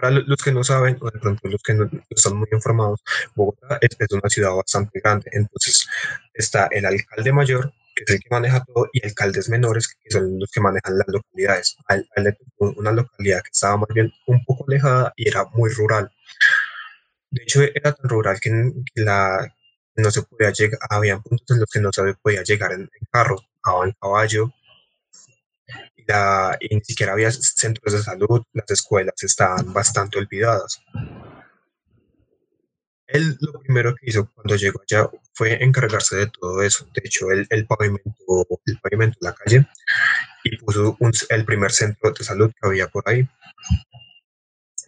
para los que no saben, o de pronto los que no, están muy informados, Bogotá es, una ciudad bastante grande. Entonces está el alcalde mayor, que es el que maneja todo, y alcaldes menores, que son los que manejan las localidades. Al, una localidad que estaba más bien un poco alejada y era muy rural. De hecho, era tan rural que, la, no se podía llegar, había puntos en los que no se podía llegar en, carro, o en caballo, y ni siquiera había centros de salud, las escuelas estaban bastante olvidadas. Él lo primero que hizo cuando llegó allá fue encargarse de todo eso. De hecho, él, el pavimentó, el pavimento la calle y puso el primer centro de salud que había por ahí.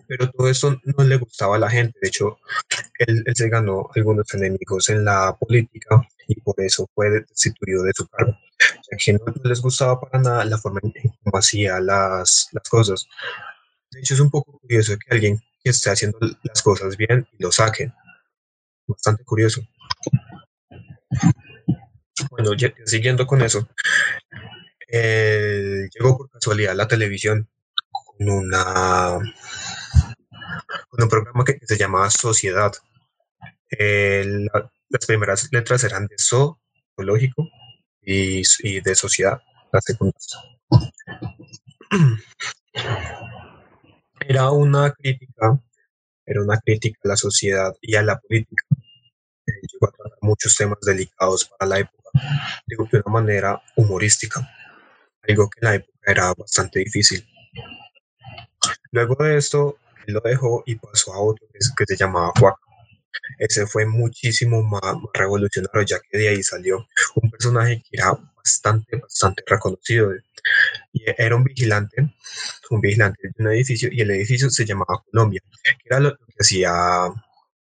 Pero todo eso no le gustaba a la gente. De hecho, él, él se ganó algunos enemigos en la política y por eso fue destituido de su cargo que no les gustaba para nada la forma en cómo hacía las, las cosas. De hecho, es un poco curioso que alguien que esté haciendo las cosas bien lo saque. Bastante curioso. Bueno, ya, siguiendo con eso, llegó por casualidad la televisión con una con un programa que, se llamaba Sociedad. Las primeras letras eran de zoológico y, de sociedad, la segunda. Era una crítica, era una crítica a la sociedad y a la política. Eh, llegó a tratar muchos temas delicados para la época, digo, de una manera humorística, algo que en la época era bastante difícil. Luego de esto, él lo dejó y pasó a otro que se llamaba Juaca ese fue muchísimo más, revolucionario, ya que de ahí salió un personaje que era bastante, bastante reconocido. Y era un vigilante, un vigilante de un edificio, y el edificio se llamaba Colombia, que era lo, que hacía,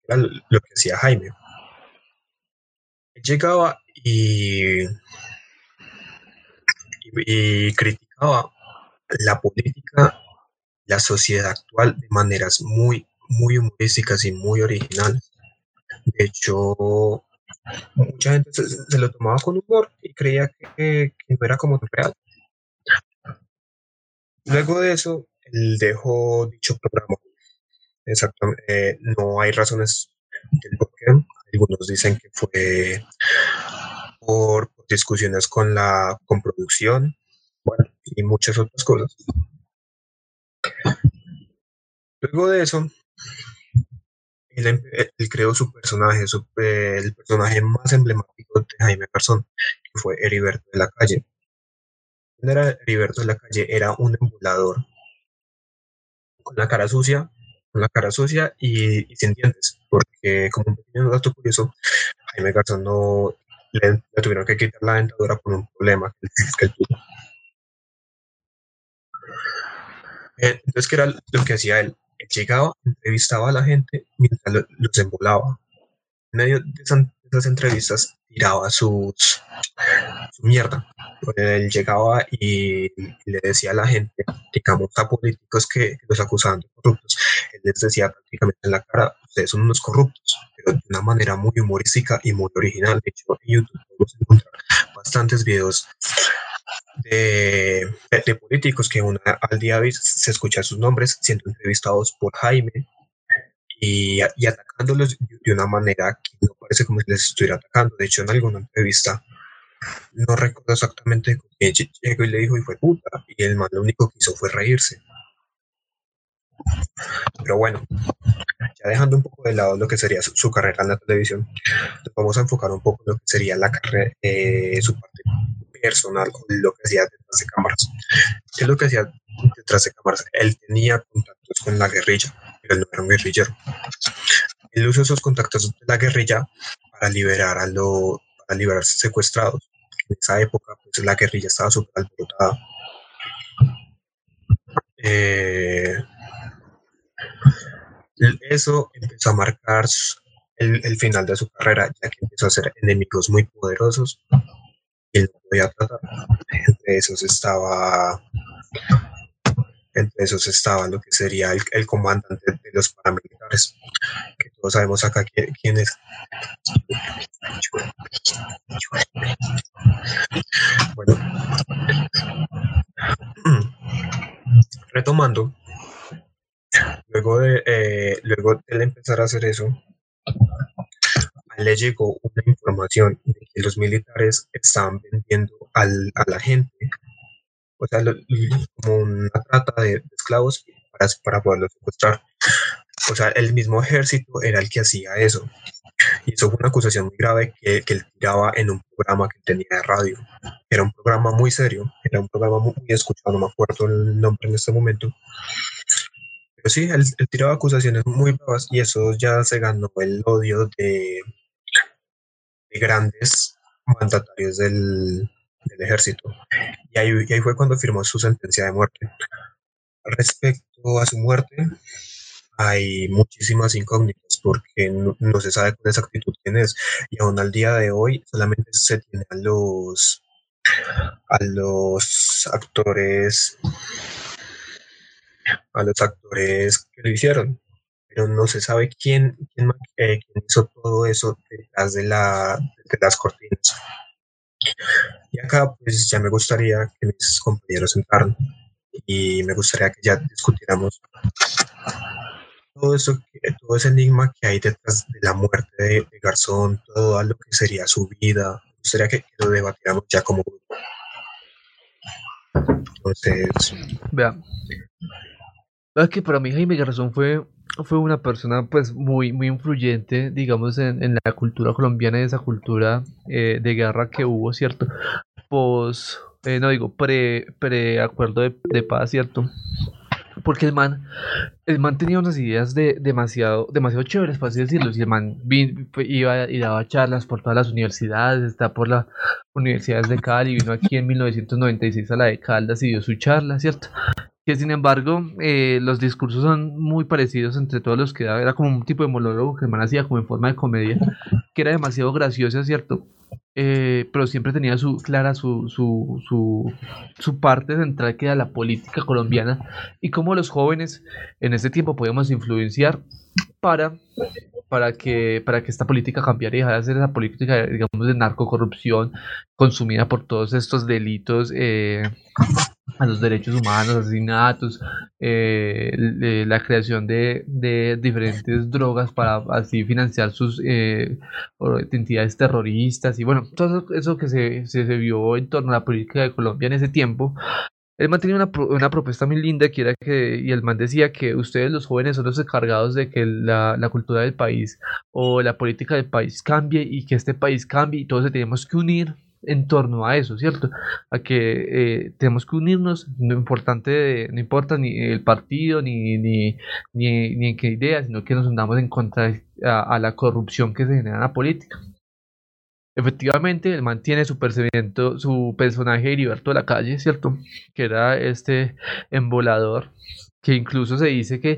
era lo, que hacía Jaime. Llegaba y, y criticaba la política, la sociedad actual de maneras muy, muy humorísticas y muy originales. De hecho, mucha gente se, lo tomaba con humor y creía que, no era como real. Luego de eso, él dejó dicho programa. Exactamente. Eh, no hay razones del por qué. Algunos dicen que fue por, discusiones con la con producción, y muchas otras cosas. Luego de eso, él, creó su personaje, el personaje más emblemático de Jaime Garzón, que fue Heriberto de la Calle. ¿Quién era Heriberto de la Calle? Era un emulador con la cara sucia, con la cara sucia y, sin dientes, porque como un pequeño dato curioso, Jaime Garzón no le, tuvieron que quitar la dentadura por un problema que, él tuvo. Eh, entonces, ¿qué era lo que hacía él? Llegaba, entrevistaba a la gente mientras los embolaba. En medio de esas, entrevistas tiraba sus, su mierda. Él llegaba y le decía a la gente, digamos a políticos que, los acusaban de corruptos, él les decía prácticamente en la cara, ustedes son unos corruptos, pero de una manera muy humorística y muy original. De hecho, en YouTube podemos encontrar bastantes videos de, políticos que al día se escuchan sus nombres siendo entrevistados por Jaime y, atacándolos de una manera que no parece como si les estuviera atacando. De hecho, en alguna entrevista, no recuerdo exactamente llegó y le dijo y fue puta, y el man lo único que hizo fue reírse. Pero bueno, ya dejando un poco de lado lo que sería su, carrera en la televisión, vamos a enfocar un poco en lo que sería la carrera, eh, su parte personal con lo que hacía detrás de cámaras. ¿Qué es lo que hacía detrás de cámaras? Él tenía contactos con la guerrilla, pero él no era un guerrillero. Él usó esos contactos de la guerrilla para liberar a los para liberar secuestrados. En esa época, pues la guerrilla estaba súper alborotada. Eh, Eso empezó a marcar el, final de su carrera, ya que empezó a hacer enemigos muy poderosos y él no podía tratar. Entre esos estaba entre esos estaba lo que sería el, el comandante de los paramilitares, que todos sabemos acá quién, es. Bueno, retomando, luego de, eh, luego de empezar a hacer eso, le llegó una información de que los militares estaban vendiendo al, a la gente o sea, como una trata de, esclavos para, para poderlos secuestrar. O sea, el mismo ejército era el que hacía eso. Y eso fue una acusación muy grave que, que él tiraba en un programa que tenía de radio. Era un programa muy serio, era un programa muy, escuchado, no me acuerdo el nombre en este momento. Pero sí, él, él tiraba acusaciones muy bravas y eso ya se ganó el odio de, de grandes mandatarios del, del ejército. Y ahí, y ahí fue cuando firmó su sentencia de muerte. Respecto a su muerte, hay muchísimas incógnitas porque no, no, se sabe con exactitud quién es y aún al día de hoy solamente se tiene a los a los actores a los actores que lo hicieron pero no se sabe quién quién, eh, quién hizo todo eso detrás de, la, de las cortinas y acá pues ya me gustaría que mis compañeros entraran y me gustaría que ya discutiéramos todo eso, todo ese enigma que hay detrás de la muerte de, Garzón, todo lo que sería su vida. Me gustaría que, lo debatiéramos ya como grupo. Entonces. Vea. Es que para mí Jaime Garzón fue, fue una persona pues muy, muy influyente, digamos, en, en la cultura colombiana y esa cultura eh, de guerra que hubo, ¿cierto? Pues, eh, no digo, pre, pre acuerdo de, de paz, ¿cierto? porque el man, el man tenía unas ideas de demasiado, demasiado chéveres, por así decirlo. Y el man iba y daba charlas por todas las universidades, está por las universidades de Cali, vino aquí en 1996 a la de Caldas y dio su charla, ¿cierto? Que sin embargo, eh, los discursos son muy parecidos entre todos los que daba. Era como un tipo de monólogo que man hacía como en forma de comedia, que era demasiado gracioso, ¿cierto? Eh, pero siempre tenía su clara su, su, su, parte central que era la política colombiana y cómo los jóvenes en ese tiempo podíamos influenciar para, para, que, para que esta política cambiara y dejara de ser esa política, digamos, de narcocorrupción consumida por todos estos delitos eh, a los derechos humanos, asesinatos, eh, la creación de, de, diferentes drogas para así financiar sus eh, entidades terroristas y bueno, todo eso que se, se, se, vio en torno a la política de Colombia en ese tiempo. Él mantenía una, una propuesta muy linda que era que, y el man decía que ustedes los jóvenes son los encargados de que la, la cultura del país o la política del país cambie y que este país cambie y todos tenemos que unir en torno a eso, ¿cierto? A que eh, tenemos que unirnos, no, importante, no importa ni el partido ni, ni, ni, ni en qué idea, sino que nos unamos en contra a, la corrupción que se genera en la política. Efectivamente, él mantiene su su personaje Heriberto de la calle, ¿cierto? Que era este embolador que incluso se dice que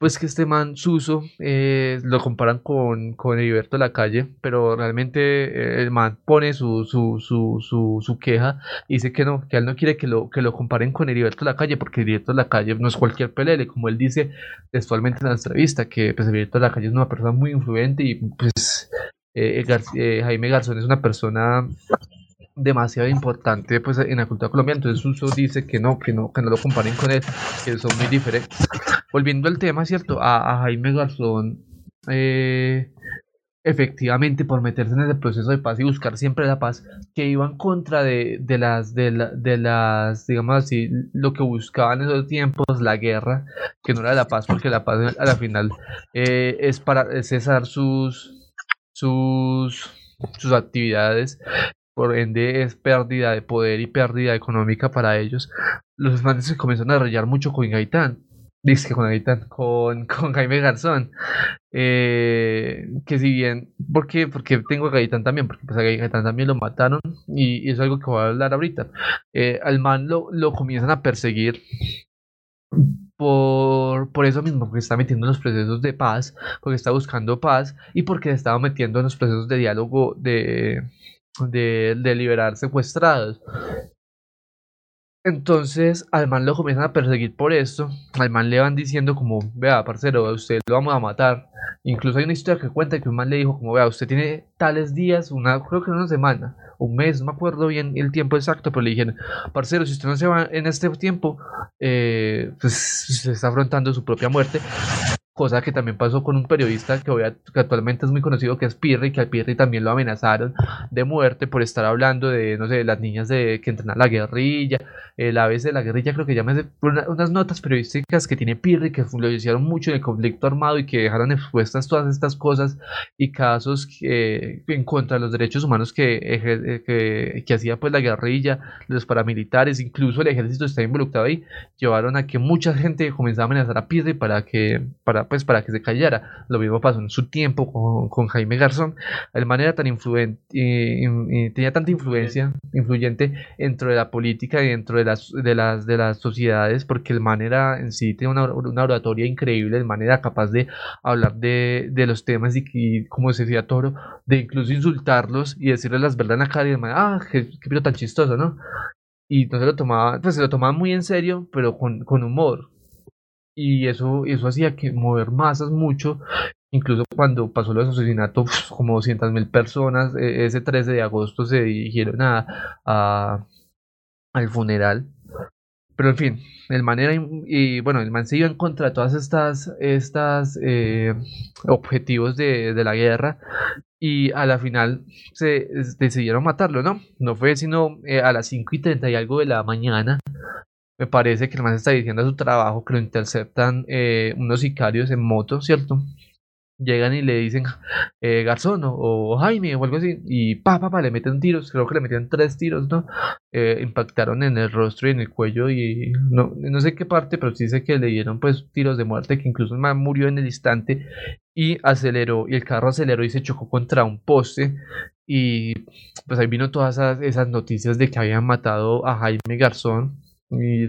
pues que este man Suso eh, lo comparan con, con Heriberto la calle pero realmente eh, el man pone su, su, su, su, su queja dice que no que él no quiere que lo, que lo comparen con Heriberto la calle porque Heriberto la calle no es cualquier pelele como él dice textualmente en la entrevista que pues Heriberto la calle es una persona muy influyente y pues eh, eh Jaime Garzón es una persona demasiado importante pues en la cultura colombiana. Entonces Uso dice que no que no que no lo comparen con él que son muy diferentes. Volviendo al tema cierto a, Jaime Garzón eh, efectivamente por meterse en ese proceso de paz y buscar siempre la paz que iba en contra de, de las de, la, de las digamos así lo que buscaban en esos tiempos la guerra que no era la paz porque la paz a la final eh, es para cesar sus sus sus actividades por ende es pérdida de poder y pérdida económica para ellos. Los manes se comenzaron a rayar mucho con Gaitán. Dice que con Gaitán, con, con Jaime Garzón. Eh, que si bien, ¿por qué? Porque tengo a Gaitán también, porque pues a Gaitán también lo mataron y, y es algo que voy a hablar ahorita. Eh, al man lo, lo comienzan a perseguir por, por eso mismo, porque está metiendo en los procesos de paz, porque está buscando paz y porque estaba metiendo en los procesos de diálogo de, de, liberar secuestrados. Entonces al man lo comienzan a perseguir por esto. Al man le van diciendo como, vea, parcero, a usted lo vamos a matar. Incluso hay una historia que cuenta que un man le dijo como, vea, usted tiene tales días, una, creo que una semana, un mes, no me acuerdo bien el tiempo exacto, pero le dijeron, parcero, si usted no se va en este tiempo, eh, pues se está afrontando su propia muerte cosa que también pasó con un periodista que, hoy, que actualmente es muy conocido que es Pirri, que al Pirri también lo amenazaron de muerte por estar hablando de, no sé, las niñas de que entrenan la guerrilla, el vez de la guerrilla creo que llama unas notas periodísticas que tiene Pirri que lo hicieron mucho en el conflicto armado y que dejaron expuestas todas estas cosas y casos que, en contra de los derechos humanos que, que, que hacía pues la guerrilla, los paramilitares, incluso el ejército está involucrado ahí, llevaron a que mucha gente comenzara a amenazar a Pirri para que, para pues para que se callara. Lo mismo pasó en su tiempo con, Jaime Garzón. El man era tan influente, y, tenía tanta influencia, influyente dentro de la política y dentro de las, de las, de las sociedades, porque el man era en sí tenía una, oratoria increíble, el man era capaz de hablar de, los temas y, como se decía Toro, de incluso insultarlos y decirles las verdades en la cara y el man, ah, qué, qué tan chistoso, ¿no? y no se lo tomaba, pues se lo tomaba muy en serio, pero con, con humor y eso, eso hacía que mover masas mucho, incluso cuando pasó los asesinatos, como 200 mil personas, e, ese 13 de agosto se dirigieron a, a al funeral. Pero en fin, el man era, y bueno, el man se iba en contra de todas estas, estas eh, objetivos de, de, la guerra y a la final se decidieron matarlo, ¿no? No fue sino eh, a las 5 y 30 y algo de la mañana me parece que el man está diciendo a su trabajo que lo interceptan eh, unos sicarios en moto, ¿cierto? Llegan y le dicen eh, Garzón o, Jaime o algo así, y pa, pa, pa, le meten tiros, creo que le metieron tres tiros, ¿no? Eh, impactaron en el rostro y en el cuello, y no, no sé qué parte, pero sí sé que le dieron pues tiros de muerte, que incluso el man murió en el instante y aceleró, y el carro aceleró y se chocó contra un poste, y pues ahí vino todas esas, esas noticias de que habían matado a Jaime Garzón y,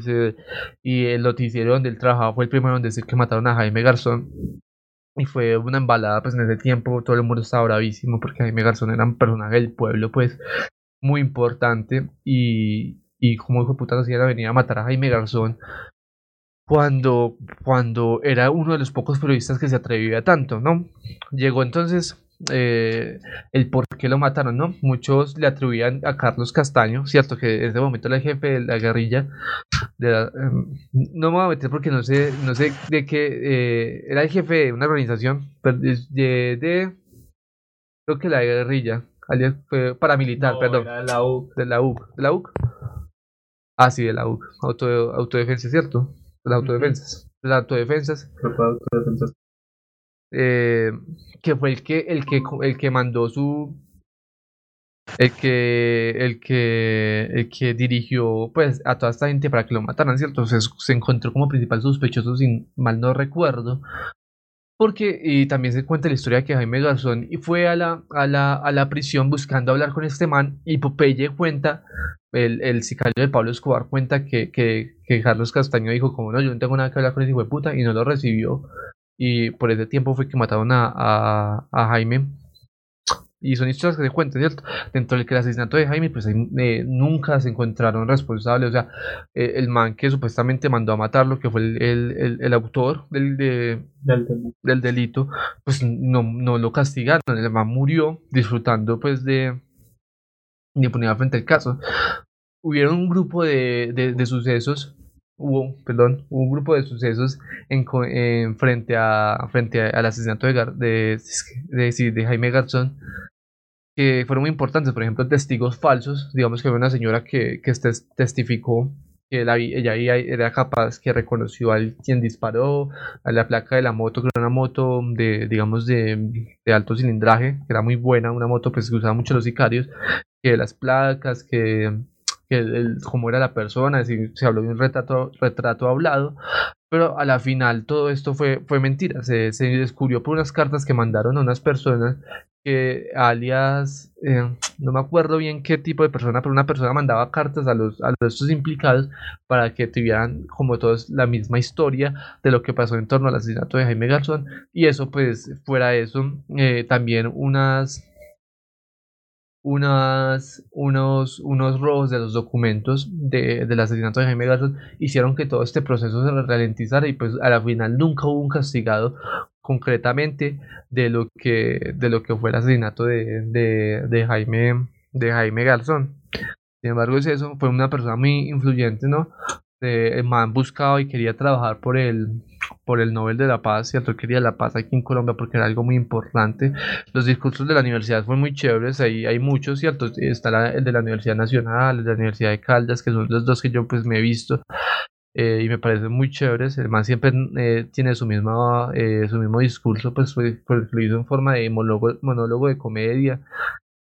y el noticiero donde él trabajaba fue el primero en decir que mataron a Jaime Garzón. Y fue una embalada, pues en ese tiempo todo el mundo estaba bravísimo porque Jaime Garzón era un personaje del pueblo, pues muy importante. Y, y como dijo puta, no a venir a matar a Jaime Garzón cuando, cuando era uno de los pocos periodistas que se atrevía tanto, ¿no? Llegó entonces eh, el por qué lo mataron, ¿no? Muchos le atribuían a Carlos Castaño, cierto que en ese momento era el jefe de la guerrilla. Em, no me voy a meter porque no sé, no sé de qué eh, era el jefe de una organización de, de, creo que la guerrilla, fue paramilitar, perdón, de la UC, de la UC, de la UC. Ah, sí, de la UC, Auto, autodefensa, ¿cierto? De las autodefensas, de las autodefensas. Eh, que fue el que, el que, el que mandó su, el que, el que, el que dirigió pues a toda esta gente para que lo mataran, ¿cierto? Entonces se encontró como principal sospechoso, sin mal no recuerdo. Porque, y también se cuenta la historia de que Jaime Garzón fue a la, a, la, a la prisión buscando hablar con este man y Popeye cuenta, el, el sicario de Pablo Escobar cuenta que, que, que Carlos Castaño dijo como no, yo no tengo nada que hablar con ese hijo de puta y no lo recibió y por ese tiempo fue que mataron a, a, Jaime. Y son historias que se cuentan, ¿cierto? Dentro del que el asesinato de Jaime, pues eh, nunca se encontraron responsables. O sea, eh, el man que supuestamente mandó a matarlo, que fue el, el, el, autor del, del, del, delito, pues no, no lo castigaron. El man murió disfrutando, pues, de, de impunidad frente al caso. Hubieron un grupo de, de, de sucesos hubo, perdón, un grupo de sucesos en, frente, a, frente al asesinato de, de, de, de, Jaime Garzón que fueron muy importantes, por ejemplo, testigos falsos, digamos que había una señora que, que testificó que la, ella era capaz, que reconoció a quien disparó, a la placa de la moto, que era una moto de, digamos, de, de alto cilindraje, que era muy buena, una moto pues que usaba mucho los sicarios, que las placas, que que el, cómo era la persona, si se habló de un retrato, retrato hablado, pero a la final todo esto fue, fue mentira, se, se descubrió por unas cartas que mandaron a unas personas que alias, eh, no me acuerdo bien qué tipo de persona, pero una persona mandaba cartas a los, a los estos implicados para que tuvieran como todos la misma historia de lo que pasó en torno al asesinato de Jaime Garzón. Y eso pues fuera eso eh, también unas unas, unos, unos robos de los documentos de, del asesinato de Jaime Garzón hicieron que todo este proceso se ralentizara y pues a la final nunca hubo un castigado concretamente de lo que, de lo que fue el asesinato de, de, Jaime, de Jaime Garzón. Sin embargo, es eso, fue una persona muy influyente, ¿no? el man buscaba y quería trabajar por el, por el Nobel de la Paz, ¿cierto? Quería la paz aquí en Colombia porque era algo muy importante. Los discursos de la universidad fueron muy chéveres, ahí hay muchos, ¿cierto? Está el de la Universidad Nacional, el de la Universidad de Caldas, que son los dos que yo pues me he visto. Eh, y me parecen muy chéveres. El man siempre eh, tiene su, misma, eh, su mismo discurso, pues, pues, lo hizo en forma de monólogo, monólogo de comedia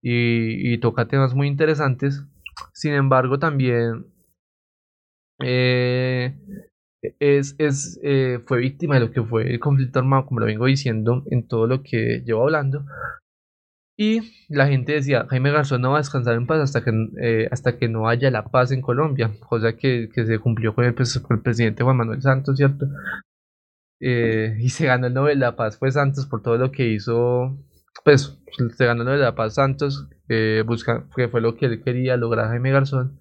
y, y toca temas muy interesantes. Sin embargo, también eh, es, es, eh, fue víctima de lo que fue el conflicto armado, como lo vengo diciendo en todo lo que llevo hablando. Y la gente decía, Jaime Garzón no va a descansar en paz hasta que, eh, hasta que no haya la paz en Colombia, cosa que, que se cumplió con el, pues, presidente Juan Manuel Santos, ¿cierto? Eh, y se ganó el Nobel de la Paz fue Santos por todo lo que hizo, pues se ganó el Nobel de la Paz Santos, busca, que fue lo que él quería lograr Jaime Garzón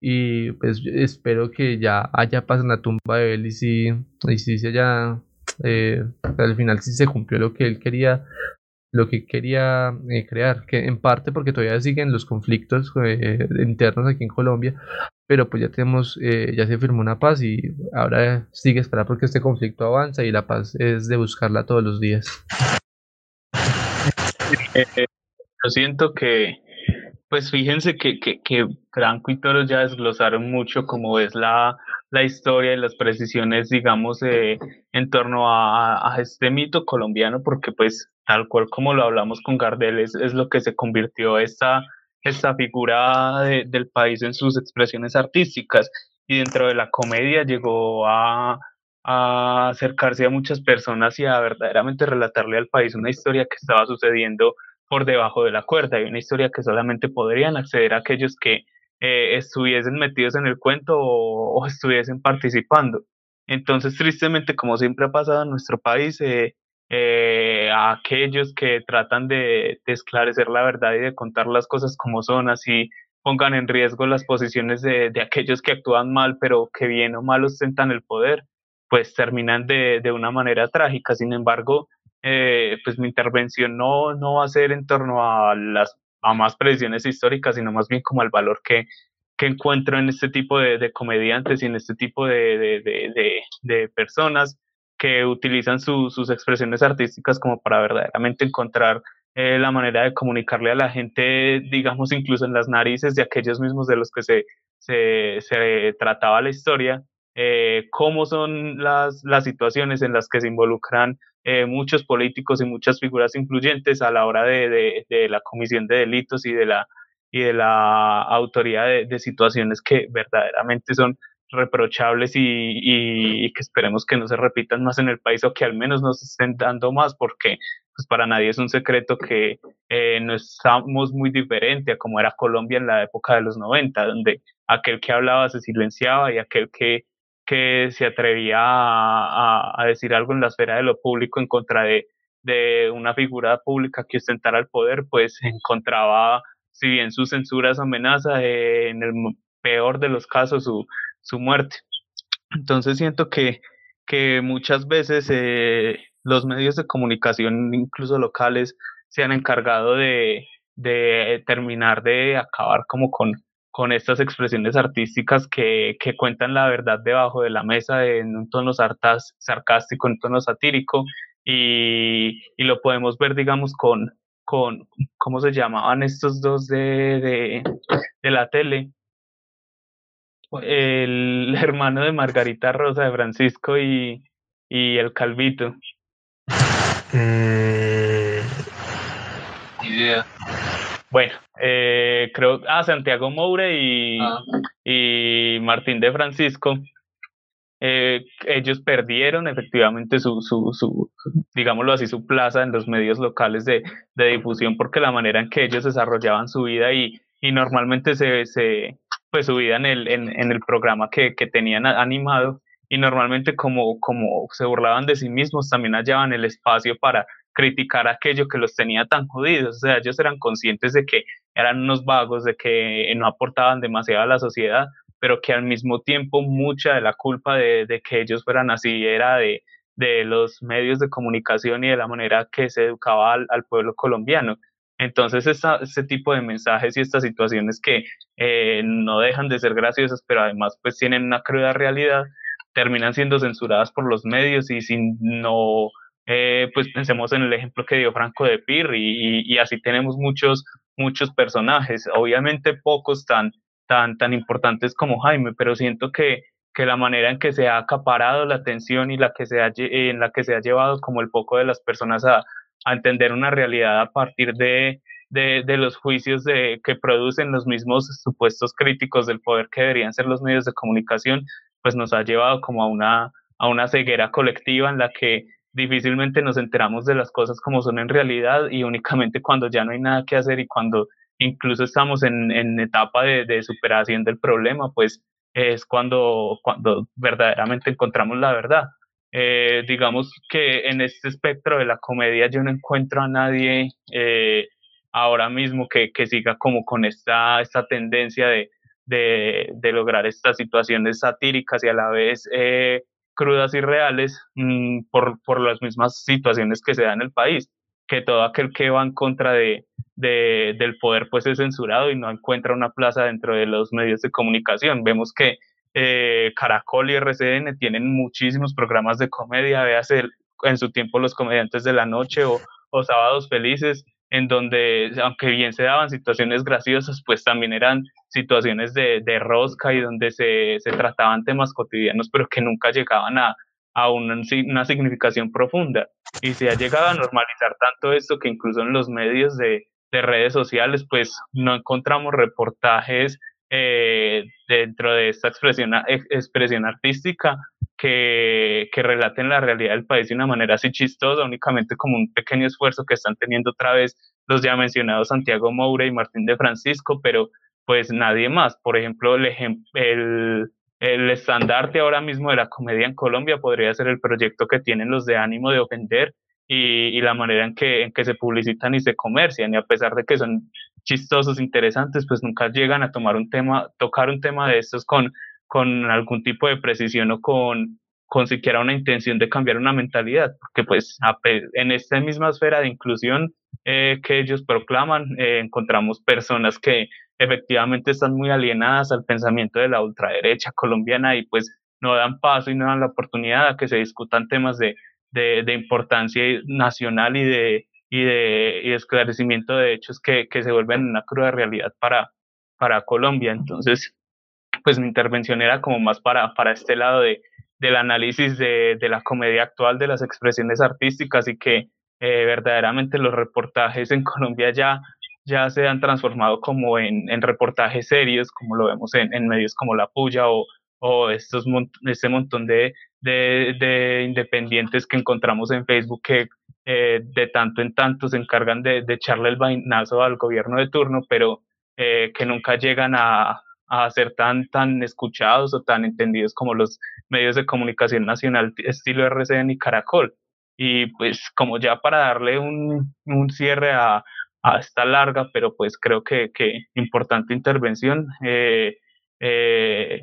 y pues espero que ya haya en la tumba de él y si, y si se haya, eh, al final si se cumplió lo que él quería, lo que quería eh, crear, que en parte porque todavía siguen los conflictos eh, internos aquí en Colombia, pero pues ya tenemos, ya se firmó una paz y ahora sigue esperar porque este conflicto avanza y la paz es de buscarla todos los días. yo siento que pues fíjense que, que, que, Franco y Toro ya desglosaron mucho como es la, la historia y las precisiones, digamos, eh, en torno a, a, este mito colombiano, porque pues tal cual como lo hablamos con Gardel, es, es lo que se convirtió esta, esta figura del país en sus expresiones artísticas. Y dentro de la comedia llegó a, a acercarse a muchas personas y a verdaderamente relatarle al país una historia que estaba sucediendo por debajo de la cuerda. Hay una historia que solamente podrían acceder a aquellos que eh, estuviesen metidos en el cuento o, estuviesen participando. Entonces, tristemente, como siempre ha pasado en nuestro país, eh, eh, a aquellos que tratan de, esclarecer la verdad y de contar las cosas como son, así pongan en riesgo las posiciones de, de aquellos que actúan mal, pero que bien o mal ostentan el poder, pues terminan de, de una manera trágica. Sin embargo, eh, pues mi intervención no, no va a ser en torno a las a más predicciones históricas, sino más bien como al valor que, que encuentro en este tipo de, comediantes y en este tipo de, de, personas que utilizan sus expresiones artísticas como para verdaderamente encontrar eh, la manera de comunicarle a la gente, digamos, incluso en las narices de aquellos mismos de los que se, se, se trataba la historia, eh, cómo son las, las situaciones en las que se involucran eh, muchos políticos y muchas figuras influyentes a la hora de, de, la comisión de delitos y de la, y de la autoridad de, situaciones que verdaderamente son reprochables y, y, que esperemos que no se repitan más en el país o que al menos nos estén dando más porque pues para nadie es un secreto que eh, no estamos muy diferente a como era Colombia en la época de los 90, donde aquel que hablaba se silenciaba y aquel que que se atrevía a, decir algo en la esfera de lo público en contra de, de una figura pública que ostentara el poder, pues encontraba, si bien su censura, su amenaza, eh, en el peor de los casos, su, su muerte. Entonces siento que, que muchas veces eh, los medios de comunicación, incluso locales, se han encargado de, de terminar de acabar como con, con estas expresiones artísticas que, que, cuentan la verdad debajo de la mesa en un tono sarcástico, en un tono satírico, y, y, lo podemos ver, digamos, con, con, ¿cómo se llamaban estos dos de, de, de la tele? El hermano de Margarita Rosa, de Francisco y, y el Calvito. Mm. Idea. Bueno, eh, creo, ah, Santiago Moure y, ah. y Martín de Francisco, eh, ellos perdieron efectivamente su, su, su, digámoslo así, su plaza en los medios locales de, de, difusión porque la manera en que ellos desarrollaban su vida y, y normalmente se, se pues su vida en el, en, en el programa que, que, tenían animado y normalmente como, como se burlaban de sí mismos también hallaban el espacio para criticar aquello que los tenía tan jodidos, o sea, ellos eran conscientes de que eran unos vagos, de que no aportaban demasiado a la sociedad, pero que al mismo tiempo mucha de la culpa de, que ellos fueran así era de, de, los medios de comunicación y de la manera que se educaba al, pueblo colombiano. Entonces, esta, este tipo de mensajes y estas situaciones que eh, no dejan de ser graciosas, pero además pues tienen una cruda realidad, terminan siendo censuradas por los medios y si no, eh, pues pensemos en el ejemplo que dio Franco de Pir y, y, y así tenemos muchos, muchos personajes, obviamente pocos tan tan, tan importantes como Jaime, pero siento que, que la manera en que se ha acaparado la atención y la que se ha, en la que se ha llevado como el foco de las personas a, a entender una realidad a partir de, de, de, los juicios de, que producen los mismos supuestos críticos del poder que deberían ser los medios de comunicación, pues nos ha llevado como a una, a una ceguera colectiva en la que difícilmente nos enteramos de las cosas como son en realidad y únicamente cuando ya no hay nada que hacer y cuando incluso estamos en, en etapa de, de, superación del problema, pues es cuando, cuando verdaderamente encontramos la verdad. Eh, digamos que en este espectro de la comedia yo no encuentro a nadie eh, ahora mismo que, que, siga como con esta, esta tendencia de, de, de, lograr estas situaciones satíricas y a la vez eh, crudas y reales mmm, por, por las mismas situaciones que se dan en el país, que todo aquel que va en contra de, de, del poder pues es censurado y no encuentra una plaza dentro de los medios de comunicación. Vemos que eh, Caracol y RCN tienen muchísimos programas de comedia, véase en su tiempo los comediantes de la noche o, o sábados felices, en donde, aunque bien se daban situaciones graciosas, pues también eran situaciones de, de rosca y donde se, se, trataban temas cotidianos, pero que nunca llegaban a, a una, una, significación profunda. Y se ha llegado a normalizar tanto esto que incluso en los medios de, de redes sociales, pues no encontramos reportajes eh, dentro de esta expresión, expresión artística que, que, relaten la realidad del país de una manera así chistosa, únicamente como un pequeño esfuerzo que están teniendo otra vez los ya mencionados Santiago Moura y Martín de Francisco, pero pues nadie más. Por ejemplo, el, el, el estandarte ahora mismo de la comedia en Colombia podría ser el proyecto que tienen los de ánimo de ofender, y, y, la manera en que, en que se publicitan y se comercian. Y a pesar de que son chistosos, interesantes, pues nunca llegan a tomar un tema, tocar un tema de estos con, con algún tipo de precisión o con, con siquiera una intención de cambiar una mentalidad, porque pues en esta misma esfera de inclusión eh, que ellos proclaman, eh, encontramos personas que efectivamente están muy alienadas al pensamiento de la ultraderecha colombiana y pues no dan paso y no dan la oportunidad a que se discutan temas de, de, de importancia nacional y de, y de, y esclarecimiento de hechos que, que, se vuelven una cruda realidad para, para Colombia. Entonces, pues mi intervención era como más para, para este lado de, del análisis de, de la comedia actual, de las expresiones artísticas y que eh, verdaderamente los reportajes en Colombia ya, ya se han transformado como en, en reportajes serios, como lo vemos en, en medios como La Puya o, o estos, este montón de, de, de, independientes que encontramos en Facebook que eh, de tanto en tanto se encargan de, de, echarle el vainazo al gobierno de turno, pero eh, que nunca llegan a, a, ser tan, tan escuchados o tan entendidos como los medios de comunicación nacional estilo RCN y Caracol. Y pues como ya para darle un, un cierre a, a, esta larga, pero pues creo que, que importante intervención, eh, eh,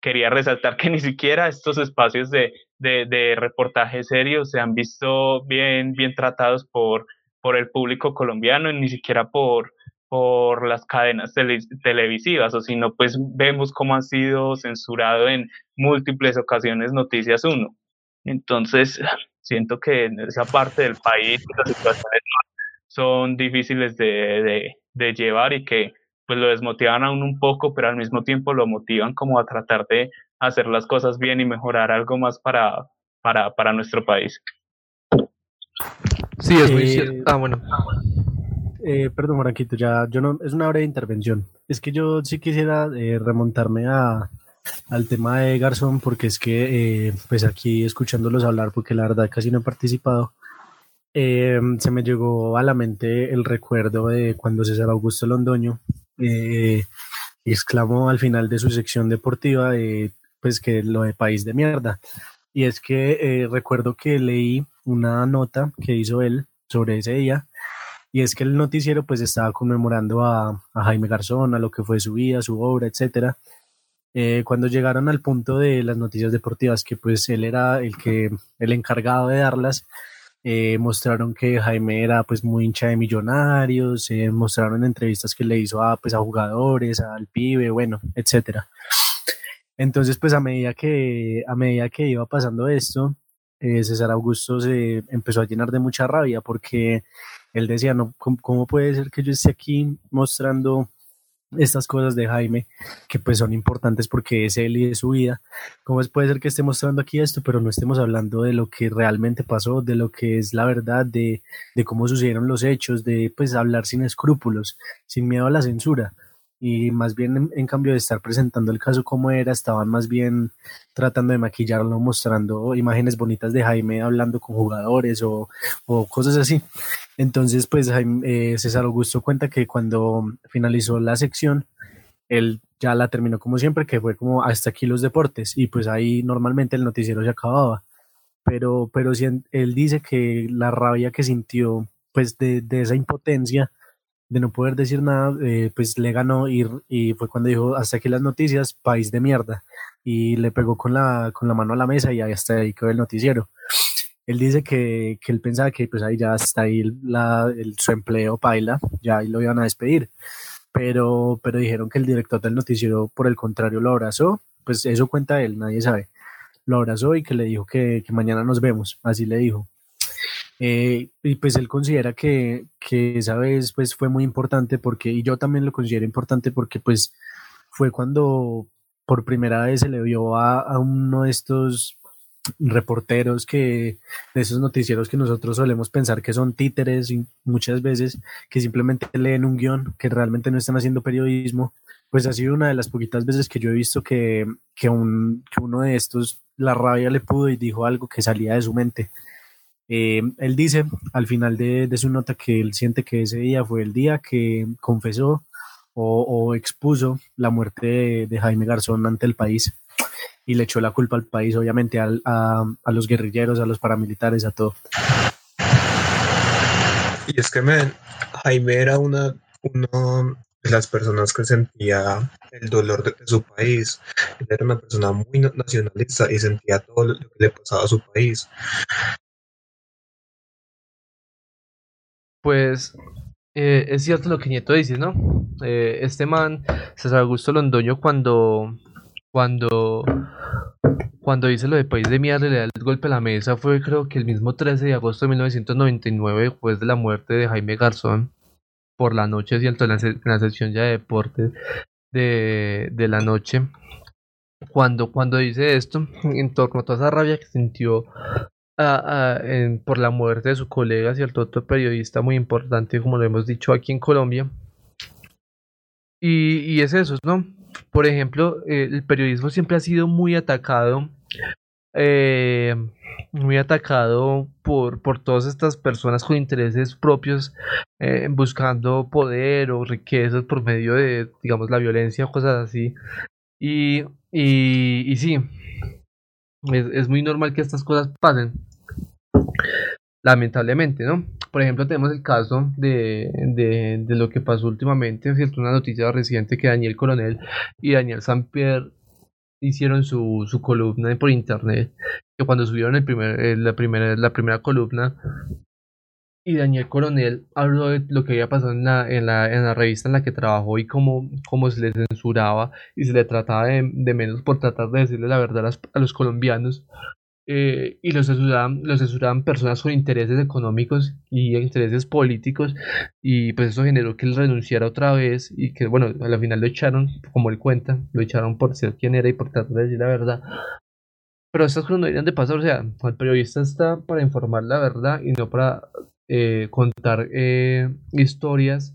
quería resaltar que ni siquiera estos espacios de, de, de reportaje serio se han visto bien, bien tratados por, por el público colombiano, ni siquiera por, por las cadenas tele, televisivas, o si no, pues vemos cómo han sido censurados en múltiples ocasiones Noticias 1. Entonces, siento que en esa parte del país las situaciones son difíciles de, de, de llevar y que pues lo desmotivan aún un poco, pero al mismo tiempo lo motivan como a tratar de hacer las cosas bien y mejorar algo más para, para, para nuestro país. Sí, es muy eh, cierto. Ah, bueno. Eh, perdón, Franquito, ya, yo no, es una breve intervención. Es que yo sí quisiera eh, remontarme a, al tema de Garzón, porque es que, eh, pues aquí escuchándolos hablar, porque la verdad casi no he participado, eh, se me llegó a la mente el recuerdo de cuando César Augusto Londoño exclamó al final de su sección deportiva, pues que lo de país de mierda. Y es que recuerdo que leí una nota que hizo él sobre ese día, y es que el noticiero pues estaba conmemorando a, Jaime Garzón, a lo que fue su vida, su obra, etcétera, eh, cuando llegaron al punto de las noticias deportivas, que pues él era el que el encargado de darlas, eh, mostraron que Jaime era pues muy hincha de millonarios, eh, mostraron entrevistas que le hizo a pues a jugadores, al pibe, bueno, etcétera. Entonces pues a medida que a medida que iba pasando esto, César Augusto se empezó a llenar de mucha rabia porque él decía, no, ¿cómo puede ser que yo esté aquí mostrando estas cosas de Jaime, que pues son importantes porque es él y es su vida. ¿Cómo puede ser que esté mostrando aquí esto, pero no estemos hablando de lo que realmente pasó, de lo que es la verdad, de, de cómo sucedieron los hechos, de pues hablar sin escrúpulos, sin miedo a la censura? Y más bien en, cambio de estar presentando el caso como era, estaban más bien tratando de maquillarlo, mostrando imágenes bonitas de Jaime hablando con jugadores o, o cosas así. Entonces, pues Jaime, eh, César Augusto cuenta que cuando finalizó la sección, él ya la terminó como siempre, que fue como hasta aquí los deportes, y pues ahí normalmente el noticiero se acababa. Pero, pero si él dice que la rabia que sintió, pues de, de esa impotencia, de no poder decir nada, eh, pues le ganó y, y, fue cuando dijo, hasta aquí las noticias, país de mierda. Y le pegó con la, con la mano a la mesa y ahí hasta ahí quedó el noticiero. Él dice que, que él pensaba que pues ahí ya está ahí la, el, su empleo paila, ya ahí lo iban a despedir. Pero, pero dijeron que el director del noticiero, por el contrario, lo abrazó. Pues eso cuenta él, nadie sabe. Lo abrazó y que le dijo que, que mañana nos vemos, así le dijo. Eh, y pues él considera que, que, esa vez pues fue muy importante porque, y yo también lo considero importante porque pues fue cuando por primera vez se le vio a, a uno de estos reporteros que de esos noticieros que nosotros solemos pensar que son títeres y muchas veces que simplemente leen un guion que realmente no están haciendo periodismo pues ha sido una de las poquitas veces que yo he visto que, que, un, que uno de estos la rabia le pudo y dijo algo que salía de su mente eh, él dice al final de, su nota que él siente que ese día fue el día que confesó o, expuso la muerte de, Jaime Garzón ante el país y le echó la culpa al país, obviamente a, a, los guerrilleros, a los paramilitares, a todo. Y es que Jaime era una, una de las personas que sentía el dolor de, su país. era una persona muy nacionalista y sentía todo lo que le pasaba a su país. Pues eh, es cierto lo que Nieto dice, ¿no? Eh, este man, César Augusto Londoño, cuando, cuando, cuando dice lo de país de mierda, le da el golpe a la mesa, fue creo que el mismo 13 de agosto de 1999, después de la muerte de Jaime Garzón, por la noche, ¿cierto? En la, sección ya de deportes de, de la noche. Cuando, cuando dice esto, en torno a toda esa rabia que sintió por la muerte de su colega, cierto otro periodista muy importante, como lo hemos dicho aquí en Colombia. Y, y es eso, ¿no? Por ejemplo, el periodismo siempre ha sido muy atacado, eh, muy atacado por, por todas estas personas con intereses propios, eh, buscando poder o riquezas por medio de, digamos, la violencia o cosas así. Y, y, y sí, es, es muy normal que estas cosas pasen lamentablemente, ¿no? Por ejemplo, tenemos el caso de, de, lo que pasó últimamente, ¿cierto? Una noticia reciente que Daniel Coronel y Daniel Sampier hicieron su, su columna por internet, que cuando subieron el primer, eh, la, primera, la primera columna, y Daniel Coronel habló de lo que había pasado en la, en la, en la revista en la que trabajó y cómo, se le censuraba y se le trataba de, de menos por tratar de decirle la verdad a los colombianos eh, y los censuraban, los censuraban personas con intereses económicos y intereses políticos y pues eso generó que él renunciara otra vez y que bueno, al final lo echaron, como él cuenta, lo echaron por ser quien era y por tratar de decir la verdad. Pero estas cosas no deberían de pasar, o sea, el periodista está para informar la verdad y no para eh, contar eh, historias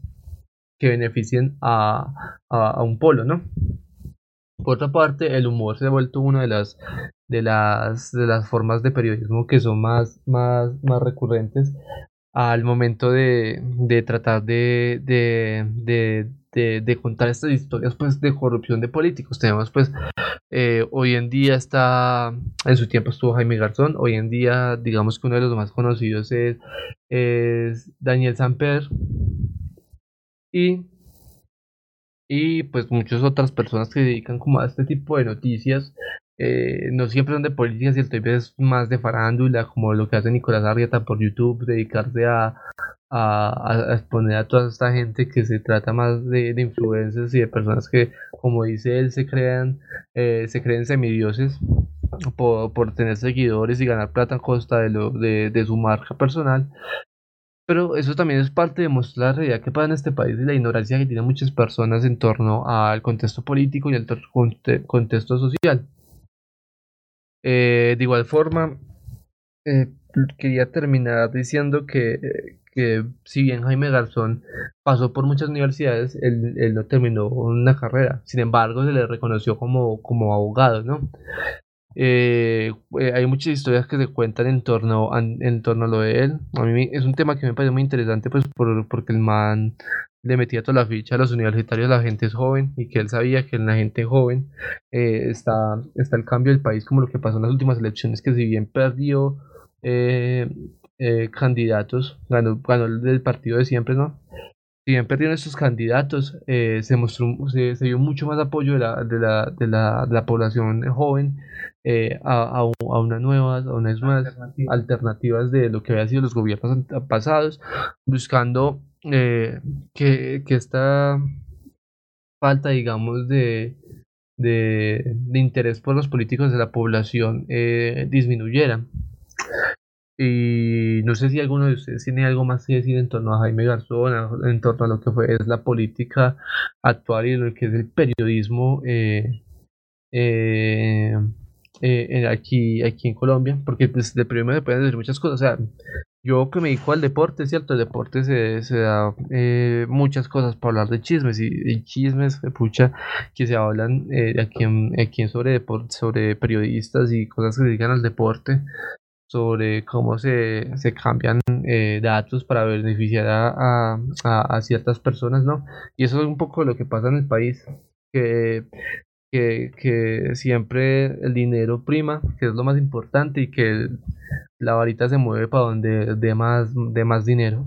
que beneficien a, a, un polo, ¿no? Por otra parte, el humor se ha vuelto una de las de las de las formas de periodismo que son más más más recurrentes al momento de, de tratar de, de, de, de, contar estas historias pues de corrupción de políticos. Tenemos pues eh, hoy en día está, en su tiempo estuvo Jaime Garzón, hoy en día digamos que uno de los más conocidos es, es Daniel Samper y, y pues muchas otras personas que se dedican como a este tipo de noticias eh, no siempre son de política, cierto, hay veces más de farándula, como lo que hace Nicolás Arrieta por YouTube, dedicarse a, a, exponer a toda esta gente que se trata más de, de influencers y de personas que, como dice él, se crean, eh, se creen semidioses por, por tener seguidores y ganar plata a costa de, lo, de, de su marca personal. Pero eso también es parte de mostrar la realidad que pasa en este país y la ignorancia que tienen muchas personas en torno al contexto político y al contexto social. Eh, de igual forma, eh, quería terminar diciendo que, que, si bien Jaime Garzón pasó por muchas universidades, él, él, no terminó una carrera. Sin embargo, se le reconoció como, como abogado, ¿no? Eh, hay muchas historias que se cuentan en torno, en torno a lo de él. A mí es un tema que me parece muy interesante, pues por, porque el man le metía toda la ficha a los universitarios, la gente es joven y que él sabía que en la gente joven eh, está, está el cambio del país como lo que pasó en las últimas elecciones que si bien perdió eh, eh, candidatos, ganó, ganó el del partido de siempre, ¿no? Si bien perdieron estos candidatos, se mostró, se, se, dio mucho más apoyo de la, de la, de la, de la población joven a, a, a, unas nuevas, a unas nuevas alternativas de lo que había sido los gobiernos pasados, buscando eh, que, que, esta falta, digamos, de, de, interés por los políticos de la población eh, disminuyera. Y no sé si alguno de ustedes tiene algo más que decir en torno a Jaime Garzón, en torno a lo que fue es la política actual y lo que es el periodismo eh, eh, eh, aquí, aquí en Colombia, porque pues, de primero se pueden decir muchas cosas. Yo que me dedico al deporte, ¿cierto? El deporte se, se da eh, muchas cosas para hablar de chismes y, chismes, pucha, que se hablan eh, aquí, en, aquí sobre, sobre periodistas y cosas que se dedican al deporte, sobre cómo se, se cambian eh, datos para beneficiar a, a, a, ciertas personas, ¿no? Y eso es un poco lo que pasa en el país, que que, que, siempre el dinero prima, que es lo más importante y que la varita se mueve para donde dé más, de más dinero.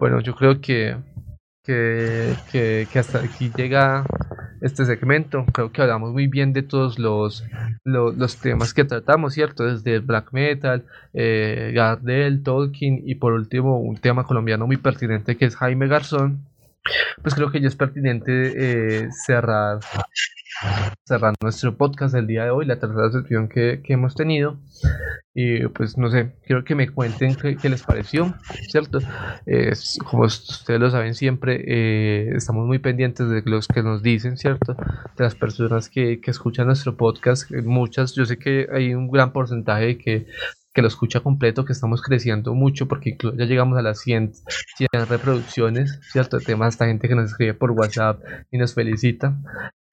Bueno, yo creo que, que, que, que hasta aquí llega este segmento. Creo que hablamos muy bien de todos los, los, temas que tratamos, ¿cierto? Desde black metal, eh, Gardel, Tolkien y por último un tema colombiano muy pertinente que es Jaime Garzón. Pues creo que ya es pertinente eh, cerrar cerrar nuestro podcast del día de hoy, la tercera sección que, que hemos tenido. Y pues no sé, quiero que me cuenten qué, les pareció, ¿cierto? como ustedes lo saben siempre, eh, estamos muy pendientes de los que nos dicen, ¿cierto? De las personas que, que escuchan nuestro podcast, muchas, yo sé que hay un gran porcentaje que que lo escucha completo, que estamos creciendo mucho porque ya llegamos a las 100, 100 reproducciones, ¿cierto? Temas, esta gente que nos escribe por WhatsApp y nos felicita.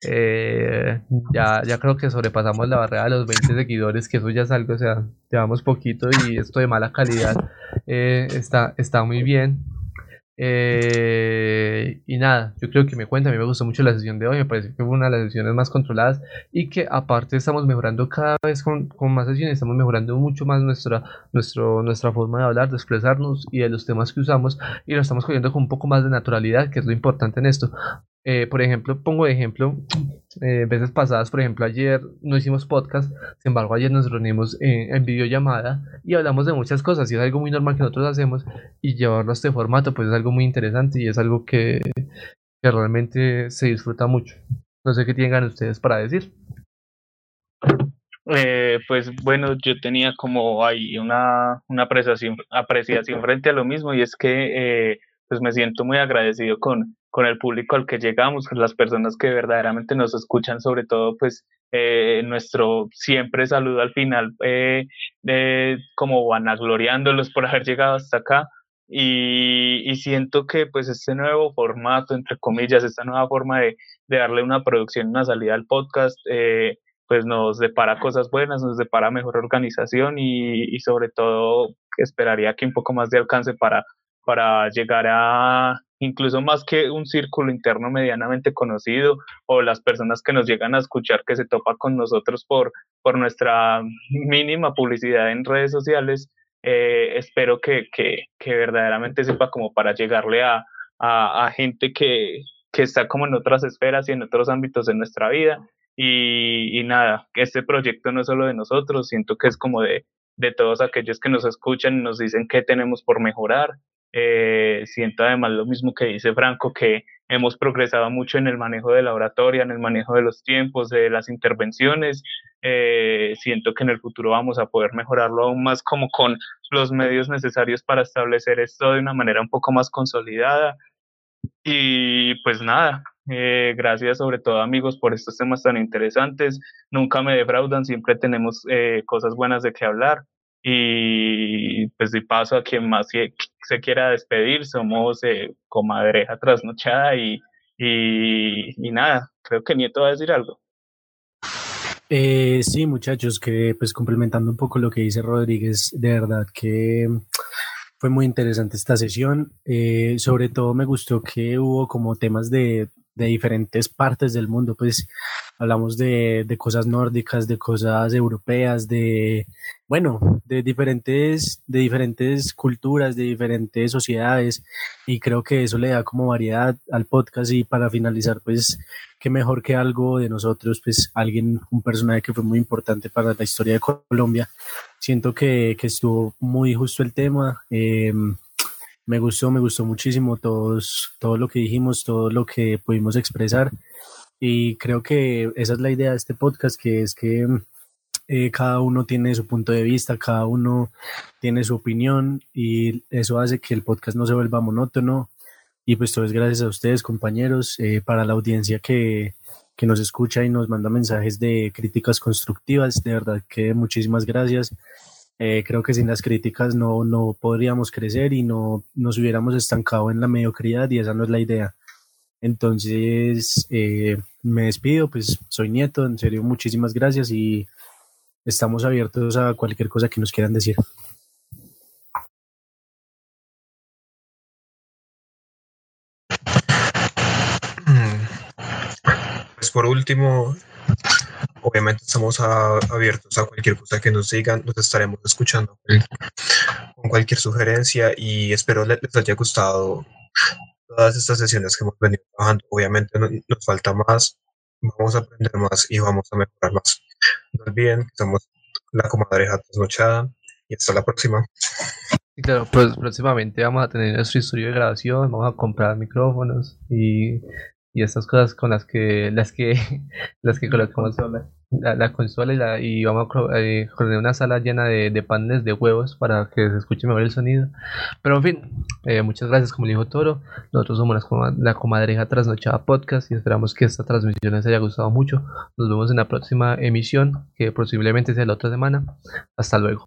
Eh, ya, ya creo que sobrepasamos la barrera de los 20 seguidores, que eso ya es algo, o sea, llevamos poquito y esto de mala calidad eh, está, está muy bien. Eh, y nada, yo creo que me cuenta, a mí me gustó mucho la sesión de hoy, me parece que fue una de las sesiones más controladas y que aparte estamos mejorando cada vez con, con más sesiones, estamos mejorando mucho más nuestra, nuestro, nuestra forma de hablar, de expresarnos y de los temas que usamos y lo estamos cogiendo con un poco más de naturalidad, que es lo importante en esto. Eh, por ejemplo, pongo de ejemplo, eh, veces pasadas, por ejemplo, ayer no hicimos podcast, sin embargo, ayer nos reunimos en, videollamada y hablamos de muchas cosas y es algo muy normal que nosotros hacemos y llevarlo a este formato, pues es algo muy interesante y es algo que, realmente se disfruta mucho. No sé qué tengan ustedes para decir. Eh, pues bueno, yo tenía como ahí una, una apreciación, frente a lo mismo y es que pues me siento muy agradecido con con el público al que llegamos, con las personas que verdaderamente nos escuchan, sobre todo pues eh, nuestro siempre saludo al final, eh, de, como vanagloriándolos por haber llegado hasta acá. Y, y, siento que pues este nuevo formato, entre comillas, esta nueva forma de, de darle una producción, una salida al podcast, eh, pues nos depara cosas buenas, nos depara mejor organización y, y sobre todo esperaría que un poco más de alcance para, para llegar a incluso más que un círculo interno medianamente conocido o las personas que nos llegan a escuchar que se topa con nosotros por, por nuestra mínima publicidad en redes sociales, eh, espero que, que, que, verdaderamente sepa como para llegarle a, a, gente que, que, está como en otras esferas y en otros ámbitos de nuestra vida. Y, y nada, este proyecto no es solo de nosotros, siento que es como de, de todos aquellos que nos escuchan y nos dicen qué tenemos por mejorar, eh, siento además lo mismo que dice Franco, que hemos progresado mucho en el manejo de la oratoria, en el manejo de los tiempos, de las intervenciones. Eh, siento que en el futuro vamos a poder mejorarlo aún más como con los medios necesarios para establecer esto de una manera un poco más consolidada. Y pues nada, eh, gracias sobre todo amigos por estos temas tan interesantes. Nunca me defraudan, siempre tenemos cosas buenas de qué hablar. Y pues de paso a quien más se quiera despedir, somos eh, comadreja trasnochada y, y, nada, creo que Nieto va a decir algo. Eh, sí, muchachos, que pues complementando un poco lo que dice Rodríguez, de verdad que fue muy interesante esta sesión. Eh, sobre todo me gustó que hubo como temas de, de diferentes partes del mundo, pues hablamos de, de, cosas nórdicas, de cosas europeas, de, bueno, de diferentes, de diferentes culturas, de diferentes sociedades, y creo que eso le da como variedad al podcast y para finalizar, pues, qué mejor que algo de nosotros, pues, alguien, un personaje que fue muy importante para la historia de Colombia. Siento que, que estuvo muy justo el tema. Eh, me gustó, me gustó muchísimo todos, todo lo que dijimos, todo lo que pudimos expresar. Y creo que esa es la idea de este podcast, que es que eh, cada uno tiene su punto de vista, cada uno tiene su opinión y eso hace que el podcast no se vuelva monótono. Y pues todo es gracias a ustedes, compañeros, eh, para la audiencia que, que nos escucha y nos manda mensajes de críticas constructivas. De verdad que muchísimas gracias. Eh, creo que sin las críticas no, no podríamos crecer y no nos hubiéramos estancado en la mediocridad y esa no es la idea. Entonces, eh, me despido, pues soy nieto, en serio, muchísimas gracias y estamos abiertos a cualquier cosa que nos quieran decir. Pues por último, obviamente estamos a, abiertos a cualquier cosa que nos digan, nos estaremos escuchando con cualquier sugerencia y espero les, les haya gustado todas estas sesiones que hemos venido trabajando. Obviamente no, nos falta más, vamos a aprender más y vamos a mejorar más. No olviden que somos la comadreja trasnochada y hasta la próxima. Claro, pues próximamente vamos a tener nuestro estudio de grabación, vamos a comprar micrófonos y, y estas cosas con las que las que las que colocamos la, la consola y, la, y vamos a eh, una sala llena de, de, paneles de huevos para que se escuche mejor el sonido. Pero en fin, eh, muchas gracias, como dijo Toro. Nosotros somos la, la comadreja trasnochada podcast y esperamos que esta transmisión les haya gustado mucho. Nos vemos en la próxima emisión, que posiblemente sea la otra semana. Hasta luego.